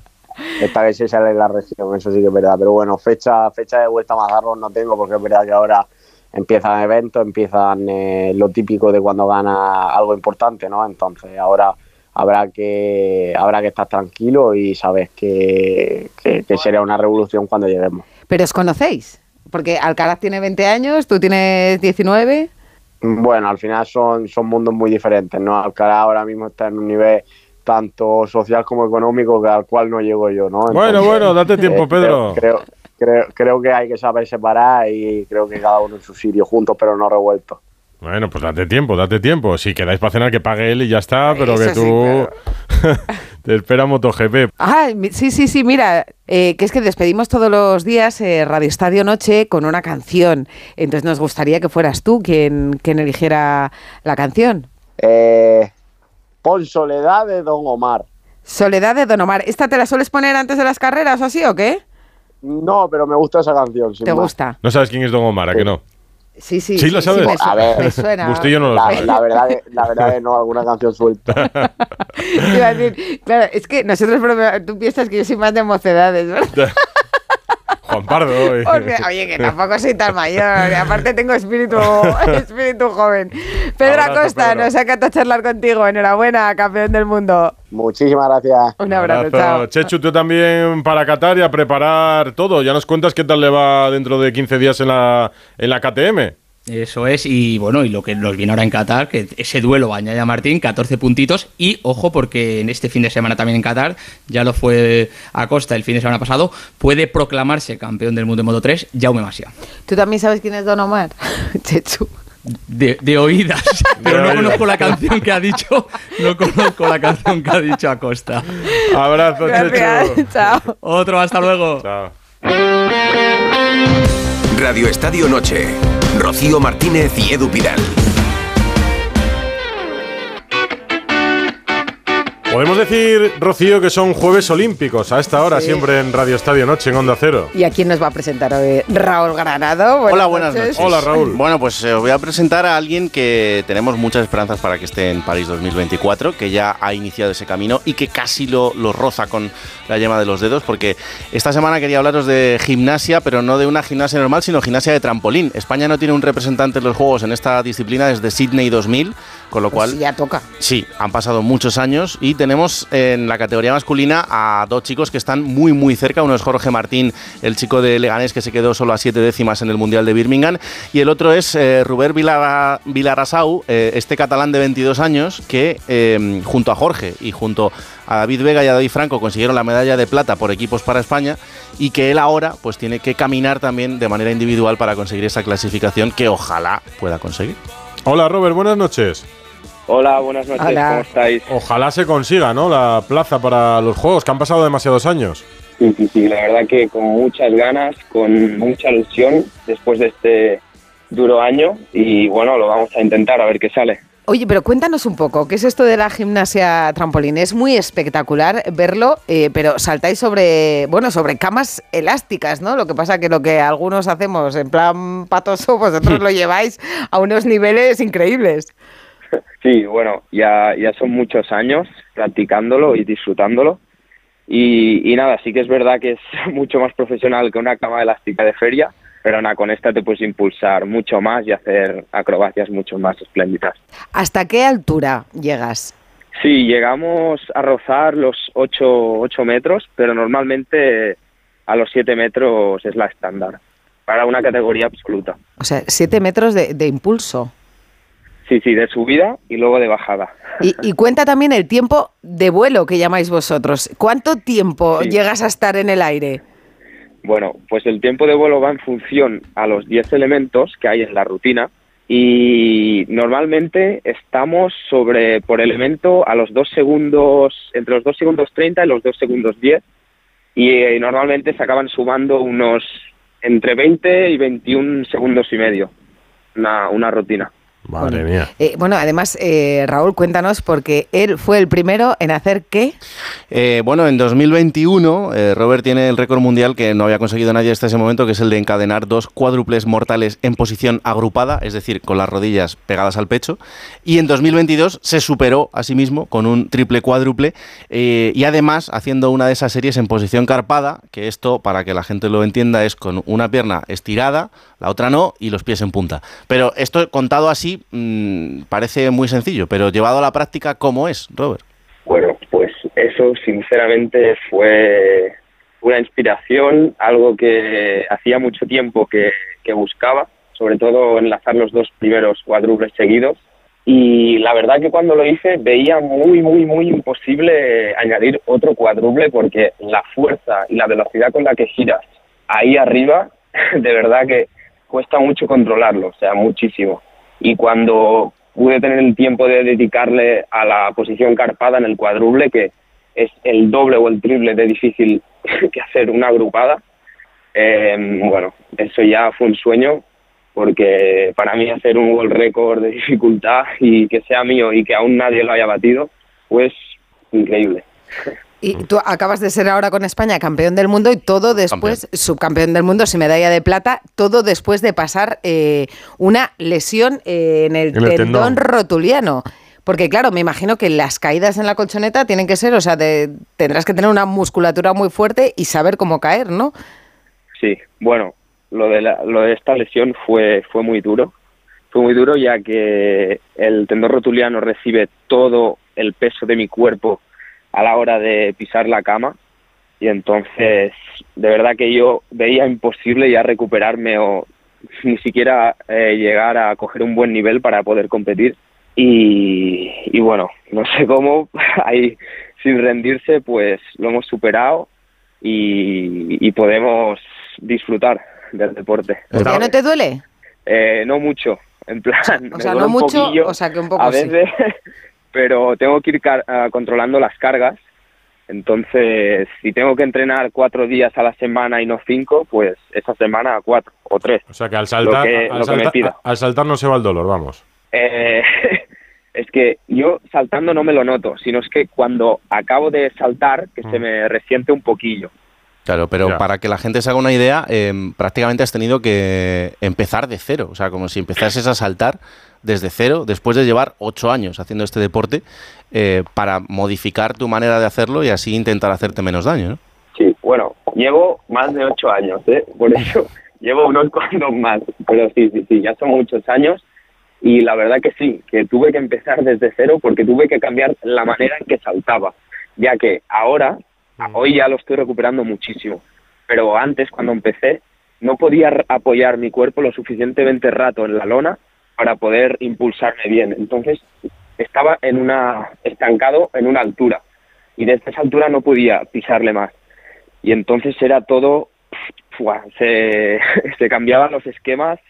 Esta vez se sale la región, eso sí que es verdad. Pero bueno, fecha, fecha de vuelta a Mazarrón no tengo porque es verdad que ahora empiezan eventos, empiezan eh, lo típico de cuando gana algo importante, ¿no? Entonces ahora habrá que habrá que estar tranquilo y sabes que, que, que será una revolución cuando lleguemos. Pero os conocéis, porque Alcaraz tiene 20 años, tú tienes 19. Bueno, al final son, son mundos muy diferentes, ¿no? Alcaraz ahora mismo está en un nivel tanto social como económico que al cual no llego yo, ¿no? Bueno, bueno, date tiempo, Pedro. Creo, creo, creo, creo que hay que saber separar y creo que cada uno en su sitio, juntos pero no revueltos. Bueno, pues date tiempo, date tiempo. Si quedáis para cenar, que pague él y ya está, pero que tú te espera MotoGP. Ah, sí, sí, sí, mira, eh, que es que despedimos todos los días eh, Radio Estadio Noche con una canción. Entonces nos gustaría que fueras tú quien, quien eligiera la canción. Eh, Pon Soledad de Don Omar. Soledad de Don Omar. ¿Esta te la sueles poner antes de las carreras o así o qué? No, pero me gusta esa canción. sin ¿Te más. gusta? No sabes quién es Don Omar, ¿a que no? Sí, sí. ¿Sí la sabes? me, su- A ver. me suena. Bustillo no lo La, sabe. la verdad que, la verdad que no, alguna canción suelta. Iba a decir, claro, es que nosotros, tú piensas que yo soy más de mocedades, ¿verdad? Juan Pardo. eh. Porque, oye, que tampoco soy tan mayor. y aparte tengo espíritu, espíritu joven. Pedro Abrazo, Acosta, Pedro. nos encanta charlar contigo. Enhorabuena, campeón del mundo. Muchísimas gracias. Un abrazo, chao. Chechu, tú también para Qatar y a preparar todo. Ya nos cuentas qué tal le va dentro de 15 días en la, en la KTM. Eso es, y bueno, y lo que nos viene ahora en Qatar, que ese duelo Bañaya Martín, 14 puntitos, y ojo, porque en este fin de semana también en Qatar, ya lo fue Acosta el fin de semana pasado, puede proclamarse campeón del mundo de Moto 3, Jaume Masia. ¿Tú también sabes quién es Don Omar? Chechu. De, de oídas, pero no conozco la canción que ha dicho, no conozco la canción que ha dicho Acosta. Abrazo, Gracias, chao. Otro, hasta luego. Chao. Radio Estadio Noche. Rocío Martínez y Edu Pidal. Podemos decir, Rocío, que son jueves olímpicos a esta hora, siempre en Radio Estadio Noche, en Onda Cero. ¿Y a quién nos va a presentar hoy? Raúl Granado. Hola, buenas noches. Hola, Raúl. Bueno, pues eh, os voy a presentar a alguien que tenemos muchas esperanzas para que esté en París 2024, que ya ha iniciado ese camino y que casi lo, lo roza con la yema de los dedos, porque esta semana quería hablaros de gimnasia, pero no de una gimnasia normal, sino gimnasia de trampolín. España no tiene un representante en los Juegos en esta disciplina desde Sydney 2000, con lo cual... Pues ya toca. Sí, han pasado muchos años y tenemos en la categoría masculina a dos chicos que están muy muy cerca. Uno es Jorge Martín, el chico de Leganés que se quedó solo a siete décimas en el Mundial de Birmingham. Y el otro es eh, Ruber Vilara- Vilarasau, eh, este catalán de 22 años que eh, junto a Jorge y junto a David Vega y a David Franco consiguieron la medalla de plata por equipos para España y que él ahora pues tiene que caminar también de manera individual para conseguir esa clasificación que ojalá pueda conseguir. Hola, Robert, buenas noches. Hola, buenas noches, ¿cómo estáis? Ojalá se consiga, ¿no? La plaza para los Juegos, que han pasado demasiados años. Sí, sí, sí, la verdad que con muchas ganas, con mucha ilusión después de este duro año y bueno, lo vamos a intentar a ver qué sale. Oye, pero cuéntanos un poco, ¿qué es esto de la gimnasia trampolín? Es muy espectacular verlo, eh, pero saltáis sobre, bueno, sobre camas elásticas, ¿no? Lo que pasa que lo que algunos hacemos en plan patoso, vosotros lo lleváis a unos niveles increíbles. Sí, bueno, ya, ya son muchos años practicándolo y disfrutándolo. Y, y nada, sí que es verdad que es mucho más profesional que una cama elástica de feria, pero nada, con esta te puedes impulsar mucho más y hacer acrobacias mucho más espléndidas. ¿Hasta qué altura llegas? Sí, llegamos a rozar los 8, ocho metros, pero normalmente a los 7 metros es la estándar, para una categoría absoluta. O sea, siete metros de, de impulso. Sí, sí, de subida y luego de bajada. Y, y cuenta también el tiempo de vuelo que llamáis vosotros. ¿Cuánto tiempo Sí. llegas a estar en el aire? Bueno, pues el tiempo de vuelo va en función a los 10 elementos que hay en la rutina y normalmente estamos sobre por elemento a los 2 segundos, entre los 2 segundos 30 y los 2 segundos 10 y eh, normalmente se acaban sumando unos entre 20 y 21 segundos y medio, una, una rutina. Madre mía. Eh, bueno, además, eh, Raúl, cuéntanos, porque él fue el primero en hacer qué. Eh, bueno, en 2021 eh, Robert tiene el récord mundial que no había conseguido nadie hasta ese momento, que es el de encadenar dos cuádruples mortales en posición agrupada, es decir, con las rodillas pegadas al pecho. Y en 2022 se superó a sí mismo con un triple cuádruple eh, y además haciendo una de esas series en posición carpada, que esto, para que la gente lo entienda, es con una pierna estirada, la otra no y los pies en punta. Pero esto contado así mm, parece muy sencillo, pero llevado a la práctica, ¿cómo es, Robert? Bueno, pues eso sinceramente fue una inspiración, algo que hacía mucho tiempo que, buscaba, sobre todo enlazar los dos primeros cuádruples seguidos. Y la verdad que cuando lo hice veía muy, muy, muy imposible añadir otro cuádruple porque la fuerza y la velocidad con la que giras ahí arriba, de verdad que cuesta mucho controlarlo, o sea, muchísimo. Y cuando pude tener el tiempo de dedicarle a la posición carpada en el cuádruple, que es el doble o el triple de difícil que hacer una agrupada, eh, bueno, eso ya fue un sueño, porque para mí hacer un world récord de dificultad y que sea mío y que aún nadie lo haya batido, pues increíble. Y tú acabas de ser ahora con España campeón del mundo y todo después, subcampeón del mundo sin medalla de plata, todo después de pasar eh, una lesión eh, en el, En el tendón, tendón. rotuliano. Porque claro, me imagino que las caídas en la colchoneta tienen que ser, o sea, de- tendrás que tener una musculatura muy fuerte y saber cómo caer, ¿no? Sí, bueno, lo de, la- lo de esta lesión fue, fue muy duro. Fue muy duro ya que el tendón rotuliano recibe todo el peso de mi cuerpo a la hora de pisar la cama y entonces de verdad que yo veía imposible ya recuperarme o ni siquiera eh, llegar a coger un buen nivel para poder competir y, y bueno, no sé cómo, ahí sin rendirse pues lo hemos superado y, y podemos disfrutar del deporte. ¿Ya no te duele? Eh, no mucho, en plan, O me sea, duele no un mucho, poquillo o sea, que un poco a sí. pero tengo que ir car- ah, controlando las cargas. Entonces, si tengo que entrenar cuatro días a la semana y no cinco, pues esa semana cuatro o tres. O sea que al saltar, Lo que- al, lo que me saltar pida. al saltar no se va el dolor, vamos. Eh, es que yo saltando no me lo noto, sino es que cuando acabo de saltar, que se me resiente un poquillo. Claro, pero Ya. para que la gente se haga una idea, eh, prácticamente has tenido que empezar de cero. O sea, como si empezases a saltar desde cero después de llevar ocho años haciendo este deporte eh, para modificar tu manera de hacerlo y así intentar hacerte menos daño, ¿no? Sí, bueno, llevo más de ocho años, ¿eh? Por eso llevo unos cuantos más. Pero sí, sí, sí, ya son muchos años. Y la verdad que sí, que tuve que empezar desde cero porque tuve que cambiar la manera en que saltaba. Ya que ahora, hoy ya lo estoy recuperando muchísimo. Pero antes, cuando empecé, no podía apoyar mi cuerpo lo suficientemente rato en la lona para poder impulsarme bien. Entonces, estaba en una, estancado en una altura. Y desde esa altura no podía pisarle más y entonces era todo se, cambiaban los esquemas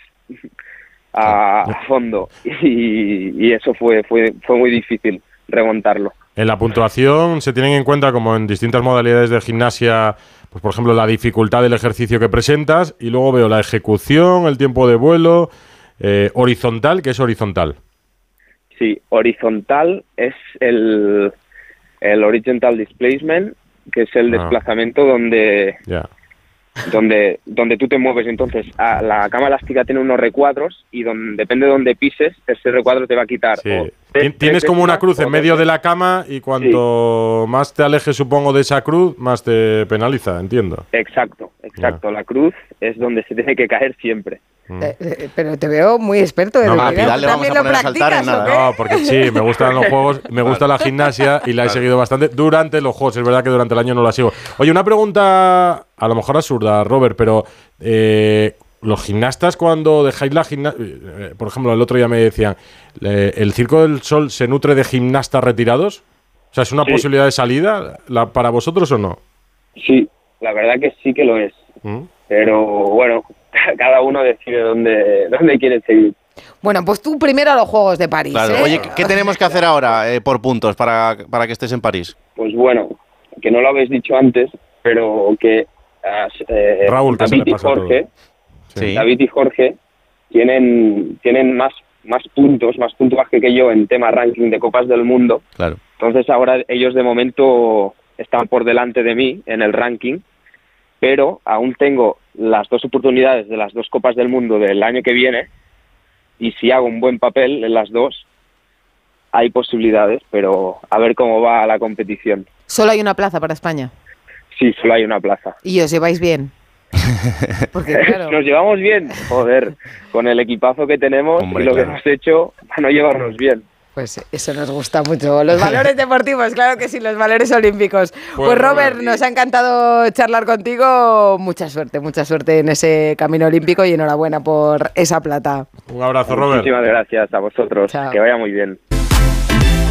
a, a fondo y, y eso fue, fue fue muy difícil remontarlo En la puntuación se tienen en cuenta, como en distintas modalidades de gimnasia, pues por ejemplo, la dificultad del ejercicio que presentas y luego veo la ejecución, el tiempo de vuelo, eh, horizontal, que es horizontal. sí horizontal es el el horizontal displacement que es el Ah. desplazamiento donde donde donde tú te mueves entonces a- la cama elástica tiene unos recuadros y donde depende de donde pises ese recuadro te va a quitar Sí. o Tienes como una cruz en medio de la cama y cuanto más te alejes, supongo, de esa cruz, más te penaliza, entiendo. Exacto, exacto. La cruz es donde se tiene que caer siempre. Eh, eh, pero te veo muy experto. No, Edu, a ¿eh? Pidal le ¿También lo practicas o qué? No, porque sí, me gustan los juegos, me gusta la gimnasia y la he seguido bastante durante los juegos. Es verdad que durante el año no la sigo. Oye, una pregunta a lo mejor absurda, Robert, pero eh, los gimnastas cuando dejáis la gimnasia, por ejemplo, el otro día me decían, eh, ¿el Circo del Sol se nutre de gimnastas retirados? O sea, ¿es una Sí. posibilidad de salida la- para vosotros o no? Sí, la verdad que sí que lo es. ¿Mm? Pero bueno, cada uno decide dónde, dónde quiere seguir. Bueno, pues tú primero a los Juegos de París. Claro. ¿eh? Oye, ¿qué- ¿qué tenemos que hacer ahora eh, por puntos para, para que estés en París? Pues bueno, que no lo habéis dicho antes, pero que eh, Raúl, que se David le y pasa Jorge, Sí. David y Jorge tienen, tienen más, más puntos, más puntuaje que yo en tema ranking de Copas del Mundo. Claro. Entonces ahora ellos de momento están por delante de mí en el ranking, pero aún tengo las dos oportunidades de las dos Copas del Mundo del año que viene y si hago un buen papel en las dos, hay posibilidades, pero a ver cómo va la competición. Solo hay una plaza para España. Sí, solo hay una plaza. Y os lleváis bien. Porque claro, Nos llevamos bien, joder, con el equipazo que tenemos Hombre, y lo claro. que hemos hecho para no llevarnos bien. pues eso nos gusta mucho. Los valores deportivos, claro que sí, los valores olímpicos. Pues, Robert, nos ha encantado charlar contigo. Mucha suerte, mucha suerte en ese camino olímpico y enhorabuena por esa plata. Un abrazo, Robert. Muchísimas gracias a vosotros. Que vaya muy bien.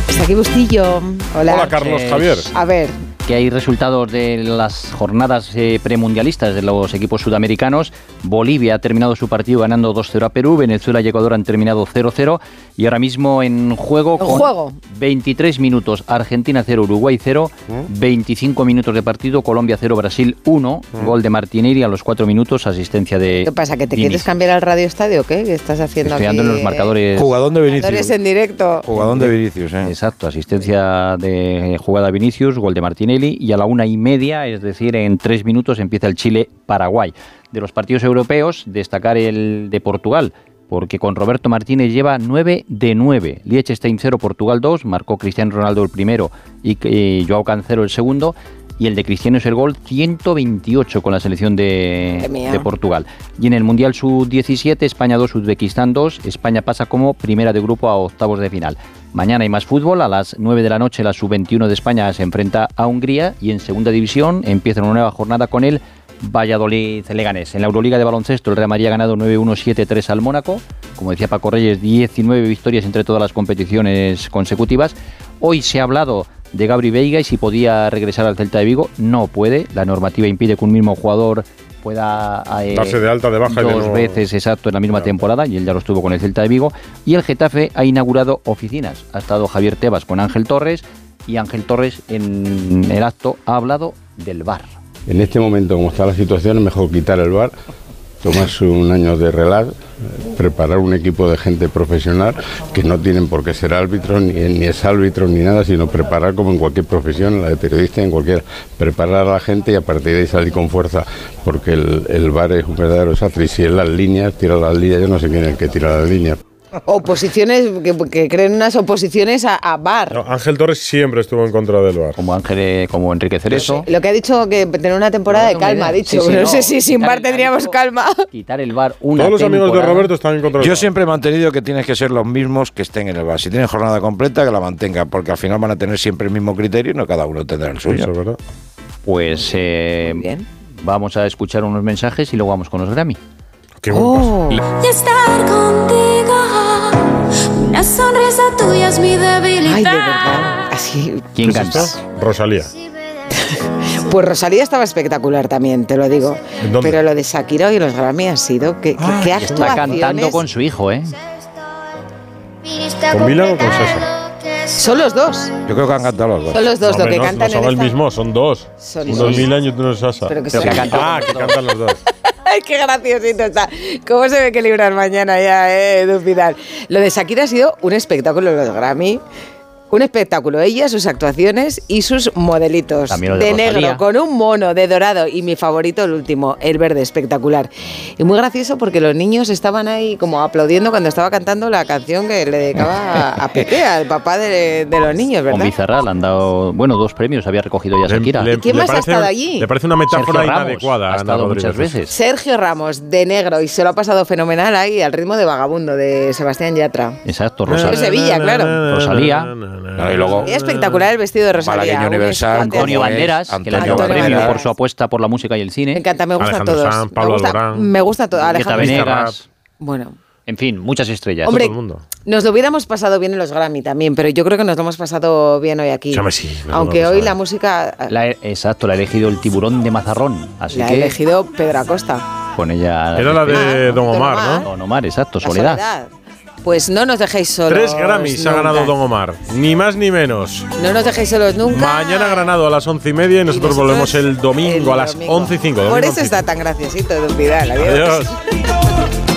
Está aquí Bustillo. Hola. Hola, Carlos Javier. A ver, que hay resultados de las jornadas eh, premundialistas de los equipos sudamericanos. Bolivia ha terminado su partido ganando 2-0 a Perú, Venezuela y Ecuador han terminado 0-0 y ahora mismo en juego En con juego. 23 minutos Argentina 0, Uruguay 0, 25 minutos de partido, Colombia 0, Brasil 1, gol de Martinelli a los 4 minutos, asistencia de ¿qué pasa? ¿Que te Diniz. quieres cambiar al radio estadio o qué? ¿Qué estás haciendo Estoy aquí? en los marcadores. Jugadón de Marcadores en directo. Jugadón de Vinicius, ¿eh? Exacto, asistencia de jugada Vinicius, gol de Martinelli y a la una y media, es decir, en tres minutos empieza el Chile-Paraguay. De los partidos europeos, destacar el de Portugal, porque con Roberto Martínez lleva 9 de 9. Liechtenstein 0, Portugal 2, marcó Cristiano Ronaldo el primero y eh, Joao Cancelo el segundo. Y el de Cristiano es el gol 128 con la selección de, de Portugal. Y en el Mundial Sub-17, España 2, Uzbekistán 2. España pasa como primera de grupo a octavos de final. Mañana hay más fútbol. A las 9 de la noche, la Sub-21 de España se enfrenta a Hungría. Y en segunda división empieza una nueva jornada con el Valladolid Leganés. En la Euroliga de baloncesto, el Real Madrid ha ganado 9-1-7-3 al Mónaco. Como decía Paco Reyes, 19 victorias entre todas las competiciones consecutivas. Hoy se ha hablado de Gabri Veiga y si podía regresar al Celta de Vigo. No puede. La normativa impide que un mismo jugador pueda eh, Darse de alta, de baja y de dos nuevo. veces exacto en la misma temporada y él ya lo estuvo con el Celta de Vigo y el Getafe ha inaugurado oficinas ha estado Javier Tebas con Ángel Torres y Ángel Torres en el acto ha hablado del bar En este momento, como está la situación, es mejor quitar el bar tomarse un año de relax, preparar un equipo de gente profesional que no tienen por qué ser árbitros, ni, ni es árbitros ni nada, sino preparar como en cualquier profesión, la de periodista, en cualquier, preparar a la gente y a partir de ahí salir con fuerza, porque el, el bar es un verdadero desastre y si es las líneas, tira las líneas, yo no sé quién es el que tira las líneas. Oposiciones que, que creen unas oposiciones a, a bar. No, Ángel Torres siempre estuvo en contra del bar. Como Ángel, eh, como Enrique Cerezo. Lo que ha dicho que tener una temporada de calma, ha dicho. Sí, sí, no, no. sé si sin el- tendríamos calma. Quitar el bar una Todos los amigos de. Roberto están en contra del Yo bar. siempre he mantenido que tienes que ser los mismos que estén en el bar. Si tienen jornada completa, que la mantengan, porque al final van a tener siempre el mismo criterio y no cada uno tendrá el suyo. Pues eh, vamos a escuchar unos mensajes y luego vamos con los Grammy. Oh. Y estar contigo. Sonrisa tuya es mi debilidad. Ay, de verdad. Así. ¿Quién ¿Qué es canta? Rosalía. Pues Rosalía estaba espectacular también, te lo digo. Pero lo de Shakira y los Grammy ha sido que, que, qué Está cantando actuaciones. con su hijo, ¿eh? ¿Con Milan o con César? Son los dos. Yo creo que han cantado los dos. Son los dos, lo hombre, que no, cantan no son en el esta- mismo, son dos. Son dos. Milan y otro es Sasa. Pero que Pero son- ah, que cantan los dos. Ay, qué graciosito está. ¿Cómo se ve que librar mañana ya, eh, Edu Pidal? Lo de Shakira ha sido un espectáculo en los Grammy. Un espectáculo, ella, sus actuaciones y sus modelitos. También de negro, con un mono de dorado y mi favorito, el último, el verde, espectacular. Y muy gracioso porque los niños estaban ahí como aplaudiendo cuando estaba cantando la canción que le dedicaba a, Pepe, al papá de, de los niños, Con ¿verdad? Bizarra le han dado, bueno, dos premios había recogido ya Shakira. Le- quién más ha estado allí? Le parece una metáfora Sergio Ramos inadecuada. ha estado Rodríguez. muchas veces. Sergio Ramos, de negro, y se lo ha pasado fenomenal ahí al ritmo de Vagabundo, de Sebastián Yatra. Exacto, De Rosalía. Sevilla, claro. Rosalía. Y luego Es espectacular el vestido de Rosalía. Universal, Antonio. Banderas, que le Antonio dado premio Banderas. por su apuesta por la música y el cine. Me encanta, me gustan Alejandro todos. Sanz, me Pablo gusta, Alborán. me gusta todo. Alejandro Venegas. Bueno, En fin, muchas estrellas. Hombre, Todo el mundo. nos lo hubiéramos pasado bien en los Grammy también, pero yo creo que nos lo hemos pasado bien hoy aquí. Sí, Aunque hoy la música La he- exacto, la ha elegido el tiburón de Mazarrón. Así la ha que elegido Pedro Acosta. con ella. Era la de Don Omar, Omar. ¿no? Don Omar, exacto, La Soledad. soledad. Pues no nos dejéis solos. Tres Grammys ha ganado Don Omar. Ni más ni menos. No nos dejéis solos nunca. Mañana Granado a las once y media y nosotros, volvemos el domingo el a las once y cinco. Por eso está tan graciosito, Don Vidal. Adiós. Adiós.